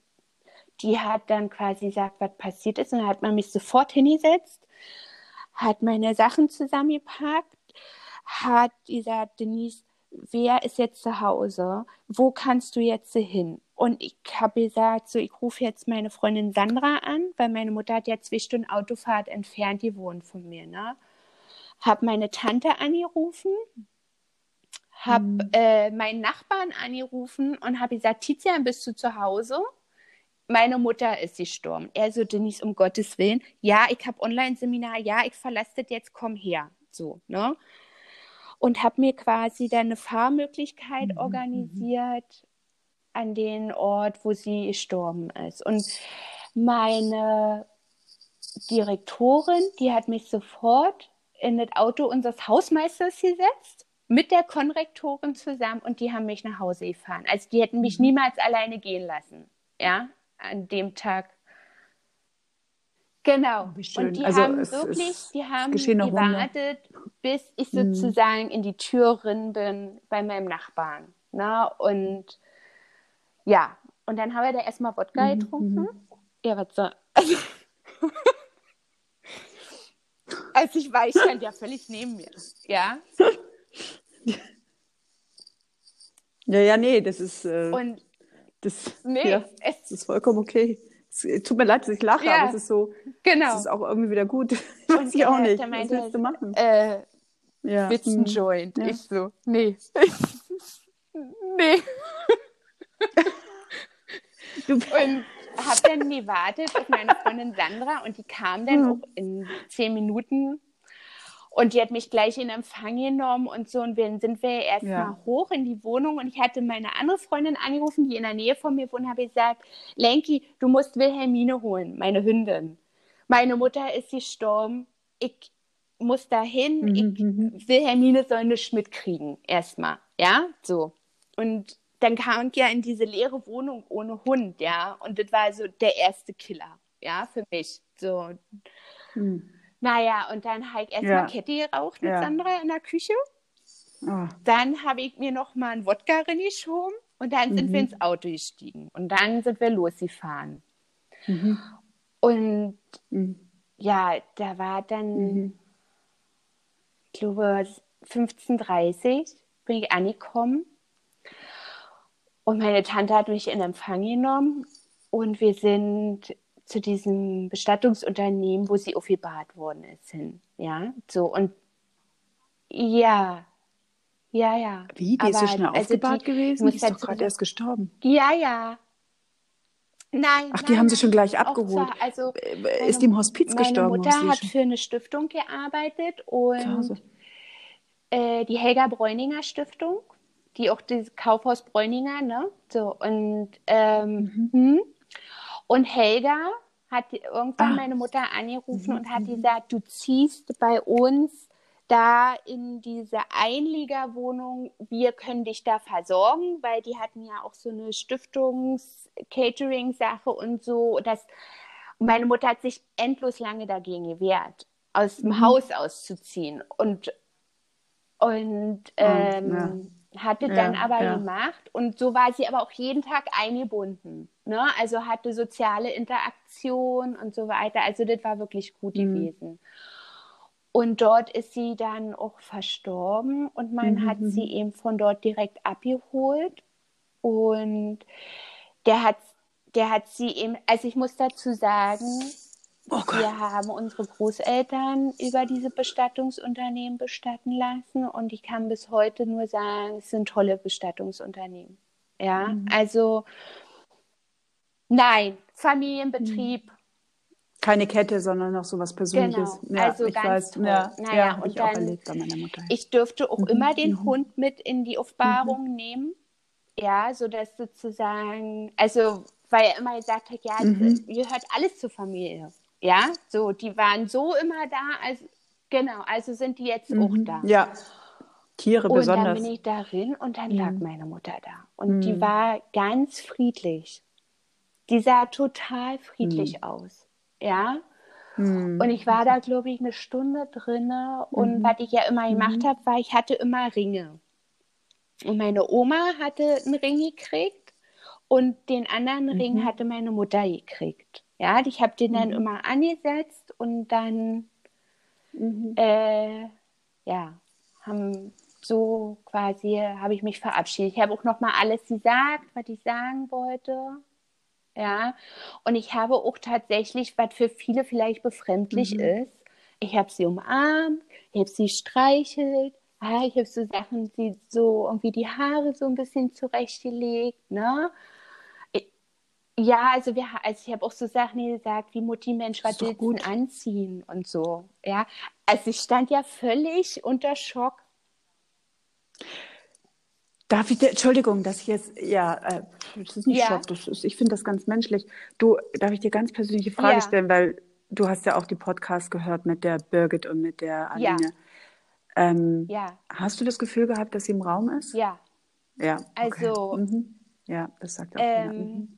die hat dann quasi gesagt, was passiert ist und dann hat man mich sofort hingesetzt, hat meine Sachen zusammengepackt, hat gesagt, Denise, wer ist jetzt zu Hause? Wo kannst du jetzt hin? Und ich habe gesagt, so, ich rufe jetzt meine Freundin Sandra an, weil meine Mutter hat ja zwei Stunden Autofahrt entfernt, die wohnt von mir, ne? Habe meine Tante angerufen, habe mhm. äh, meinen Nachbarn angerufen und habe gesagt, Tizian, bist du zu Hause? Meine Mutter ist gestorben. Er so, Denise, um Gottes Willen. Ja, ich habe Online-Seminar. Ja, ich verlasse das jetzt, komm her. So, ne? und habe mir quasi dann eine Fahrmöglichkeit mhm. organisiert an den Ort, wo sie gestorben ist. Und meine Direktorin, die hat mich sofort in das Auto unseres Hausmeisters gesetzt, mit der Konrektorin zusammen und die haben mich nach Hause gefahren. Also die hätten mich mhm. niemals alleine gehen lassen, ja, an dem Tag. Genau. Und die also haben wirklich, die haben gewartet, bis ich mhm. sozusagen mhm. in die Tür drin bin bei meinem Nachbarn. Ne? Und ja, und dann haben wir da erstmal Wodka mhm. getrunken. Mhm. Ja, was soll. Also ich war, ich stand ja völlig neben mir. Ja. Ja, ja, nee, das ist. Äh, Und das, nee, ja, es, das ist vollkommen okay. Es tut mir leid, dass ich lache, Ja, aber es ist so. genau. Es ist auch irgendwie wieder gut. Weiß ich auch nicht. Was willst du machen? äh, Ja. einen hm. Joint? Ja. Ich so, nee. nee. Du, Und hab dann gewartet auf meine Freundin Sandra und die kam dann Mhm. auch in zehn Minuten. Und die hat mich gleich in Empfang genommen und so. Und dann sind wir erstmal Ja. hoch in die Wohnung und ich hatte meine andere Freundin angerufen, die in der Nähe von mir wohnt, habe gesagt, Lenki, du musst Wilhelmine holen, meine Hündin. Meine Mutter ist gestorben. Ich muss dahin. Mhm, Ich, mhm. Wilhelmine soll eine Schmidt kriegen, erstmal. Ja, so. Und dann kam ich ja in diese leere Wohnung ohne Hund, ja. Und das war so der erste Killer, ja, für mich. So. Hm. Naja, und dann habe ich erstmal Ja. Kette geraucht mit Ja. Sandra in der Küche. Oh. Dann habe ich mir noch mal einen Wodka reingeschoben und dann sind Mhm. wir ins Auto gestiegen. Und dann sind wir losgefahren. Mhm. Und Mhm. ja, da war dann, Mhm. ich glaube, 15.30 bin ich angekommen. Und meine Tante hat mich in Empfang genommen und wir sind zu diesem Bestattungsunternehmen, wo sie aufgebahrt worden ist, hin. Ja, so und ja, ja, ja. Wie? Die ist so Aber, schnell also aufgebahrt die gewesen? Die ist doch dazu gerade erst gestorben. Ja, ja. Nein. Ach, die nein, haben sie schon gleich abgeholt. zwar, also Äh, Ist die im Hospiz meine gestorben? Mutter oder ist hat für eine Stiftung gearbeitet und äh, die Helga Bräuninger Stiftung, die auch das Kaufhaus Bräuninger, ne? So und ähm, hm. und Helga hat irgendwann Ah. meine Mutter angerufen und hat gesagt, du ziehst bei uns da in diese Einliegerwohnung, wir können dich da versorgen, weil die hatten ja auch so eine Stiftungs-Catering-Sache und so. Das, und meine Mutter hat sich endlos lange dagegen gewehrt, aus dem Haus auszuziehen. Und, und ähm, hatte Ja, dann aber ja. gemacht. Und so war sie aber auch jeden Tag eingebunden. Ne? Also hatte soziale Interaktion und so weiter. Also das war wirklich gut Mhm. gewesen. Und dort ist sie dann auch verstorben und man Mhm, hat sie eben von dort direkt abgeholt. Und der hat, der hat sie eben, also ich muss dazu sagen, Oh wir haben unsere Großeltern über diese Bestattungsunternehmen bestatten lassen und ich kann bis heute nur sagen, es sind tolle Bestattungsunternehmen. Ja, Mhm. also nein, Familienbetrieb, Keine Kette, sondern noch so was Persönliches. Genau, Ja, also ich ganz weiß. toll. Ja, Naja, ja und ich auch dann- erlebt bei meiner Mutter. Ich dürfte auch Mhm, immer den mhm. Hund mit in die Aufbahrung nehmen. Ja, so dass sozusagen, also, weil er immer gesagt hat, ja, Mhm. gehört alles zur Familie. Ja, so, die waren so immer da, als, genau, also sind die jetzt auch Mhm. da. Ja, Tiere Und dann besonders. bin ich darin und dann lag Mhm. meine Mutter da. Und die Mhm. war ganz friedlich. Die sah total friedlich aus. Ja. Mhm. Und ich war da, glaube ich, eine Stunde drinne. Und Mhm. was ich ja immer gemacht habe, war, ich hatte immer Ringe. Und meine Oma hatte einen Ring gekriegt und den anderen Ring Mhm. hatte meine Mutter gekriegt. Ja, ich habe den dann Mhm. immer angesetzt und dann, Mhm. äh, ja, haben so quasi, habe ich mich verabschiedet. Ich habe auch noch mal alles gesagt, was ich sagen wollte. Ja, und ich habe auch tatsächlich, was für viele vielleicht befremdlich Mhm. ist, ich habe sie umarmt, ich habe sie streichelt, ich habe so Sachen, sie so irgendwie die Haare so ein bisschen zurechtgelegt, ne? Ja, also wir, also ich habe auch so Sachen gesagt, wie Mutti, Mensch, was willst du gut. anziehen und so, ja. Also ich stand ja völlig unter Schock. Darf ich dir, Entschuldigung, dass ich jetzt, ja, äh, das ist nicht Ja. Schock, das ist, ich finde das ganz menschlich. Du, darf ich dir ganz persönliche Frage Ja. stellen, weil du hast ja auch die Podcast gehört mit der Birgit und mit der Ja. Aline. Ähm, Ja, Hast du das Gefühl gehabt, dass sie im Raum ist? ja. Ja. okay. Also, Mhm. Ja, das sagt auch. Ähm, Mhm.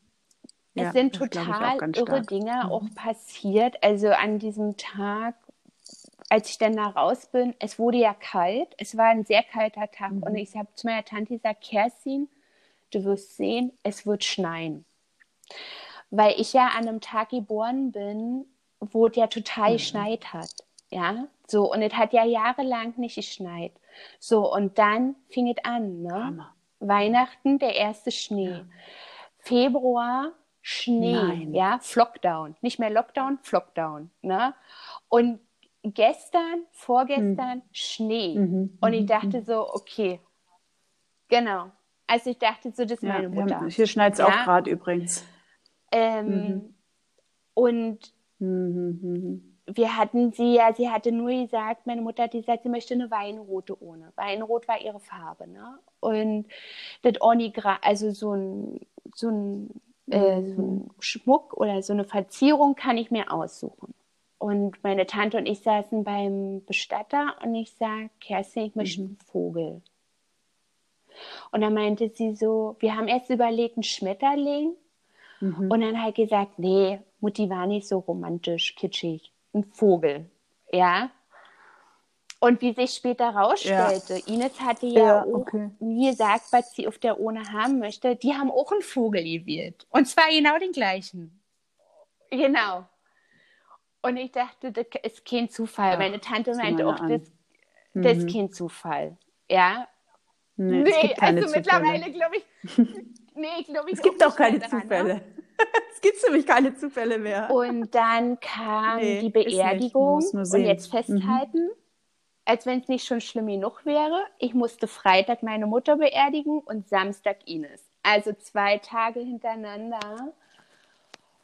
Es Ja, sind total irre. Dinge Mhm. auch passiert. Also an diesem Tag, als ich dann da raus bin, es wurde ja kalt. Es war ein sehr kalter Tag. Mhm. Und ich habe zu meiner Tante gesagt, Kerstin, du wirst sehen, es wird schneien. Weil ich ja an einem Tag geboren bin, wo es ja total Mhm. geschneit hat. Ja, so, und es hat ja jahrelang nicht geschneit. So, und dann fing es an, ne? Hammer. Weihnachten, der erste Schnee. Ja. Februar, Schnee, Nein. ja, Flockdown. Nicht mehr Lockdown, Flockdown, ne? Und gestern, vorgestern, hm. Schnee. Mhm. Und ich mhm, dachte mhm. so, okay, genau. Also ich dachte so, das ist ja, meine Mutter. Ja, hier schneit es ja? auch gerade übrigens. Ähm, mhm. Und mhm, wir hatten sie ja, sie hatte nur gesagt, meine Mutter hat gesagt, sie möchte eine Weinrote ohne. Weinrot war ihre Farbe, ne? Und das Ornigra, also so ein, so ein, äh, so Schmuck oder so eine Verzierung kann ich mir aussuchen. Und meine Tante und ich saßen beim Bestatter und ich sage, Kerstin, ich möchte mhm. einen Vogel. Und dann meinte sie so, wir haben erst überlegt, einen Schmetterling. Mhm. Und dann halt gesagt, nee, Mutti war nicht so romantisch, kitschig. Ein Vogel. Ja. Und wie sich später herausstellte, ja. Ines hatte ja, ja auch okay. mir gesagt, was sie auf der Ohne haben möchte, die haben auch einen Vogel gewählt. Und zwar genau den gleichen. Genau. Und ich dachte, das ist kein Zufall. Ach, Meine Tante meinte auch, das, das mhm. ist kein Zufall. Ja. Nee, nee also Zufälle. mittlerweile glaube ich. Nee, glaube ich. Es gibt auch keine daran, Zufälle. Ne? es gibt nämlich keine Zufälle mehr. Und dann kam nee, die Beerdigung. Und jetzt festhalten, mhm. Als wenn es nicht schon schlimm genug wäre. Ich musste Freitag meine Mutter beerdigen und Samstag Ines. Also zwei Tage hintereinander.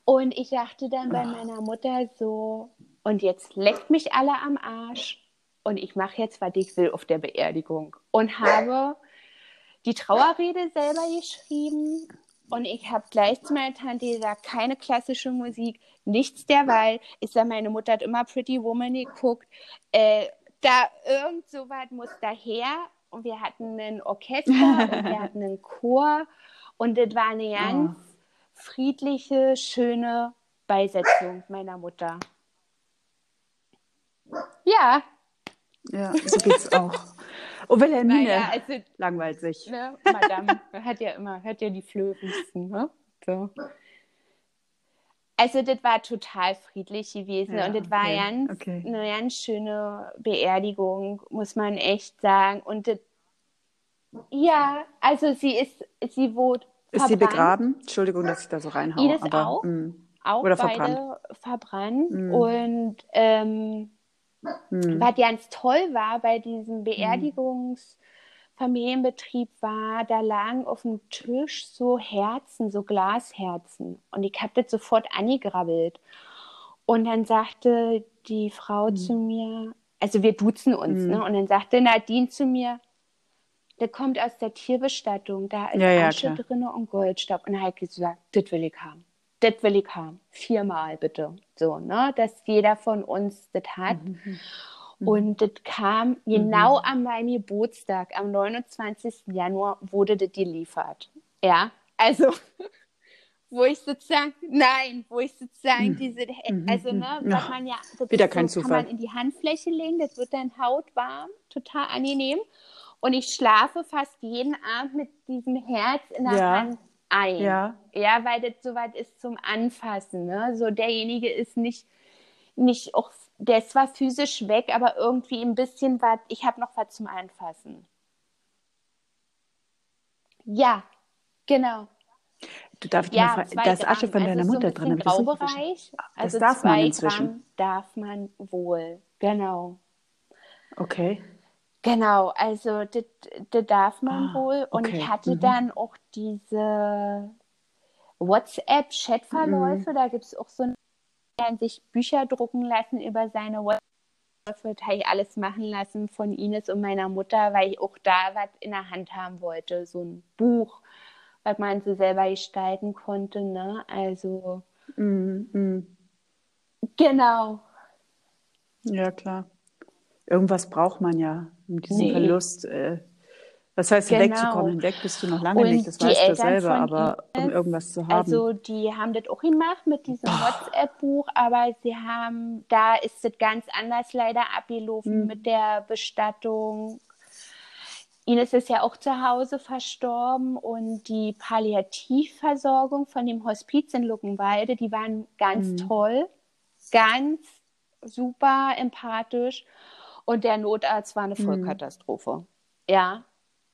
Und ich dachte dann bei meiner Mutter so, und jetzt leckt mich alle am Arsch und ich mache jetzt, was ich will auf der Beerdigung. Und habe die Trauerrede selber geschrieben und ich habe gleich zu meiner Tante gesagt, keine klassische Musik, nichts derweil. Ich sage, meine Mutter hat immer Pretty Woman geguckt. Äh, da irgend so was muss daher. Und wir hatten ein Orchester und wir hatten einen Chor. Und das war eine ganz oh friedliche, schöne Beisetzung meiner Mutter. Ja. Ja, so geht's auch. Oh, Wilhelmine naja, also, langweilt sich. Ne, Madame hat ja immer, hat ja die Flötensten, ne? So. Also das war total friedlich gewesen ja, und das war okay, ganz, okay. eine ganz schöne Beerdigung, muss man echt sagen. Und das, ja, also sie ist, sie wurde ist sie begraben? Entschuldigung, dass ich da so reinhaue. Ines aber, auch. Mh. Hm. Auch Oder beide verbrannt. verbrannt. Mhm. Und ähm, mhm. was ganz toll war bei diesem Beerdigungsfamilienbetrieb war, da lagen auf dem Tisch so Herzen, so Glasherzen. Und ich habe das sofort angegrabbelt. Und dann sagte die Frau mhm. zu mir, also wir duzen uns, mhm. ne? Und dann sagte Nadine zu mir, der kommt aus der Tierbestattung, da ist ja, ja, Asche drin und Goldstaub. Und dann habe ich gesagt, das will ich haben. Das will ich haben. Viermal bitte. So, ne? Dass jeder von uns das hat. Mhm. Mhm. Und das kam genau mhm. an meinem Geburtstag, am 29. Januar, wurde das geliefert. Ja, also, wo ich sozusagen, nein, wo ich sozusagen mhm. diese, mhm. also, ne, was ja. man ja, das Wieder kein so, Zufall. kann man in die Handfläche legen, das wird dann hautwarm, total angenehm. Und ich schlafe fast jeden Abend mit diesem Herz in der ja. Hand ein. Ja. ja, weil das soweit ist zum Anfassen. Ne? So derjenige ist nicht, nicht auch, der ist zwar physisch weg, aber irgendwie ein bisschen was, ich habe noch was zum Anfassen. Ja, genau. Du darfst ja, mal fragen, das Asche von deiner also Mutter so drin. Graubereich. Das also darf man inzwischen. Gramm darf man wohl, genau. Okay. Genau, also das darf man ah, wohl. Und okay. ich hatte mhm. dann auch diese WhatsApp-Chatverläufe. Mhm. Da gibt es auch so eine, sich Bücher drucken lassen über seine WhatsApp-Verläufe. Da habe ich alles machen lassen von Ines und meiner Mutter, weil ich auch da was in der Hand haben wollte. So ein Buch, was man so selber gestalten konnte. Ne? Also. Mhm. mhm. Genau. Ja, klar. Irgendwas braucht man ja um diesen nee. Verlust. Äh, was heißt, genau. wegzukommen? Hinweg bist du noch lange und nicht, das weißt Eltern du selber, aber um irgendwas zu haben. Also, die haben das auch gemacht mit diesem WhatsApp-Buch, aber sie haben, da ist es ganz anders leider abgelaufen hm. mit der Bestattung. Ines ist ja auch zu Hause verstorben und die Palliativversorgung von dem Hospiz in Luckenwalde, die waren ganz hm. toll. Ganz super empathisch. Und der Notarzt war eine mhm. Vollkatastrophe. Mhm. Ja,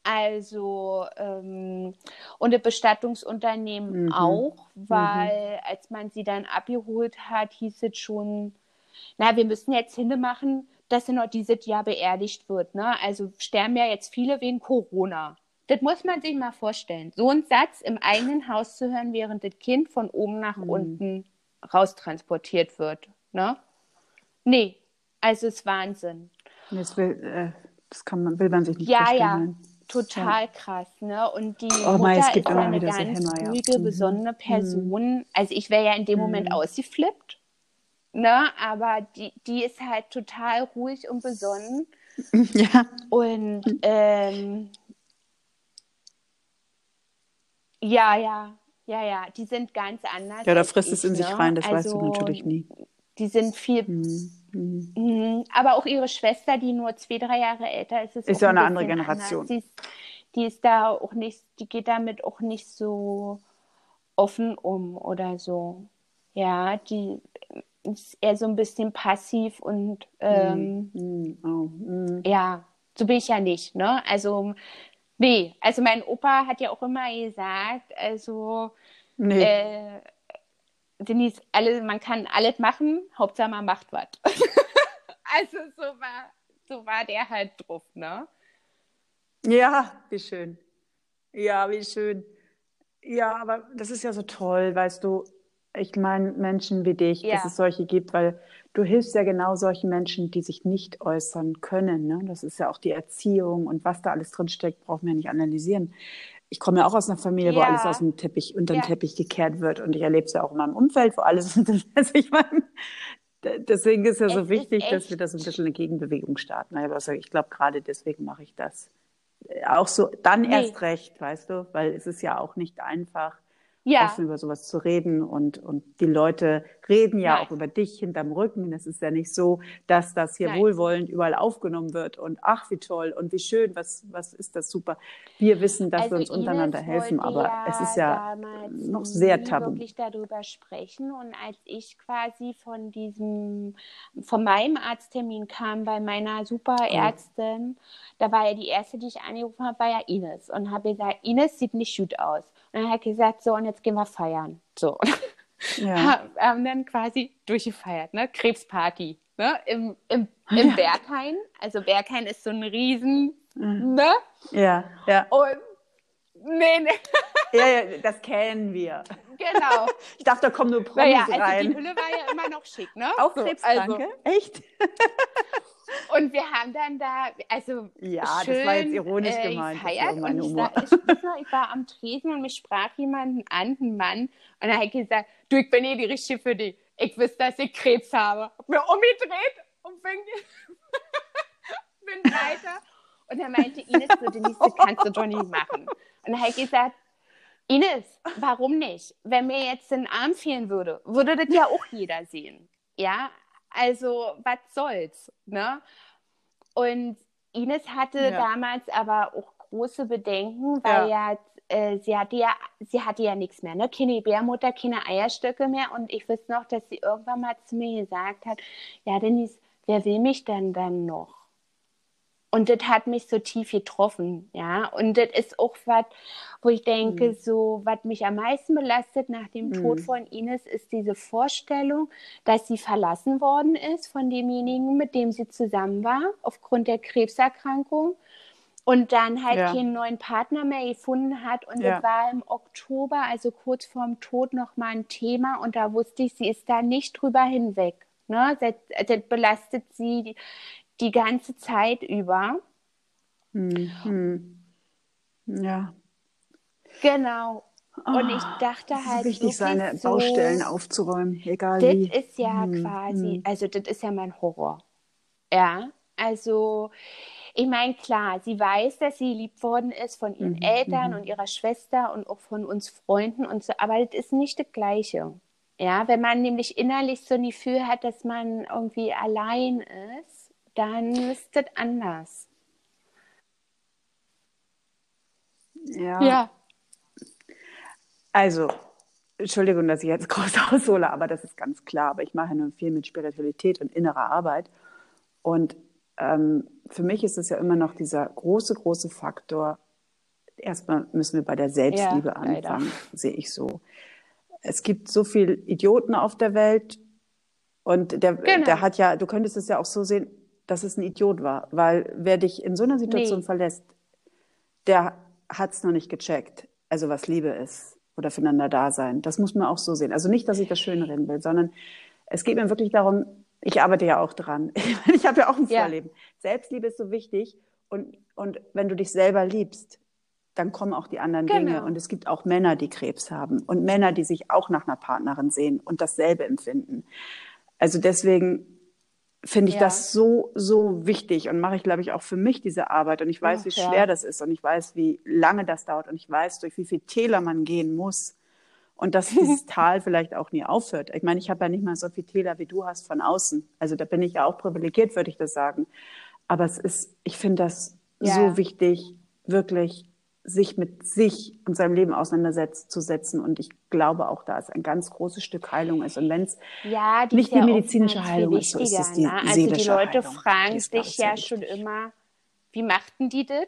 also ähm, und das Bestattungsunternehmen mhm. auch, mhm. weil mhm. als man sie dann abgeholt hat, hieß es schon, na, wir müssen jetzt hinmachen, dass sie noch dieses Jahr beerdigt wird. Ne? Also sterben ja jetzt viele wegen Corona. Das muss man sich mal vorstellen. So einen Satz im eigenen Haus zu hören, während das Kind von oben nach mhm. unten raustransportiert wird. Ne? Nee, also es ist Wahnsinn. Das will, äh, das kann man, will man sich nicht ja, vorstellen. Ja, total ja. krass, ne? Und die oh, Mutter Mai, ist eine ganz Hämmer, ruhige, ja. Mhm. besondere Person. Mhm. Also ich wäre ja in dem Moment mhm. ausgeflippt, ne? Aber die, die ist halt total ruhig und besonnen. Ja. Und ähm, ja, ja, ja, ja, die sind ganz anders. Ja, da frisst es in ne? sich rein, das also, weißt du also natürlich nie. Die sind viel. Mhm. Mhm. Aber auch ihre Schwester, die nur zwei, drei Jahre älter ist, ist, ist ja ein eine andere Generation. Die ist, die ist da auch nicht, die geht damit auch nicht so offen um oder so. Ja, die ist eher so ein bisschen passiv und ähm, mm, oh, mm. ja, so bin ich ja nicht, ne? Also, nee, also mein Opa hat ja auch immer gesagt, also nee. äh, Denise, alle, man kann alles machen, Hauptsache man macht was. also so war, so war der halt drauf, ne? Ja, wie schön. Ja, wie schön. Ja, aber das ist ja so toll, weißt du. Ich meine, Menschen wie dich, ja. dass es solche gibt, weil du hilfst ja genau solchen Menschen, die sich nicht äußern können. Ne? Das ist ja auch die Erziehung und was da alles drinsteckt, brauchen wir nicht analysieren ich komme ja auch aus einer Familie, ja. wo alles aus dem Teppich, unter den ja. Teppich gekehrt wird. Und ich erlebe es ja auch in meinem Umfeld, wo alles, also ich meine, deswegen ist ja so es wichtig, dass wir da so ein bisschen eine Gegenbewegung starten. Also ich glaube, gerade deswegen mache ich das. Äh, auch so, dann nee. erst recht, weißt du, weil es ist ja auch nicht einfach, ja. offen über sowas zu reden. Und, und die Leute reden ja Nein. auch über dich hinterm Rücken. Es ist ja nicht so, dass das hier Nein. wohlwollend überall aufgenommen wird und ach, wie toll und wie schön, was, was ist das super. Wir wissen, dass also wir uns untereinander helfen, aber ja es ist ja noch sehr tabu. wirklich darüber sprechen. Und als ich quasi von diesem, von meinem Arzttermin kam bei meiner Superärztin, oh. da war ja die erste, die ich angerufen habe, war ja Ines und habe gesagt, Ines sieht nicht gut aus. Und dann hat gesagt, so, und jetzt gehen wir feiern. So. Ja. Haben dann quasi durchgefeiert, ne? Krebsparty, ne? Im, im, im ja. Berghain. Also Berghain ist so ein Riesen, mhm. ne? Ja, ja. Und nee, nee. Ja, ja, das kennen wir. Genau. Ich dachte, da kommen nur Promis naja, also rein. Die Hülle war ja immer noch schick, ne? Auch so, Krebskranke? Also. Echt? Und wir haben dann da, also ja, schön, das war jetzt ironisch äh, gemeint. Gefeiert und ich, war, ich, ich, war am Tresen und mich sprach jemand an, ein Mann, und er hat gesagt, du, ich bin eh die Richtige für dich. Ich wusste, dass ich Krebs habe. Hab mir umgedreht und bin, bin weiter. Und er meinte, Ines, so Denise, das kannst du doch nicht machen. Und er hat gesagt, Ines, warum nicht? Wenn mir jetzt den Arm fehlen würde, würde das ja auch jeder sehen. Ja, also, was soll's, ne? Und Ines hatte ja. damals aber auch große Bedenken, weil ja, ja äh, sie hatte ja, sie hatte ja nichts mehr, ne? Keine Bärmutter, keine Eierstöcke mehr. Und ich weiß noch, dass sie irgendwann mal zu mir gesagt hat, ja, Denise, wer will mich denn dann noch? Und das hat mich so tief getroffen, ja. Und das ist auch was, wo ich denke, mhm. so, was mich am meisten belastet nach dem mhm. Tod von Ines, ist diese Vorstellung, dass sie verlassen worden ist von demjenigen, mit dem sie zusammen war, aufgrund der Krebserkrankung. Und dann halt ja. keinen neuen Partner mehr gefunden hat. Und ja. das war im Oktober, also kurz vorm Tod, nochmal ein Thema. Und da wusste ich, sie ist da nicht drüber hinweg. Ne? Das, das belastet sie die ganze Zeit über. Mhm. Ja. Genau. Und ich ah, dachte oh, halt. Es ist wichtig, seine so, Baustellen aufzuräumen, egal das wie. Das ist ja hm. quasi, hm. also das ist ja mein Horror. Ja, also ich meine, klar, sie weiß, dass sie lieb worden ist von ihren mhm. Eltern mhm. und ihrer Schwester und auch von uns Freunden und so, aber das ist nicht das Gleiche. Ja, wenn man nämlich innerlich so ein Gefühl hat, dass man irgendwie allein ist, dann ist das anders. Ja. ja. Also, Entschuldigung, dass ich jetzt groß aushole, aber das ist ganz klar. Aber ich mache nur viel mit Spiritualität und innerer Arbeit. Und ähm, für mich ist es ja immer noch dieser große, große Faktor. Erstmal müssen wir bei der Selbstliebe ja, anfangen, sehe ich so. Es gibt so viele Idioten auf der Welt und der, genau. der hat ja, du könntest es ja auch so sehen, dass es ein Idiot war, weil wer dich in so einer Situation nee. verlässt, der hat es noch nicht gecheckt, also was Liebe ist oder füreinander da sein. Das muss man auch so sehen. Also nicht, dass ich das schönreden will, sondern es geht mir wirklich darum, ich arbeite ja auch dran. Ich habe ja auch ein Vorleben. Ja. Selbstliebe ist so wichtig und, und wenn du dich selber liebst, dann kommen auch die anderen genau. Dinge. Und es gibt auch Männer, die Krebs haben und Männer, die sich auch nach einer Partnerin sehen und dasselbe empfinden. Also deswegen finde ich ja. das so, so wichtig und mache ich, glaube ich, auch für mich diese Arbeit. Und ich weiß, Ach, wie schwer ja. das ist und ich weiß, wie lange das dauert und ich weiß, durch wie viele Täler man gehen muss und dass dieses Tal vielleicht auch nie aufhört. Ich meine, ich habe ja nicht mal so viele Täler, wie du hast von außen. Also da bin ich ja auch privilegiert, würde ich das sagen. Aber es ist, ich finde das ja. so wichtig, wirklich sich mit sich und seinem Leben auseinanderzusetzen. Und ich glaube auch, da ist ein ganz großes Stück Heilung ist. Und wenn es ja, nicht die ja medizinische Heilung ist, so ist es die ne? Also die Leute Heilung. fragen sich ja schon immer, wie machten die das?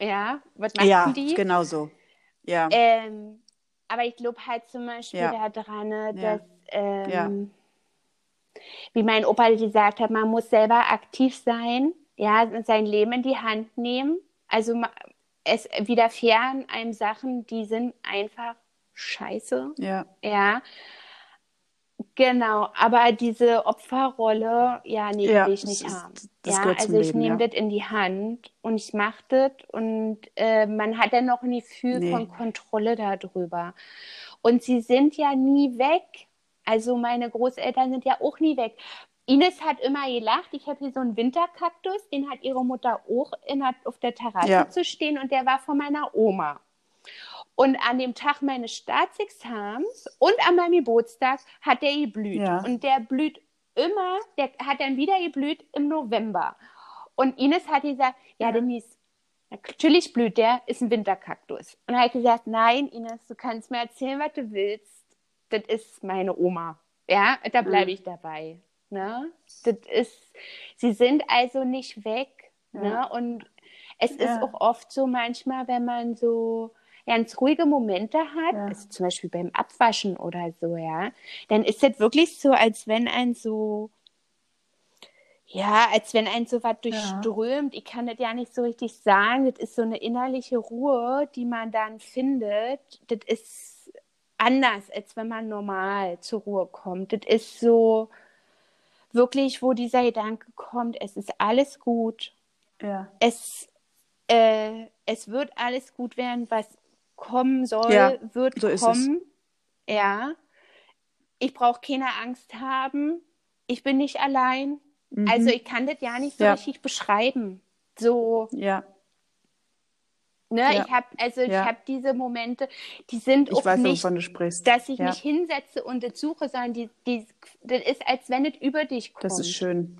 Ja, was machten ja, die? Ja, genau so. Ja. Ähm, aber ich glaube halt zum Beispiel ja. daran, ne, dass, ähm, wie mein Opa gesagt hat, man muss selber aktiv sein, ja, sein Leben in die Hand nehmen. Also es widerfahren einem Sachen, die sind einfach scheiße. Ja. Ja. Genau, aber diese Opferrolle, ja, nee, ja, will ich nicht haben. ja, also ich nehme ja. das in die Hand und ich mache das und äh, man hat dann noch ein Gefühl nee. von Kontrolle darüber. Und sie sind ja nie weg. Also meine Großeltern sind ja auch nie weg. Ines hat immer gelacht. Ich habe hier so einen Winterkaktus, den hat ihre Mutter auch in, auf der Terrasse ja. zu stehen und der war von meiner Oma. Und an dem Tag meines Staatsexamens und an meinem Geburtstag hat der geblüht. Ja. Und der blüht immer, der hat dann wieder geblüht im November. Und Ines hat gesagt, ja, ja. Denise, natürlich blüht der, ist ein Winterkaktus. Und er hat gesagt, nein, Ines, du kannst mir erzählen, was du willst. Das ist meine Oma. Ja, da bleibe mhm. ich dabei. Ne? Das ist, sie sind also nicht weg. Ja. Ne? Und es ja. ist auch oft so manchmal, wenn man so ganz ruhige Momente hat, ja. also zum Beispiel beim Abwaschen oder so, ja, dann ist es wirklich so, als wenn ein so, ja, als wenn ein so was durchströmt. Ich kann das ja nicht so richtig sagen. Das ist so eine innerliche Ruhe, die man dann findet. Das ist anders, als wenn man normal zur Ruhe kommt. Das ist so, wirklich, wo dieser Gedanke kommt, es ist alles gut. Ja. Es, äh, es wird alles gut werden, was kommen soll, ja, wird so kommen. Ja. Ich brauche keine Angst haben. Ich bin nicht allein. Mhm. Also ich kann das ja nicht so ja. richtig beschreiben. So. Ja. Ne, ja. ich habe also ich ja. habe diese Momente, die sind ich auch weiß, nicht, dass ich ja. mich hinsetze und das suche, sondern die, die, das ist, als wenn es über dich kommt. Das ist schön.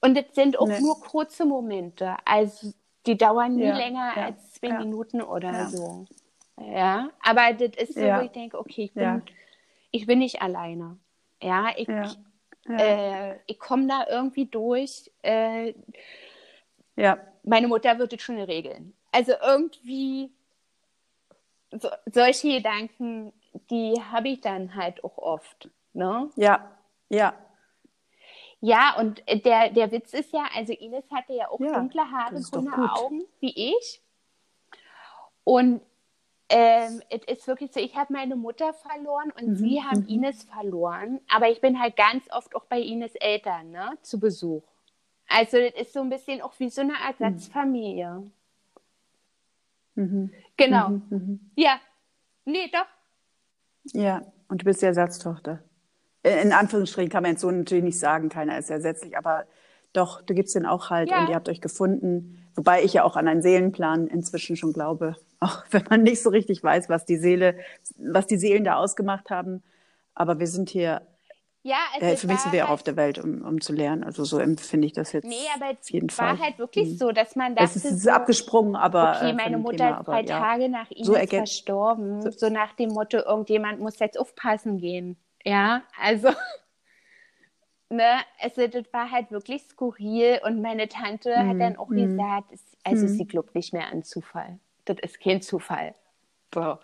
Und es sind auch ne. nur kurze Momente, also die dauern nie länger als zwei Minuten oder so. Ja, aber das ist so, wo ich denke, okay, ich bin, ich bin nicht alleine. Ja, ich, äh, ich komme da irgendwie durch. Äh, ja meine Mutter wird es schon regeln. Also irgendwie so, solche Gedanken, die habe ich dann halt auch oft. Ne? Ja, ja. Ja, und der, der Witz ist ja, also Ines hatte ja auch ja, dunkle Haare, grüne Augen, wie ich. Und ähm, es ist wirklich so, ich habe meine Mutter verloren und mhm, sie haben mhm. Ines verloren. Aber ich bin halt ganz oft auch bei Ines Eltern ne, zu Besuch. Also das ist so ein bisschen auch wie so eine Ersatzfamilie. Mhm. Genau. Mhm, mhm. Ja. Nee, doch. Ja, und du bist die Ersatztochter. In Anführungsstrichen kann man jetzt so natürlich nicht sagen, keiner ist ersetzlich, aber doch, du gibst den auch halt ja. und ihr habt euch gefunden. Wobei ich ja auch an einen Seelenplan inzwischen schon glaube, auch wenn man nicht so richtig weiß, was die Seele, was die Seelen da ausgemacht haben. Aber wir sind hier Ja, also für mich sind wir halt, auch auf der Welt, um, um zu lernen. Also so empfinde ich das jetzt. Nee, aber auf jeden es war halt wirklich mhm. so, dass man dachte. Es ist, es ist so, abgesprungen, aber. Okay, äh, meine Mutter Thema, ist drei aber, Tage ja. nach ihm so verstorben. So, so nach dem Motto, irgendjemand muss jetzt aufpassen gehen. Ja, also. ne, also das war halt wirklich skurril und meine Tante mm, hat mhm, dann auch mm, gesagt, also mm. sie glaubt nicht mehr an Zufall. Das ist kein Zufall. So.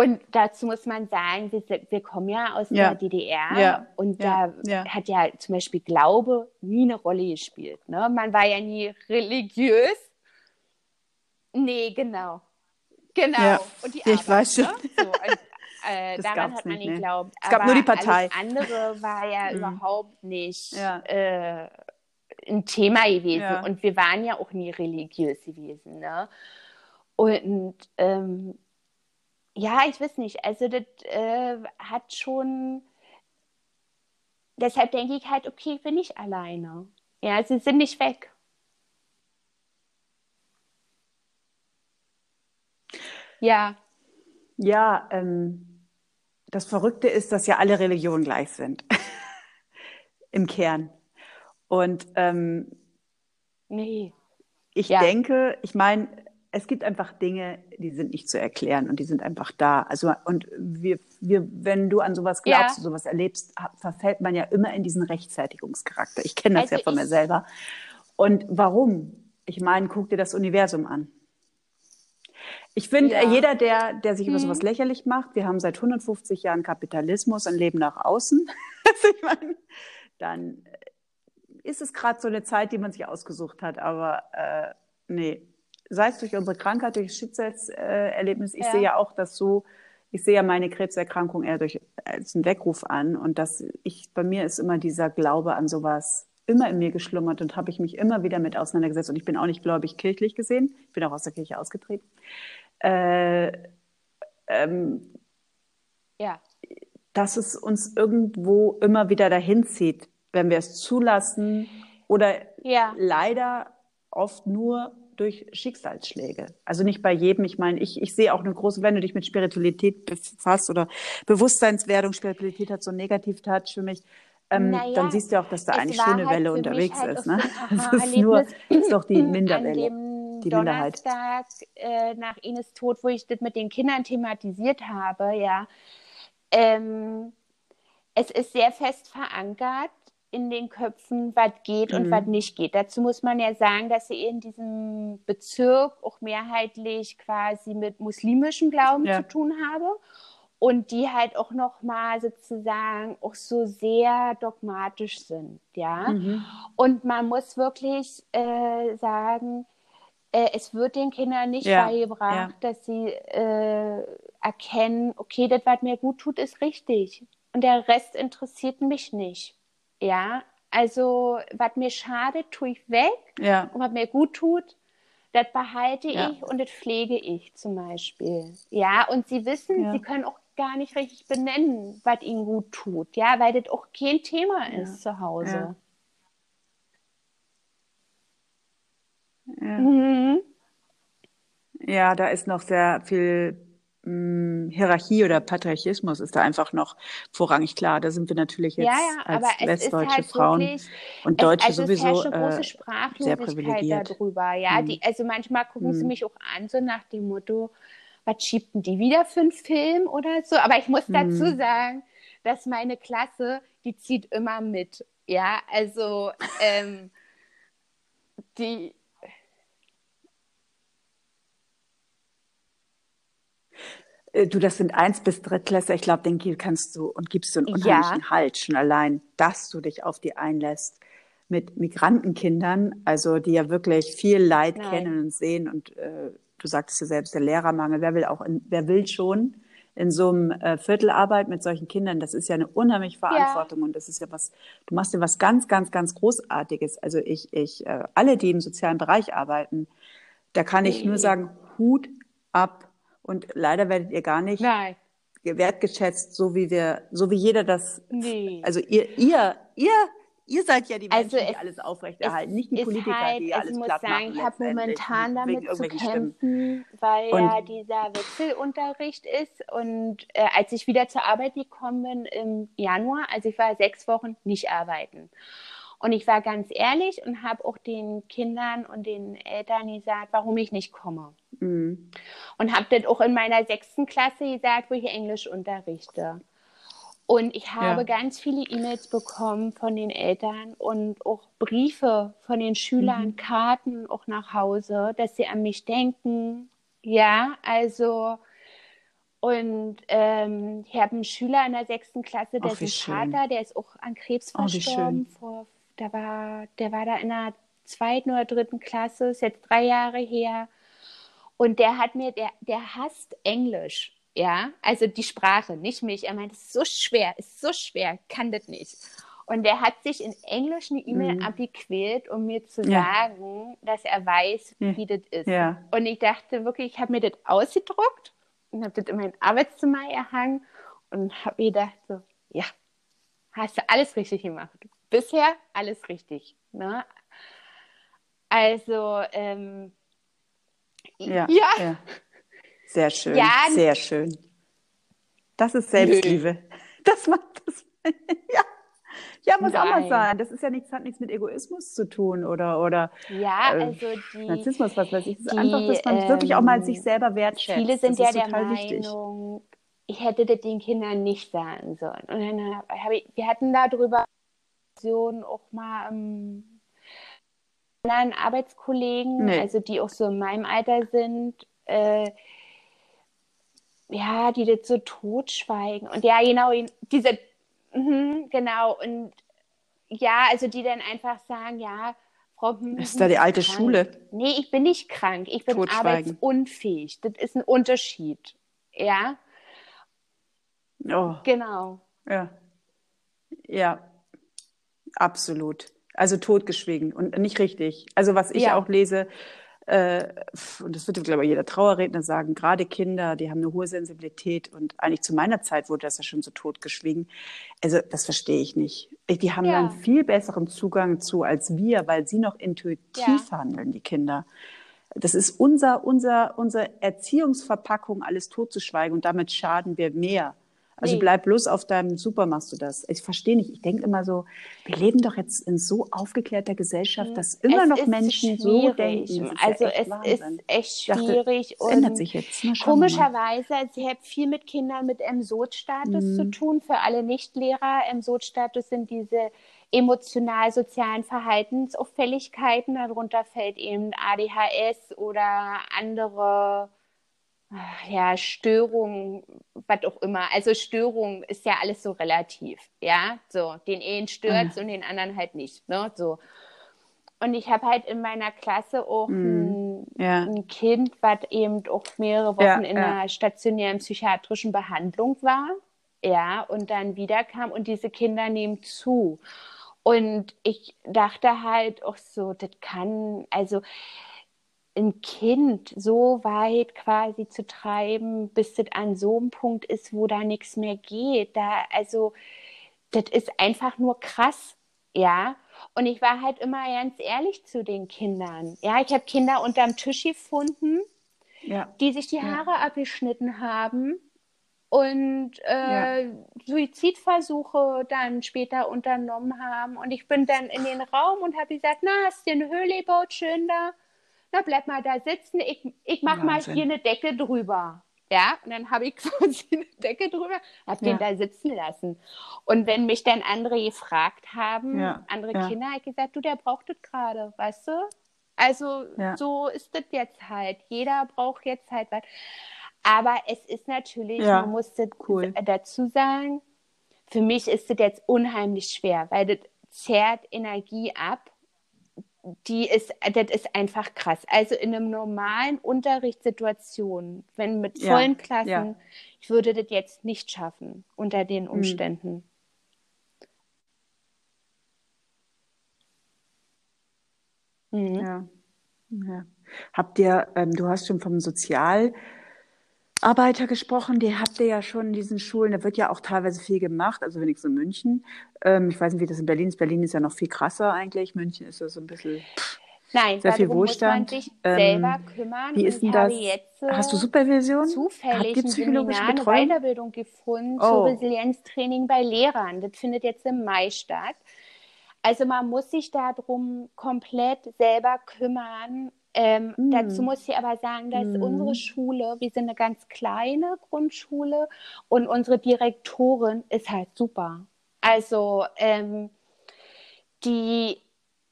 Und dazu muss man sagen, wir, wir kommen ja aus ja. der DDR ja. und ja. da hat ja zum Beispiel Glaube nie eine Rolle gespielt. Ne? Man war ja nie religiös. Nee, genau. Genau. Und die Arbeit, ich weiß schon. Ne? So, und, äh, daran hat man nicht geglaubt. Es gab nur die Partei. Alles andere war ja mhm. überhaupt nicht äh, ein Thema gewesen. Und wir waren ja auch nie religiös gewesen. Ne? Und ähm, ja, ich weiß nicht. Also das äh, hat schon. Deshalb denke ich halt, okay, ich bin nicht alleine. Ja, sie sind nicht weg. Ja. Ja, ähm, das Verrückte ist, dass ja alle Religionen gleich sind. Im Kern. Und ähm, nee. Ich ja. denke, ich meine, es gibt einfach Dinge, die sind nicht zu erklären und die sind einfach da. Also und wir, wir, wenn du an sowas glaubst, ja. sowas erlebst, verfällt man ja immer in diesen Rechtfertigungscharakter. Ich kenne das also ja von mir selber. Und warum? Ich meine, guck dir das Universum an. Ich finde, ja. jeder, der, der sich hm. über sowas lächerlich macht, wir haben seit 150 Jahren Kapitalismus, ein Leben nach außen. also ich meine, dann ist es gerade so eine Zeit, die man sich ausgesucht hat. Aber äh, nee, sei es durch unsere Krankheit, durch das Schicksalserlebnis, ich ja. sehe ja auch das so, ich sehe ja meine Krebserkrankung eher durch, als einen Weckruf an und dass ich, bei mir ist immer dieser Glaube an sowas immer in mir geschlummert und habe ich mich immer wieder mit auseinandergesetzt und ich bin auch nicht gläubig kirchlich gesehen, ich bin auch aus der Kirche ausgetreten. Äh, ähm, ja. Dass es uns irgendwo immer wieder dahin zieht, wenn wir es zulassen oder ja. leider oft nur durch Schicksalsschläge. Also nicht bei jedem. Ich meine, ich, ich sehe auch eine große, wenn du dich mit Spiritualität befasst oder Bewusstseinswerdung, Spiritualität hat so einen Negativ-Touch für mich. Ähm, naja, dann siehst du auch, dass da eine schöne halt Welle unterwegs halt ist. Ne? Das ist nur, ist doch die Minderwelle. Die Donnerstag äh, nach Ines Tod, wo ich das mit den Kindern thematisiert habe, ja. Ähm, es ist sehr fest verankert, in den Köpfen, was geht und mhm. was nicht geht. Dazu muss man ja sagen, dass ich in diesem Bezirk auch mehrheitlich quasi mit muslimischem Glauben ja. zu tun habe und die halt auch noch mal sozusagen auch so sehr dogmatisch sind, ja. Mhm. Und man muss wirklich äh, sagen, äh, es wird den Kindern nicht ja. beigebracht, ja. dass sie äh, erkennen, okay, das, was mir gut tut, ist richtig. Und der Rest interessiert mich nicht. Ja, also was mir schadet, tue ich weg. Ja. Und was mir gut tut, das behalte ja. ich und das pflege ich zum Beispiel. Ja, und sie wissen, ja. sie können auch gar nicht richtig benennen, was ihnen gut tut. Ja, weil das auch kein Thema ist zu Hause. Mhm. ja, da ist noch sehr viel hm, Hierarchie oder Patriarchismus ist da einfach noch vorrangig klar. Da sind wir natürlich jetzt ja, ja, als westdeutsche halt Frauen wirklich, und Deutsche es, also sowieso es große Sprachlosigkeit äh, sehr privilegiert. darüber. Ja, hm. die, also manchmal gucken hm. sie mich auch an, so nach dem Motto, was schiebten die wieder für einen Film oder so? Aber ich muss hm. dazu sagen, dass meine Klasse, die zieht immer mit. Ja, also ähm, die du, das sind eins bis Drittklässler. Ich glaube, den kannst du und gibst du einen unheimlichen ja. Halt schon allein, dass du dich auf die einlässt mit Migrantenkindern, also die ja wirklich viel Leid Nein. kennen und sehen. Und äh, du sagtest ja selbst, der Lehrermangel. Wer will auch, in, wer will schon in so einem äh, Viertel arbeiten mit solchen Kindern? Das ist ja eine unheimliche Verantwortung ja. und das ist ja was. Du machst ja was ganz, ganz, ganz Großartiges. Also ich, ich, äh, alle, die im sozialen Bereich arbeiten, da kann ich nur sagen, Hut ab und leider werdet ihr gar nicht Nein. wertgeschätzt, so wie wir, so wie jeder das. Nee. Also ihr, ihr, ihr, Ihr seid ja die Menschen, also die alles aufrechterhalten, nicht die Politiker, halt, die alles ich muss platt sagen, machen. Ich habe momentan damit zu kämpfen, Stimmen. weil und ja dieser Wechselunterricht ist. Und äh, als ich wieder zur Arbeit gekommen bin im Januar, also ich war sechs Wochen nicht arbeiten. Und ich war ganz ehrlich und habe auch den Kindern und den Eltern gesagt, warum ich nicht komme. Mhm. Und habe das auch in meiner sechsten Klasse gesagt, wo ich Englisch unterrichte. Und ich habe ja. ganz viele E-Mails bekommen von den Eltern und auch Briefe von den Schülern, mhm. Karten auch nach Hause, dass sie an mich denken. Ja, also und ähm, ich habe einen Schüler in der sechsten Klasse, der ist ein Vater, der ist auch an Krebs oh, verstorben. vor, da war, der war da in der zweiten oder dritten Klasse, ist jetzt drei Jahre her. Und der hat mir, der, der hasst Englisch. Ja, also die Sprache, nicht mich. Er meint, es ist so schwer, ist so schwer, kann das nicht. Und er hat sich in Englisch eine E-Mail mhm. abgequält, um mir zu ja. sagen, dass er weiß, ja. wie das ist. Ja. Und ich dachte wirklich, ich habe mir das ausgedruckt und habe das in mein Arbeitszimmer erhangen und habe mir gedacht, so, ja, hast du alles richtig gemacht. Bisher alles richtig. Ne? Also, ähm, ja. ja. Sehr schön, ja, sehr schön. Das ist Selbstliebe. Nö. Das macht das. ja. Ja, muss Nein. auch mal sein. Das ist ja nichts, hat nichts mit Egoismus zu tun oder, oder ja, äh, also die, Narzissmus, was weiß ich. Es ist die, einfach, dass man ähm, wirklich auch mal sich selber wertschätzt. Viele sind ja der Meinung, wichtig. ich hätte das den Kindern nicht sagen sollen. Und dann habe ich, wir hatten darüber auch mal ähm, anderen Arbeitskollegen, nee. also die auch so in meinem Alter sind, äh, ja, die das so totschweigen. Und ja, genau, diese, mh, genau, und ja, also die dann einfach sagen, ja, Frau Hm, ist da die alte krank. Schule? Nee, ich bin nicht krank, ich bin arbeitsunfähig. Das ist ein Unterschied. Ja. Oh. Genau. Ja. Ja, absolut. Also totgeschwiegen und nicht richtig. Also was ich ja. auch lese, äh, und das wird, glaube ich, jeder Trauerredner sagen, gerade Kinder, die haben eine hohe Sensibilität und eigentlich zu meiner Zeit wurde das ja schon so totgeschwiegen. Also das verstehe ich nicht. Die haben ja. einen viel besseren Zugang zu als wir, weil sie noch intuitiv ja. handeln, die Kinder. Das ist unser, unser, unsere Erziehungsverpackung, alles totzuschweigen und damit schaden wir mehr also nee. bleib bloß auf deinem, super machst du das. Ich verstehe nicht. Ich denke immer so, wir leben doch jetzt in so aufgeklärter Gesellschaft, dass immer es noch Menschen schwierig. so denken. Also ja es Wahnsinn. ist echt schwierig. Dachte, und ändert sich jetzt. Na, komischerweise, ich habe viel mit Kindern mit M-Sod-Status mhm. zu tun. Für alle Nichtlehrer, M-Sod-Status sind diese emotional-sozialen Verhaltensauffälligkeiten. Darunter fällt eben ADHS oder andere ja, Störung, was auch immer. Also Störung ist ja alles so relativ, ja. So, den einen stört mhm. und den anderen halt nicht, ne? So. Und ich habe halt in meiner Klasse auch mhm. ein, ja. ein, Kind, was eben auch mehrere Wochen ja, in ja. einer stationären psychiatrischen Behandlung war, ja, und dann wiederkam und diese Kinder nehmen zu. Und ich dachte halt auch so, das kann, also ein Kind so weit quasi zu treiben, bis es an so einem Punkt ist, wo da nichts mehr geht. Da, also, das ist einfach nur krass, ja. Und ich war halt immer ganz ehrlich zu den Kindern. Ja, ich habe Kinder unterm Tisch gefunden, ja. die sich die Haare ja. abgeschnitten haben und äh, ja. Suizidversuche dann später unternommen haben. Und ich bin dann in den Raum und habe gesagt, na, hast du eine Höhle gebaut, schön da? Na bleib mal da sitzen, ich, ich mach Wahnsinn. mal hier eine Decke drüber. Ja, und dann habe ich quasi eine Decke drüber, habe ja. den da sitzen lassen. Und wenn mich dann andere gefragt haben, ja. andere ja. Kinder, habe ich gesagt, du, der braucht das gerade, weißt du? Also so ist das jetzt halt. Jeder braucht jetzt halt was. Aber es ist natürlich, man muss das cool. dazu sagen, für mich ist das jetzt unheimlich schwer, weil das zehrt Energie ab die ist, das ist einfach krass. Also in einem normalen Unterrichtssituation, wenn mit vollen ja, Klassen, ja. ich würde das jetzt nicht schaffen unter den hm. Umständen. Mhm. Ja. ja. Habt ihr, ähm, du hast schon vom Sozial Arbeiter gesprochen, die habt ihr ja schon in diesen Schulen, da wird ja auch teilweise viel gemacht, also wenigstens in München. Ähm, ich weiß nicht, wie das in Berlin ist. Berlin ist ja noch viel krasser eigentlich. München ist ja so ein bisschen. Nein, sehr viel Wohlstand. muss man sich ähm, selber kümmern. Wie ist denn das? Jetzt, Hast du Supervision? Zufällig ein Seminar, eine Weiterbildung gefunden oh. zu Resilienztraining bei Lehrern. Das findet jetzt im Mai statt. Also man muss sich darum komplett selber kümmern. Ähm, mm. Dazu muss ich aber sagen, dass mm. unsere Schule, wir sind eine ganz kleine Grundschule und unsere Direktorin ist halt super. Also ähm, die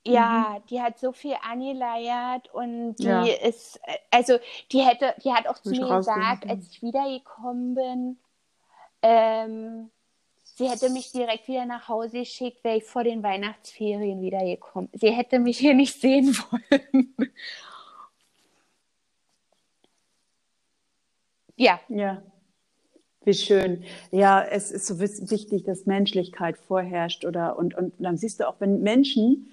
ja, mhm. die hat so viel angeleiert und die ja. ist, also die hätte, die hat auch zu mir gesagt, als ich wiedergekommen bin, ähm, sie hätte mich direkt wieder nach Hause geschickt, wäre ich vor den Weihnachtsferien wiedergekommen. Sie hätte mich hier nicht sehen wollen. Ja. Ja. Wie schön. Ja, es ist so wichtig, dass Menschlichkeit vorherrscht oder und, und dann siehst du auch, wenn Menschen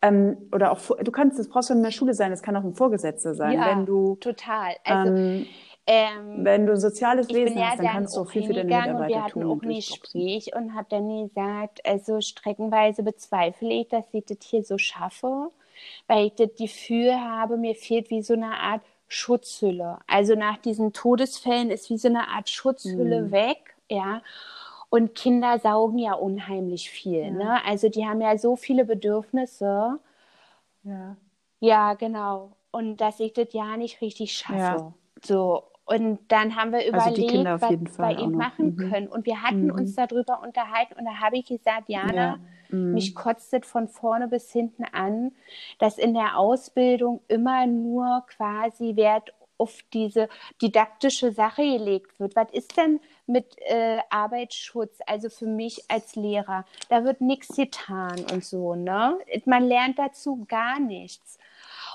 ähm, oder auch du kannst, das brauchst du in der Schule sein, das kann auch ein Vorgesetzter sein, ja, wenn du total. Also ähm, ähm, wenn du ein soziales Wesen ja hast, dann kannst du auch viel für deine Mitarbeiter und wir hatten auch ein Gespräch und hat dann gesagt, also streckenweise bezweifle ich, dass ich das hier so schaffe, weil ich das Gefühl habe, mir fehlt wie so eine Art Schutzhülle. Also nach diesen Todesfällen ist wie so eine Art Schutzhülle mhm. weg, ja. Und Kinder saugen ja unheimlich viel. Ja. Ne? Also die haben ja so viele Bedürfnisse. Ja. Ja, genau. Und dass ich das ja nicht richtig schaffe. Ja. So. Und dann haben wir also überlegt, also was wir eben machen mhm. können. Und wir hatten mhm. uns darüber unterhalten. Und da habe ich gesagt, Jana, ja. mhm. mich kotzt es von vorne bis hinten an, dass in der Ausbildung immer nur quasi Wert auf diese didaktische Sache gelegt wird. Was ist denn mit äh, Arbeitsschutz, also für mich als Lehrer? Da wird nichts getan und so, ne? Man lernt dazu gar nichts.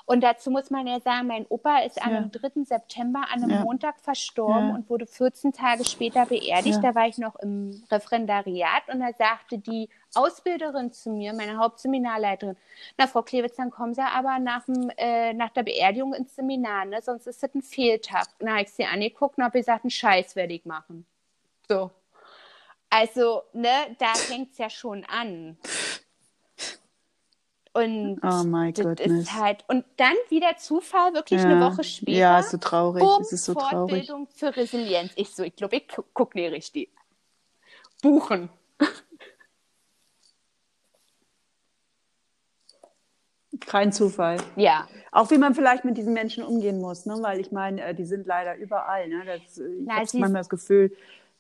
Und dazu muss man ja sagen, mein Opa ist ja. am 3. September an einem ja. Montag verstorben ja. und wurde 14 Tage später beerdigt. Da war ich noch im Referendariat und da sagte die Ausbilderin zu mir, meine Hauptseminarleiterin, na Frau Klewitz, dann kommen Sie aber nach, dem, äh, nach der Beerdigung ins Seminar, ne? sonst ist das ein Fehltag. Na, habe ich sie angeguckt und habe gesagt, einen Scheiß werde ich machen. So. Also, ne, da fängt es ja schon an. Und oh my das goodness. ist halt, und dann wieder Zufall, wirklich ja. eine Woche später. Ja, ist so traurig. Boom, es ist so Fortbildung traurig. für Resilienz. Ich so, ich glaube, ich gucke nicht richtig. Buchen. Kein Zufall. Ja. Auch wie man vielleicht mit diesen Menschen umgehen muss, ne? weil ich meine, äh, die sind leider überall. Ne? Das, äh, ich habe manchmal das Gefühl,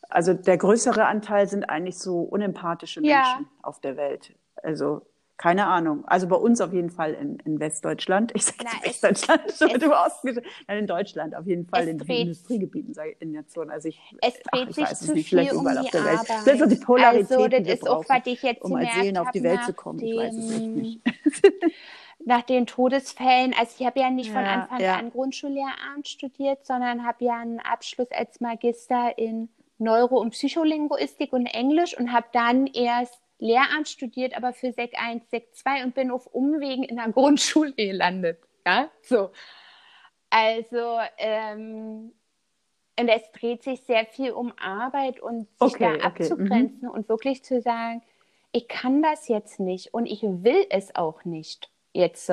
also der größere Anteil sind eigentlich so unempathische Menschen ja. auf der Welt. Also keine Ahnung. Also bei uns auf jeden Fall in, in Westdeutschland. Ich sage jetzt Westdeutschland, es, du Osten, nein, in Deutschland auf jeden Fall in den Industriegebieten, sage ich, in der Zone. Also ich, es dreht sich es nicht, vielleicht überall um auf der Welt. Arbeit. Das ist so die Polarität, also, das ist auch, was ich jetzt um als Seelen auf die Welt zu kommen. Dem, ich weiß es nicht. nach den Todesfällen, also ich habe ja nicht ja, von Anfang ja. an Grundschullehramt studiert, sondern habe ja einen Abschluss als Magister in Neuro- und Psycholinguistik und Englisch und habe dann erst Lehramt studiert, aber für Sek 1, Sek 2 und bin auf Umwegen in der Grundschule gelandet. Ja, so. Also, ähm, und es dreht sich sehr viel um Arbeit und sich okay, da abzugrenzen okay. mhm. und wirklich zu sagen, ich kann das jetzt nicht und ich will es auch nicht jetzt.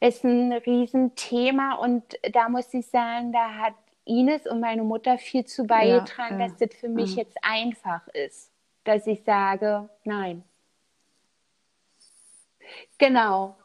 Ist ein Riesenthema und da muss ich sagen, da hat Ines und meine Mutter viel zu beigetragen, ja, ja. dass das für mich mhm. jetzt einfach ist dass ich sage, nein. Genau.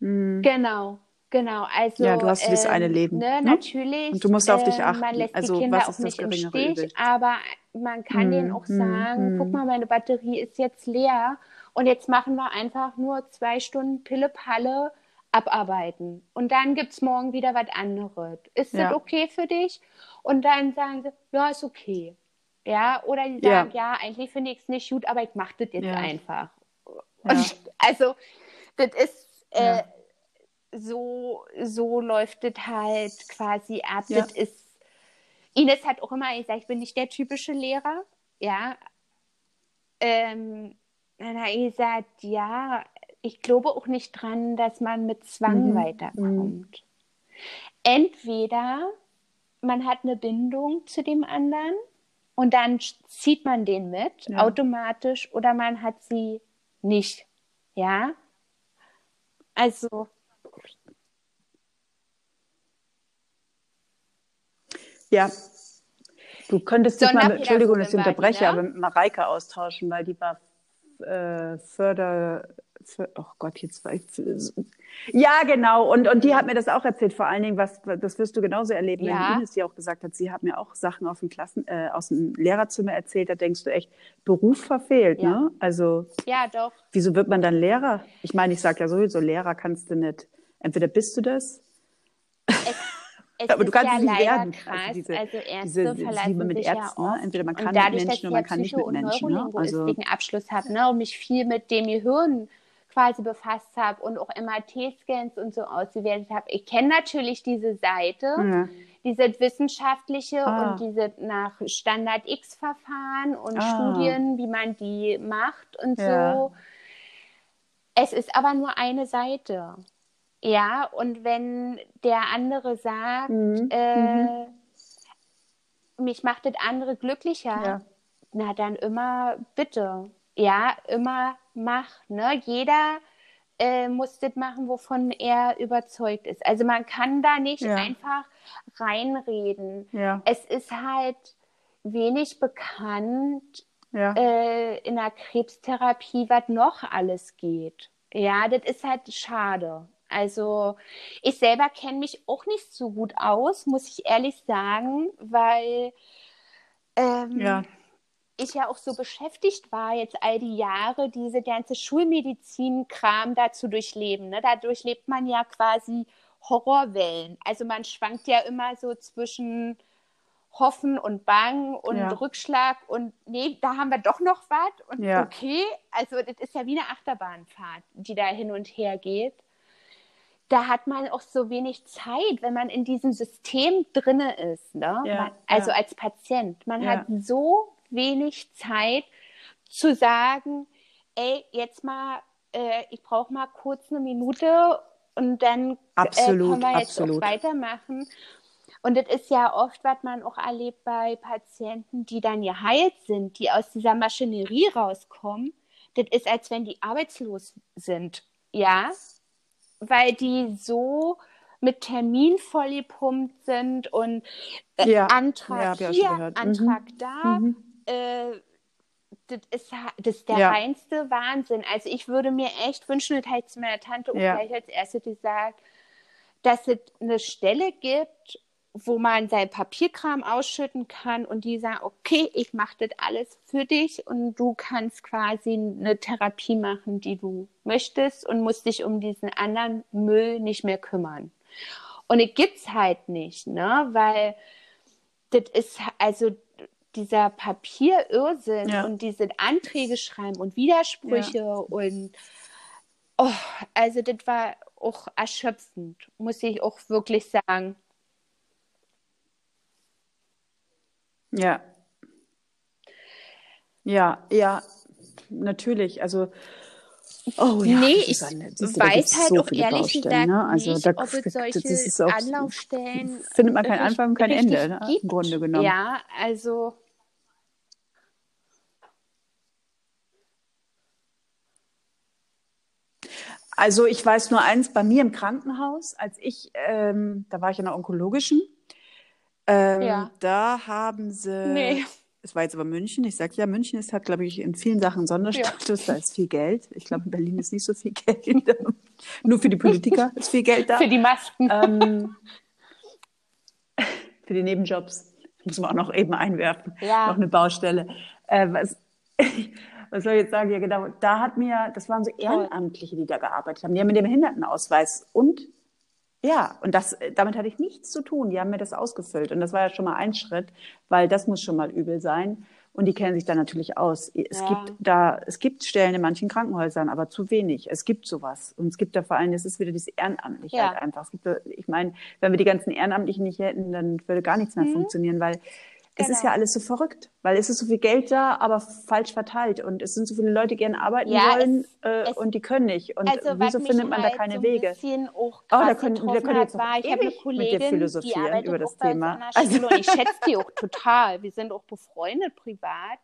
Mhm. Genau. Genau, also ja, du hast dieses ähm, eine Leben. Ne, ne? Natürlich. Und du musst auf dich äh, achten. Man lässt also, die Kinder auch nicht im Stich, Übel? aber man kann mm, denen auch mm, sagen, mm. guck mal, meine Batterie ist jetzt leer und jetzt machen wir einfach nur zwei Stunden Pille-Palle abarbeiten. Und dann gibt es morgen wieder was anderes. Ist ja. das okay für dich? Und dann sagen sie, ja, ist okay. Ja, oder die sagen, ja, ja eigentlich finde ich es nicht gut, aber ich mache das jetzt ja. einfach. Und also, das ist äh, so, so läuft das halt quasi ab. Das ist, Ines hat auch immer gesagt, ich bin nicht der typische Lehrer. Ja. Ähm, dann habe ich gesagt, ja, ich glaube auch nicht dran, dass man mit Zwang mhm. weiterkommt. Entweder man hat eine Bindung zu dem anderen und dann zieht man den mit ja. automatisch oder man hat sie nicht. Ja? Also. Ja. Du könntest dich mal, Entschuldigung, dass ich unterbreche, ne? aber mit Mareike austauschen, weil die war äh, Förder, oh Gott, jetzt war ich, ja, genau. Und, und die hat mir das auch erzählt, vor allen Dingen, was, das wirst du genauso erleben, ja. wenn Ines dir auch gesagt hat, sie hat mir auch Sachen aus dem Klassen, äh, aus dem Lehrerzimmer erzählt, da denkst du echt, Beruf verfehlt, ja. ne? Also. Ja, doch. Wieso wird man dann Lehrer? Ich meine, ich sage ja sowieso, Lehrer kannst du nicht. Entweder bist du das. Es, es aber du kannst ja es nicht werden. Also krass. Also, diese, also Ärzte diese, verlassen mit Ärzten, ja ne? Entweder man kann dadurch, mit Menschen oder man kann nicht mit Menschen. Ne? Also Abschluss habe ne? und mich viel mit dem Gehirn quasi befasst habe und auch MRT-Scans und so ausgewertet habe. Ich kenne natürlich diese Seite, ja. diese wissenschaftliche ah. und diese nach Standard X-Verfahren und ah. Studien, wie man die macht und ja. so. Es ist aber nur eine Seite. Ja, und wenn der andere sagt, mhm. Äh, mhm. mich macht das andere glücklicher, ja. na dann immer bitte. Ja, immer mach. Ne? Jeder äh, muss das machen, wovon er überzeugt ist. Also man kann da nicht ja. einfach reinreden. Ja. Es ist halt wenig bekannt ja. äh, in der Krebstherapie, was noch alles geht. Ja, das ist halt schade. Also ich selber kenne mich auch nicht so gut aus, muss ich ehrlich sagen, weil ähm, ja ich ja auch so beschäftigt war, jetzt all die Jahre, diese ganze Schulmedizin-Kram da zu durchleben. Ne? Da durchlebt man ja quasi Horrorwellen. Also man schwankt ja immer so zwischen Hoffen und Bang und ja. Rückschlag und nee, da haben wir doch noch was und ja. okay, also das ist ja wie eine Achterbahnfahrt, die da hin und her geht. Da hat man auch so wenig Zeit, wenn man in diesem System drinne ist, ne? Ja, man, also als Patient. Man hat so wenig Zeit zu sagen, ey, jetzt mal, äh, ich brauche mal kurz eine Minute und dann absolut, äh, können wir jetzt absolut. auch weitermachen. Und das ist ja oft, was man auch erlebt bei Patienten, die dann geheilt sind, die aus dieser Maschinerie rauskommen. Das ist, als wenn die arbeitslos sind. Ja, weil die so mit Termin vollgepumpt sind und äh, ja. Antrag ja, hier, Antrag mhm. da, mhm äh, das ist, das ist der ja. reinste Wahnsinn. Also ich würde mir echt wünschen, das hat zu meiner Tante auch ja. gleich als erste gesagt, dass es eine Stelle gibt, wo man sein Papierkram ausschütten kann und die sagen, okay, ich mache das alles für dich und du kannst quasi eine Therapie machen, die du möchtest und musst dich um diesen anderen Müll nicht mehr kümmern. Und es gibt's halt nicht, ne? Weil das ist, also dieser Papierirrsinn ja. und diese Anträge schreiben und Widersprüche ja. und oh, also das war auch erschöpfend, muss ich auch wirklich sagen. Ja. Ja, ja, natürlich. Also Oh ja, nee, ich weiß halt so auch ehrlich gesagt ne? also nicht, da, ob es solche auch, Anlaufstellen findet man keinen Anfang und kein Ende, ne? im Grunde genommen. Ja, also Also ich weiß nur eins, bei mir im Krankenhaus, als ich, ähm, da war ich in der onkologischen, ähm, ja. da haben sie, nee. Es war jetzt aber München, ich sage ja, München ist halt, glaube ich, in vielen Sachen Sonderstatus, ja. da ist viel Geld. Ich glaube, in Berlin ist nicht so viel Geld. nur für die Politiker ist viel Geld da. Für die Masken. Ähm, für die Nebenjobs muss man auch noch eben einwerfen. Ja. Noch eine Baustelle. Äh, was, was soll ich jetzt sagen? Ja, genau. Da hat mir, das waren so Ehrenamtliche, die da gearbeitet haben. Die haben mit dem Behindertenausweis und ja, und das, damit hatte ich nichts zu tun. Die haben mir das ausgefüllt. Und das war ja schon mal ein Schritt, weil das muss schon mal übel sein. Und die kennen sich da natürlich aus. Es ja. gibt da, es gibt Stellen in manchen Krankenhäusern, aber zu wenig. Es gibt sowas. Und es gibt da vor allem, es ist wieder diese Ehrenamtlichkeit ja. einfach. Es gibt, ich meine, wenn wir die ganzen Ehrenamtlichen nicht hätten, dann würde gar nichts mehr mhm. funktionieren, weil es ist ja genau. alles so verrückt, weil es ist so viel Geld da, aber falsch verteilt und es sind so viele Leute, die gerne arbeiten ja, wollen es, äh, und die können nicht. Und also, wieso findet man halt da keine so Wege? oh, da können, wir können jetzt war, ich ewig mit dir philosophieren über das Thema. Also. Ich schätze die auch total. Wir sind auch befreundet privat.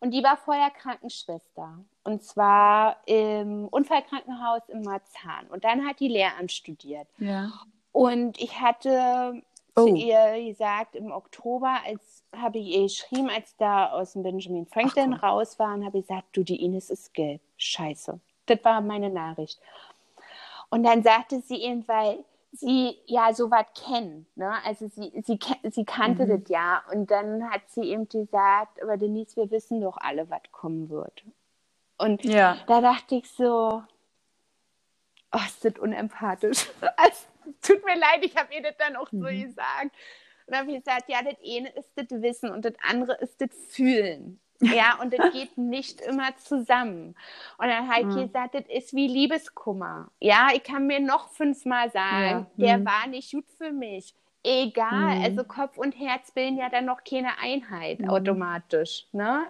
Und die war vorher Krankenschwester. Und zwar im Unfallkrankenhaus in Marzahn. Und dann hat die Lehramt studiert. Ja. Und ich hatte oh. zu ihr gesagt, im Oktober, als habe ich ihr geschrieben, als da aus dem Benjamin Franklin Ach, raus waren, habe ich gesagt, du, die Ines ist gelb. Scheiße. Das war meine Nachricht. Und dann sagte sie eben, weil sie ja so was kennt. Ne? Also sie, sie, sie kannte mhm. das ja. Und dann hat sie eben gesagt, aber Denise, wir wissen doch alle, was kommen wird. Und ja. da dachte ich so, oh, ist das unempathisch. Also, tut mir leid, ich habe ihr das dann auch mhm. so gesagt. Und dann habe ich gesagt, ja, das eine ist das Wissen und das andere ist das Fühlen. Ja, und das geht nicht immer zusammen. Und dann hat mhm. gesagt, das ist wie Liebeskummer. Ja, ich kann mir noch fünfmal sagen, ja. der mhm. war nicht gut für mich. Egal, mhm. also Kopf und Herz bilden ja dann noch keine Einheit mhm. automatisch. Ne?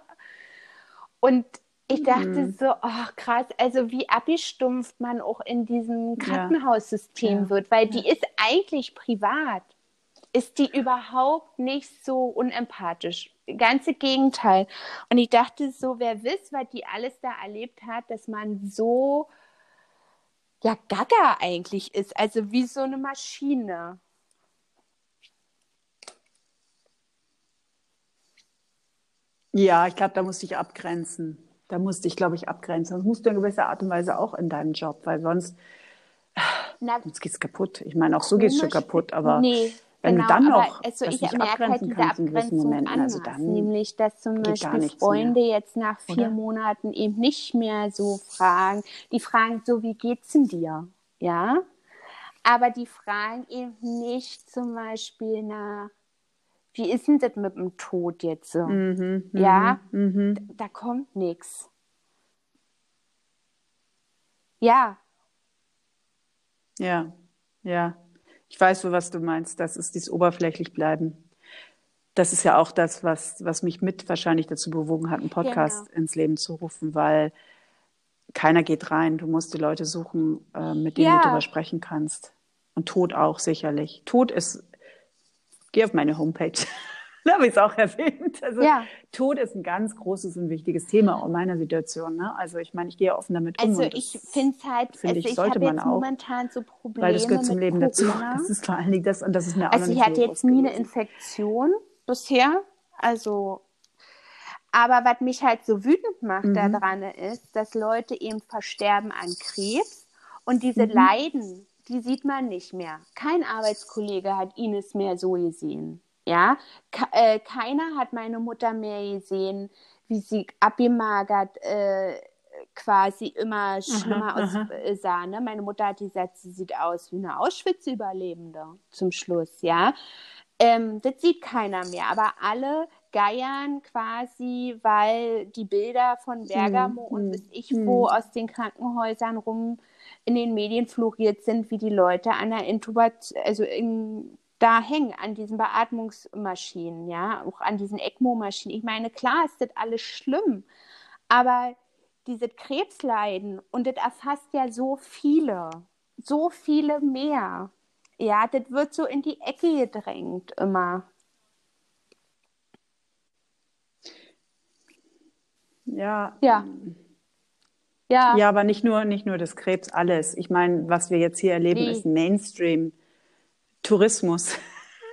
Und ich dachte mhm. so, oh krass, also wie abgestumpft man auch in diesem Krankenhaussystem ja. wird, weil die ist eigentlich privat ist die überhaupt nicht so unempathisch. Ganze Gegenteil. Und ich dachte so, wer wisst, was die alles da erlebt hat, dass man so ja gaga eigentlich ist, also wie so eine Maschine. Ja, ich glaube, da musste ich abgrenzen. Da musste ich, glaube ich, abgrenzen. Das musst du in gewisser Art und Weise auch in deinem Job, weil sonst, Na, sonst geht's kaputt. Ich meine, auch so geht es schon kaputt, aber nee, wenn genau, du dann noch also ich merke halt diese Abgrenzung anders, also dann nämlich, dass zum Beispiel Freunde mehr. jetzt nach vier Oder? Monaten eben nicht mehr so fragen, die fragen so, wie geht's denn dir? Ja, aber die fragen eben nicht zum Beispiel nach, wie ist denn das mit dem Tod jetzt so? Mhm, ja, mhm. Da, da kommt nichts. Ja. Ja, ja. Ich weiß so, was du meinst. Das ist dieses oberflächlich bleiben. Das ist ja auch das, was, was mich mit wahrscheinlich dazu bewogen hat, einen Podcast genau. ins Leben zu rufen, weil keiner geht rein. Du musst die Leute suchen, äh, mit denen ja. du darüber sprechen kannst. Und Tod auch sicherlich. Tod ist, geh auf meine Homepage. da habe ich es auch erwähnt. Also ja. Tod ist ein ganz großes und wichtiges Thema in meiner Situation. Ne? Also ich meine, ich gehe offen damit um. Also ich finde es halt, find also ich, sollte man auch, momentan so Probleme Weil das gehört zum Leben Corona. dazu. Das ist vor allen Dingen das und das ist mir auch Also ich hatte jetzt nie eine Infektion bisher. Also aber was mich halt so wütend macht mhm. daran ist, dass Leute eben versterben an Krebs und diese mhm. Leiden, die sieht man nicht mehr. Kein Arbeitskollege hat Ines mehr so gesehen. Ja, Ke äh, keiner hat meine Mutter mehr gesehen, wie sie abgemagert äh, quasi immer schlimmer aussah. Ne? Meine Mutter hat gesagt, sie sieht aus wie eine Auschwitz-Überlebende zum Schluss, ja. Ähm, das sieht keiner mehr, aber alle geiern quasi, weil die Bilder von Bergamo hm, und bis ich hm. wo aus den Krankenhäusern rum in den Medien floriert sind, wie die Leute an der Intubation, also in da hängen an diesen Beatmungsmaschinen, ja, auch an diesen ECMO-Maschinen. Ich meine, klar ist das alles schlimm, aber diese Krebsleiden und das erfasst ja so viele, so viele mehr. Ja, das wird so in die Ecke gedrängt immer. Ja. Ja. Ja. Ja, aber nicht nur, nicht nur das Krebs, alles. Ich meine, was wir jetzt hier erleben, nee. ist Mainstream. Tourismus.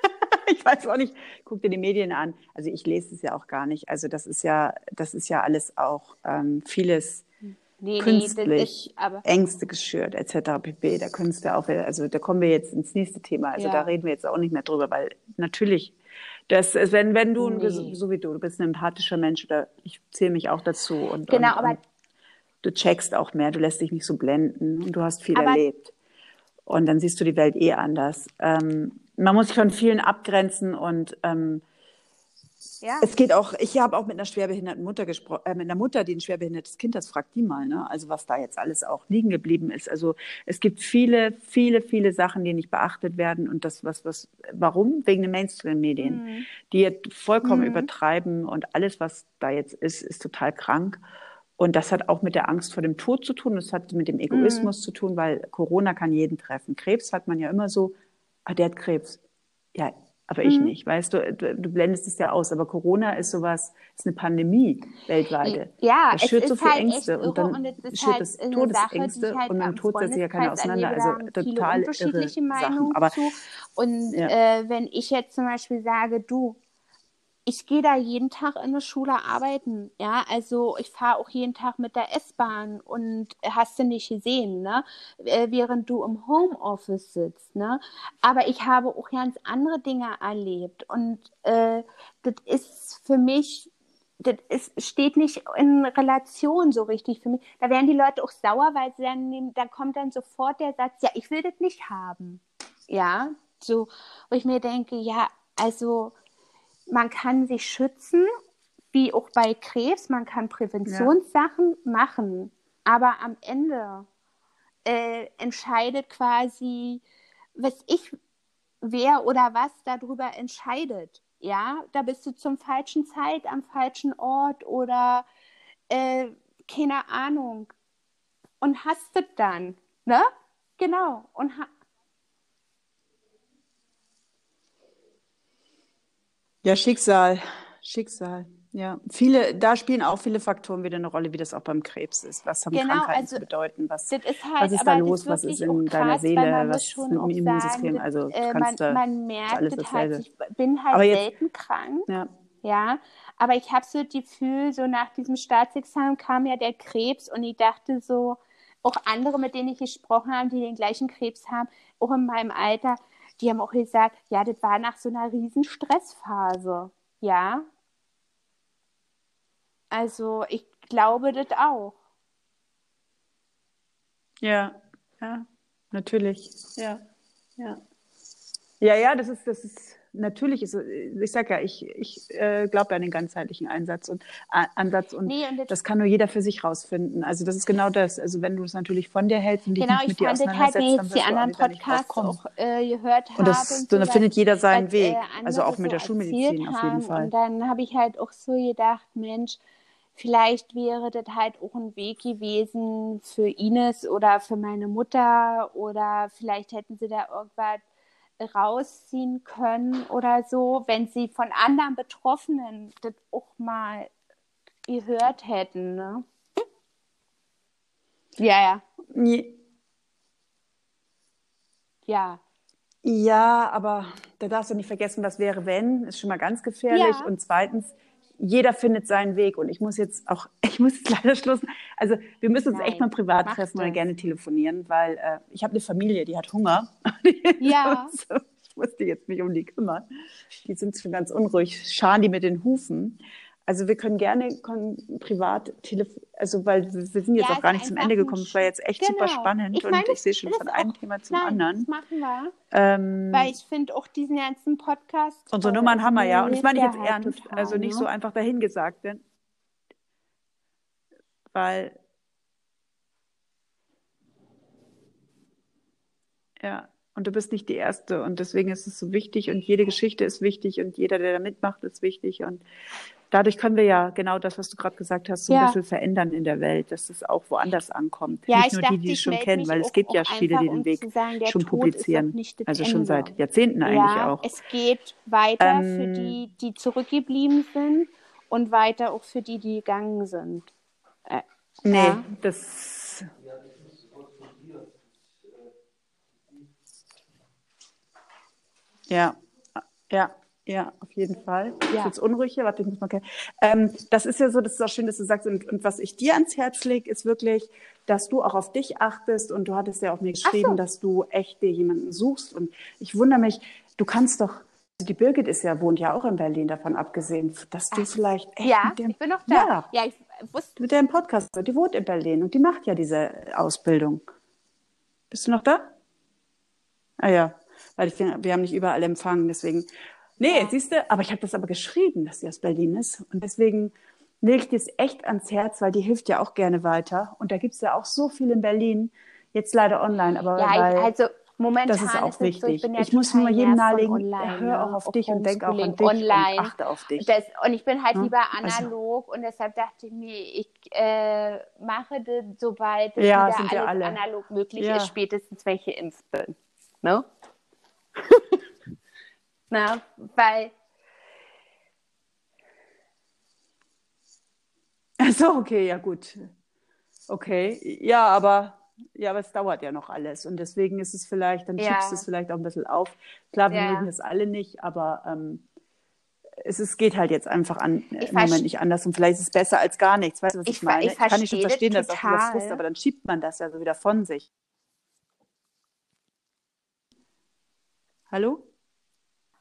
ich weiß auch nicht, guck dir die Medien an. Also ich lese es ja auch gar nicht. Also das ist ja, das ist ja alles auch ähm, vieles nee, künstlich, nee, Ängste geschürt, etc. pp. Da könntest du auch, also da kommen wir jetzt ins nächste Thema. Also ja. da reden wir jetzt auch nicht mehr drüber, weil natürlich, das, wenn, wenn du, nee. so wie du, du bist ein empathischer Mensch, oder ich zähle mich auch dazu. Und, genau, und, aber du checkst auch mehr, du lässt dich nicht so blenden und du hast viel aber erlebt. Und dann siehst du die Welt eh anders. Ähm, man muss sich von vielen abgrenzen und ähm, ja. Es geht auch, ich habe auch mit einer schwerbehinderten Mutter gesprochen, äh, mit einer Mutter, die ein schwerbehindertes Kind hat, fragt die mal, ne? Also was da jetzt alles auch liegen geblieben ist. Also es gibt viele, viele, viele Sachen, die nicht beachtet werden und das, was, was, warum? Wegen den Mainstream-Medien, mhm. die jetzt vollkommen mhm. übertreiben und alles, was da jetzt ist, ist total krank. Und das hat auch mit der Angst vor dem Tod zu tun. Das hat mit dem Egoismus mhm. zu tun, weil Corona kann jeden treffen. Krebs hat man ja immer so, ah, der hat Krebs. Ja, aber ich mhm. nicht, weißt du, du, du, blendest es ja aus. Aber Corona ist sowas, ist eine Pandemie weltweite. Ja, das schürt so viel halt Ängste und dann und schürt halt es Todesängste halt und mit dem Tod setzt sich ja keiner auseinander. Also total unterschiedliche irre Meinungen Sachen. Aber, zu. Und ja. äh, wenn ich jetzt zum Beispiel sage, du, ich gehe da jeden Tag in der Schule arbeiten, ja, also ich fahre auch jeden Tag mit der S-Bahn und hast du nicht gesehen, ne, äh, während du im Homeoffice sitzt, ne, aber ich habe auch ganz andere Dinge erlebt und äh, das ist für mich das ist, steht nicht in Relation so richtig für mich. Da werden die Leute auch sauer, weil sie dann nehmen, da kommt dann sofort der Satz, ja, ich will das nicht haben. Ja, so, wo ich mir denke, ja, also man kann sich schützen, wie auch bei Krebs, man kann Präventionssachen ja. machen, aber am Ende äh, entscheidet quasi, was ich, wer oder was darüber entscheidet. Ja, da bist du zum falschen Zeit am falschen Ort oder äh, keine Ahnung und hast es dann, ne? Genau und ha Ja, Schicksal. Schicksal. Ja, viele, da spielen auch viele Faktoren wieder eine Rolle, wie das auch beim Krebs ist. Was haben genau, Krankheiten also, zu bedeuten? Was, ist, halt, was ist da los? Was ist in krass, deiner Seele? Was ist dem Immunsystem? Sagen, also äh, kannst man, man merkt das halt, ich bin halt jetzt, selten krank. Ja. ja. Aber ich habe so das Gefühl, so nach diesem Staatsexamen kam ja der Krebs und ich dachte so, auch andere, mit denen ich gesprochen habe, die den gleichen Krebs haben, auch in meinem Alter, die haben auch gesagt, ja, das war nach so einer riesen Stressphase. Ja. Also ich glaube das auch. Ja, ja, natürlich. Ja, ja. Ja, ja, das ist, das ist natürlich ist, ich sage ja, ich, ich äh, glaube an den ganzheitlichen Einsatz und äh, Ansatz und, nee, und das kann nur jeder für sich rausfinden. Also das ist genau das. Also wenn du es natürlich von dir hältst und dich genau, nicht mit dir halt auseinandersetzt, halt, dann die anderen Podcasts auch äh, gehört habe. Und, das, und so, dann findet jeder seinen was, Weg. Äh, also auch mit so der Schulmedizin auf jeden Fall. Und dann habe ich halt auch so gedacht, Mensch, vielleicht wäre das halt auch ein Weg gewesen für Ines oder für meine Mutter oder vielleicht hätten sie da irgendwas rausziehen können oder so, wenn sie von anderen Betroffenen das auch mal gehört hätten. Ne? Ja, ja. Ja. Ja, aber da darfst du nicht vergessen, was wäre, wenn, ist schon mal ganz gefährlich. Ja. Und zweitens, jeder findet seinen Weg. Und ich muss jetzt auch, ich muss jetzt leider schlussen. Also wir müssen uns Nein, echt mal privat treffen oder gerne telefonieren, weil äh, ich habe eine Familie, die hat Hunger. Ja. ich muss die jetzt mich um die kümmern. Die sind schon ganz unruhig, scharen die mit den Hufen. Also wir können gerne privat telefonieren, also weil wir sind jetzt ja, auch gar nicht zum Ende gekommen. Es war jetzt echt genau. super spannend ich meine, und ich sehe schon von einem Thema zum nein, anderen. Das machen wir. Ähm, weil ich finde auch diesen ganzen Podcast. Unsere Nummern haben wir ja. Und das meine ich jetzt halt ernst. Total, also nicht ne? so einfach dahingesagt. Denn, weil ja, und du bist nicht die Erste. Und deswegen ist es so wichtig und jede Geschichte ist wichtig und jeder, der da mitmacht, ist wichtig. Und dadurch können wir ja genau das, was du gerade gesagt hast, so ja. ein bisschen verändern in der Welt, dass es auch woanders ankommt. Ja, nicht nur dachte, die, die es schon kennen, weil es gibt ja viele, die den Weg sagen, schon Tod publizieren. Also schon seit Jahrzehnten eigentlich ja, auch. Es geht weiter ähm, für die, die zurückgeblieben sind und weiter auch für die, die gegangen sind. Äh, nee, ja. das. Ja, ja. Ja, auf jeden Fall. Ja. Jetzt unruhig hier? Warte, ich muss mal. Ähm, das ist ja so, das ist auch schön, dass du sagst. Und, und was ich dir ans Herz lege, ist wirklich, dass du auch auf dich achtest. Und du hattest ja auch mir geschrieben, so. dass du echt dir jemanden suchst. Und ich wundere mich, du kannst doch. Die Birgit ist ja, wohnt ja auch in Berlin, davon abgesehen, dass du Ach, vielleicht echt Ja, dem, ich bin noch da. Ja, ja ich wusste. Mit deinem Podcast, die wohnt in Berlin und die macht ja diese Ausbildung. Bist du noch da? Ah ja, weil ich, wir haben nicht überall empfangen, deswegen Nee, ja. siehst du, aber ich habe das aber geschrieben, dass sie aus Berlin ist. Und deswegen lege ich das echt ans Herz, weil die hilft ja auch gerne weiter. Und da gibt es ja auch so viel in Berlin, jetzt leider online, aber ja, weil, also momentan das ist auch ist wichtig. So, ich, ja ich muss nur jedem nahelegen, online, hör auch auf dich und denk auch an dich online. und achte auf dich. Das, und ich bin halt hm? lieber also analog also. und deshalb dachte ich mir, ich äh, mache das, sobald ja, wieder alles analog möglich ja. ist, spätestens welche impft bin. Ne? Na, weil Achso, okay, ja gut. Okay, ja, aber ja, aber es dauert ja noch alles und deswegen ist es vielleicht, dann ja. schiebst du es vielleicht auch ein bisschen auf. Klar, wir ja. mögen es alle nicht, aber ähm, es, es geht halt jetzt einfach an, im Moment nicht anders und vielleicht ist es besser als gar nichts. Weißt du, was ich, ich meine? Ich, ich kann nicht schon verstehen, dass auch was frisst, aber dann schiebt man das ja so wieder von sich. Hallo?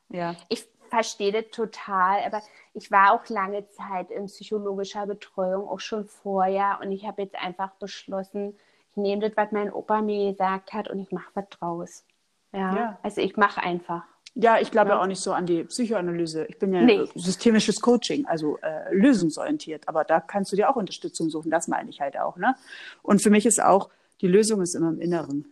Ja. Ich verstehe das total, aber ich war auch lange Zeit in psychologischer Betreuung, auch schon vorher. Und ich habe jetzt einfach beschlossen, ich nehme das, was mein Opa mir gesagt hat, und ich mache was draus. Ja. ja. Also ich mache einfach. Ja, ich glaube ja. auch nicht so an die Psychoanalyse. Ich bin ja nee. systemisches Coaching, also äh, lösungsorientiert. Aber da kannst du dir auch Unterstützung suchen. Das meine ich halt auch. Ne? Und für mich ist auch, die Lösung ist immer im Inneren.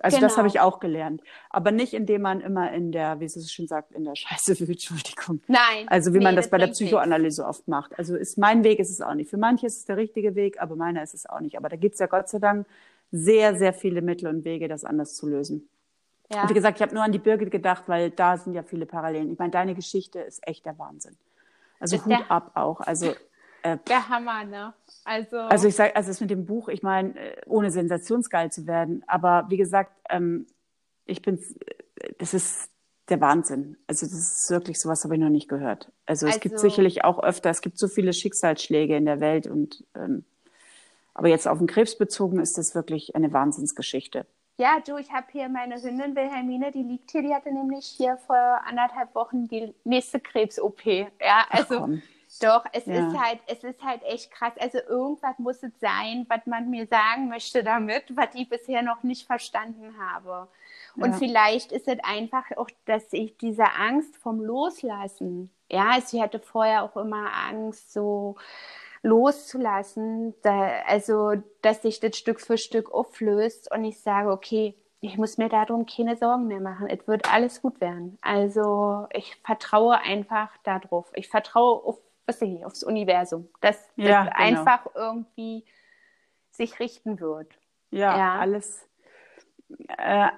Also genau. das habe ich auch gelernt. Aber nicht, indem man immer in der, wie es schön sagt, in der Scheiße will, Entschuldigung. Nein. Also wie nee, man das, das bei der Psychoanalyse nicht. oft macht. Also ist mein Weg ist es auch nicht. Für manche ist es der richtige Weg, aber meiner ist es auch nicht. Aber da gibt es ja Gott sei Dank sehr, sehr viele Mittel und Wege, das anders zu lösen. Ja. Und wie gesagt, ich habe nur an die Birgit gedacht, weil da sind ja viele Parallelen. Ich meine, deine Geschichte ist echt der Wahnsinn. Also Hut der, ab auch. Also äh, der Hammer, ne? Also, also ich sage, also das mit dem Buch, ich meine, äh, ohne sensationsgeil zu werden, aber wie gesagt, ähm, ich bin, äh, das ist der Wahnsinn. Also das ist wirklich sowas habe ich noch nicht gehört. Also, also es gibt also sicherlich auch öfter, es gibt so viele Schicksalsschläge in der Welt und ähm, aber jetzt auf den Krebs bezogen ist das wirklich eine Wahnsinnsgeschichte. Ja, du, ich habe hier meine Hündin Wilhelmine, die liegt hier, die hatte nämlich hier vor anderthalb Wochen die nächste Krebs-OP. Ja, also doch, es ja. ist halt, es ist halt echt krass. Also irgendwas muss es sein, was man mir sagen möchte damit, was ich bisher noch nicht verstanden habe. Und ja. vielleicht ist es einfach auch, dass ich diese Angst vom Loslassen, ja, also ich hatte vorher auch immer Angst, so loszulassen, da, also dass sich das Stück für Stück auflöst und ich sage, okay, ich muss mir darum keine Sorgen mehr machen. Es wird alles gut werden. Also ich vertraue einfach darauf. Ich vertraue auf was weiß ich, aufs Universum, dass ja, das genau. einfach irgendwie sich richten wird. Ja, ja. alles. Äh,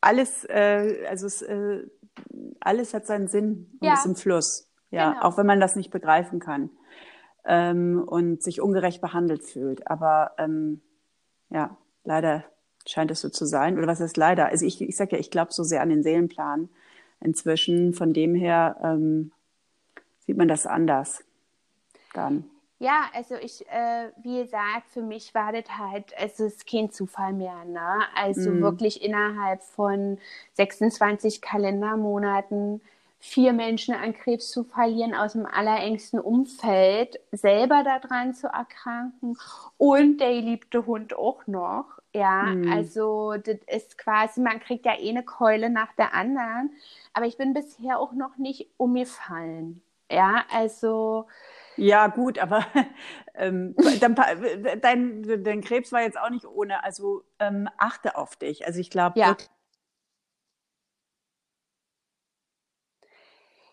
alles, äh, also es, äh, alles hat seinen Sinn und ja. ist im Fluss. Ja, genau. auch wenn man das nicht begreifen kann ähm, und sich ungerecht behandelt fühlt. Aber ähm, ja, leider scheint es so zu sein. Oder was ist leider? Also ich, ich sage ja, ich glaube so sehr an den Seelenplan inzwischen. Von dem her ähm, sieht man das anders dann. Ja, also ich, äh, wie gesagt, für mich war das halt, es ist kein Zufall mehr, ne? Also mm. wirklich innerhalb von 26 Kalendermonaten vier Menschen an Krebs zu verlieren aus dem allerengsten Umfeld, selber daran zu erkranken und der geliebte Hund auch noch. Ja, mm. also das ist quasi, man kriegt ja eh eine Keule nach der anderen. Aber ich bin bisher auch noch nicht umgefallen. Ja, also. Ja, gut, aber ähm, dein, dein, dein, Krebs war jetzt auch nicht ohne. Also ähm, achte auf dich. Also ich glaube. Ja.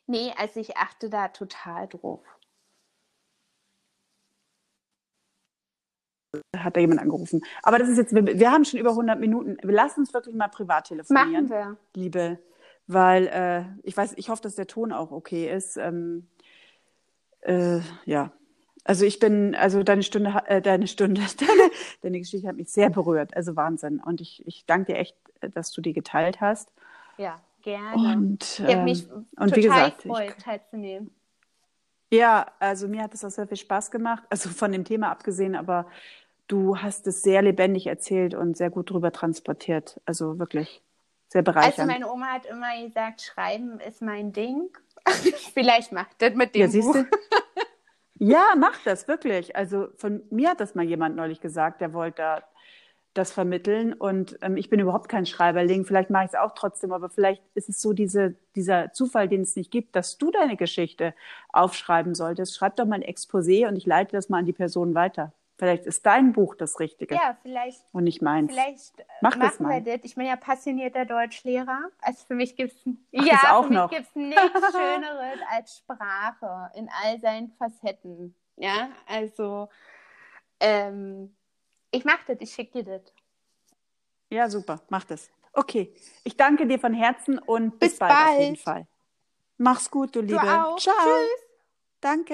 Nee, also ich achte da total drauf. Hat da jemand angerufen. Aber das ist jetzt, wir, wir haben schon über 100 Minuten. Wir lassen uns wirklich mal privat telefonieren. Machen wir. Liebe weil äh, ich weiß, ich hoffe, dass der Ton auch okay ist. Ähm, äh, ja, also ich bin, also deine Stunde, äh, deine Stunde, deine, deine Geschichte hat mich sehr berührt, also Wahnsinn. Und ich, ich danke dir echt, dass du die geteilt hast. Ja, gerne. Und, ich habe mich ähm, und wie gesagt, gefreut, teilzunehmen. Ja, also mir hat es auch sehr viel Spaß gemacht, also von dem Thema abgesehen, aber du hast es sehr lebendig erzählt und sehr gut drüber transportiert. Also wirklich sehr bereichernd. Also meine Oma hat immer gesagt, Schreiben ist mein Ding. Vielleicht macht das mit dem ja, Buch. ja, macht das wirklich. Also von mir hat das mal jemand neulich gesagt, der wollte da das vermitteln. Und ähm, ich bin überhaupt kein Schreiberling. Vielleicht mache ich es auch trotzdem, aber vielleicht ist es so diese, dieser Zufall, den es nicht gibt, dass du deine Geschichte aufschreiben solltest. Schreib doch mal ein Exposé und ich leite das mal an die Person weiter. Vielleicht ist dein Buch das Richtige. Ja, vielleicht. Und nicht meins. Vielleicht äh, Mach machen das mal. wir das. Ich bin ja passionierter Deutschlehrer. Also für mich gibt es ja, auch noch. nichts Schöneres als Sprache in all seinen Facetten. Ja, also ähm, ich mache das, ich schicke dir das. Ja, super, mach das. Okay, ich danke dir von Herzen und bis, bis bald, bald, auf jeden Fall. Mach's gut, du Liebe. Du auch. Ciao. Tschüss. Danke.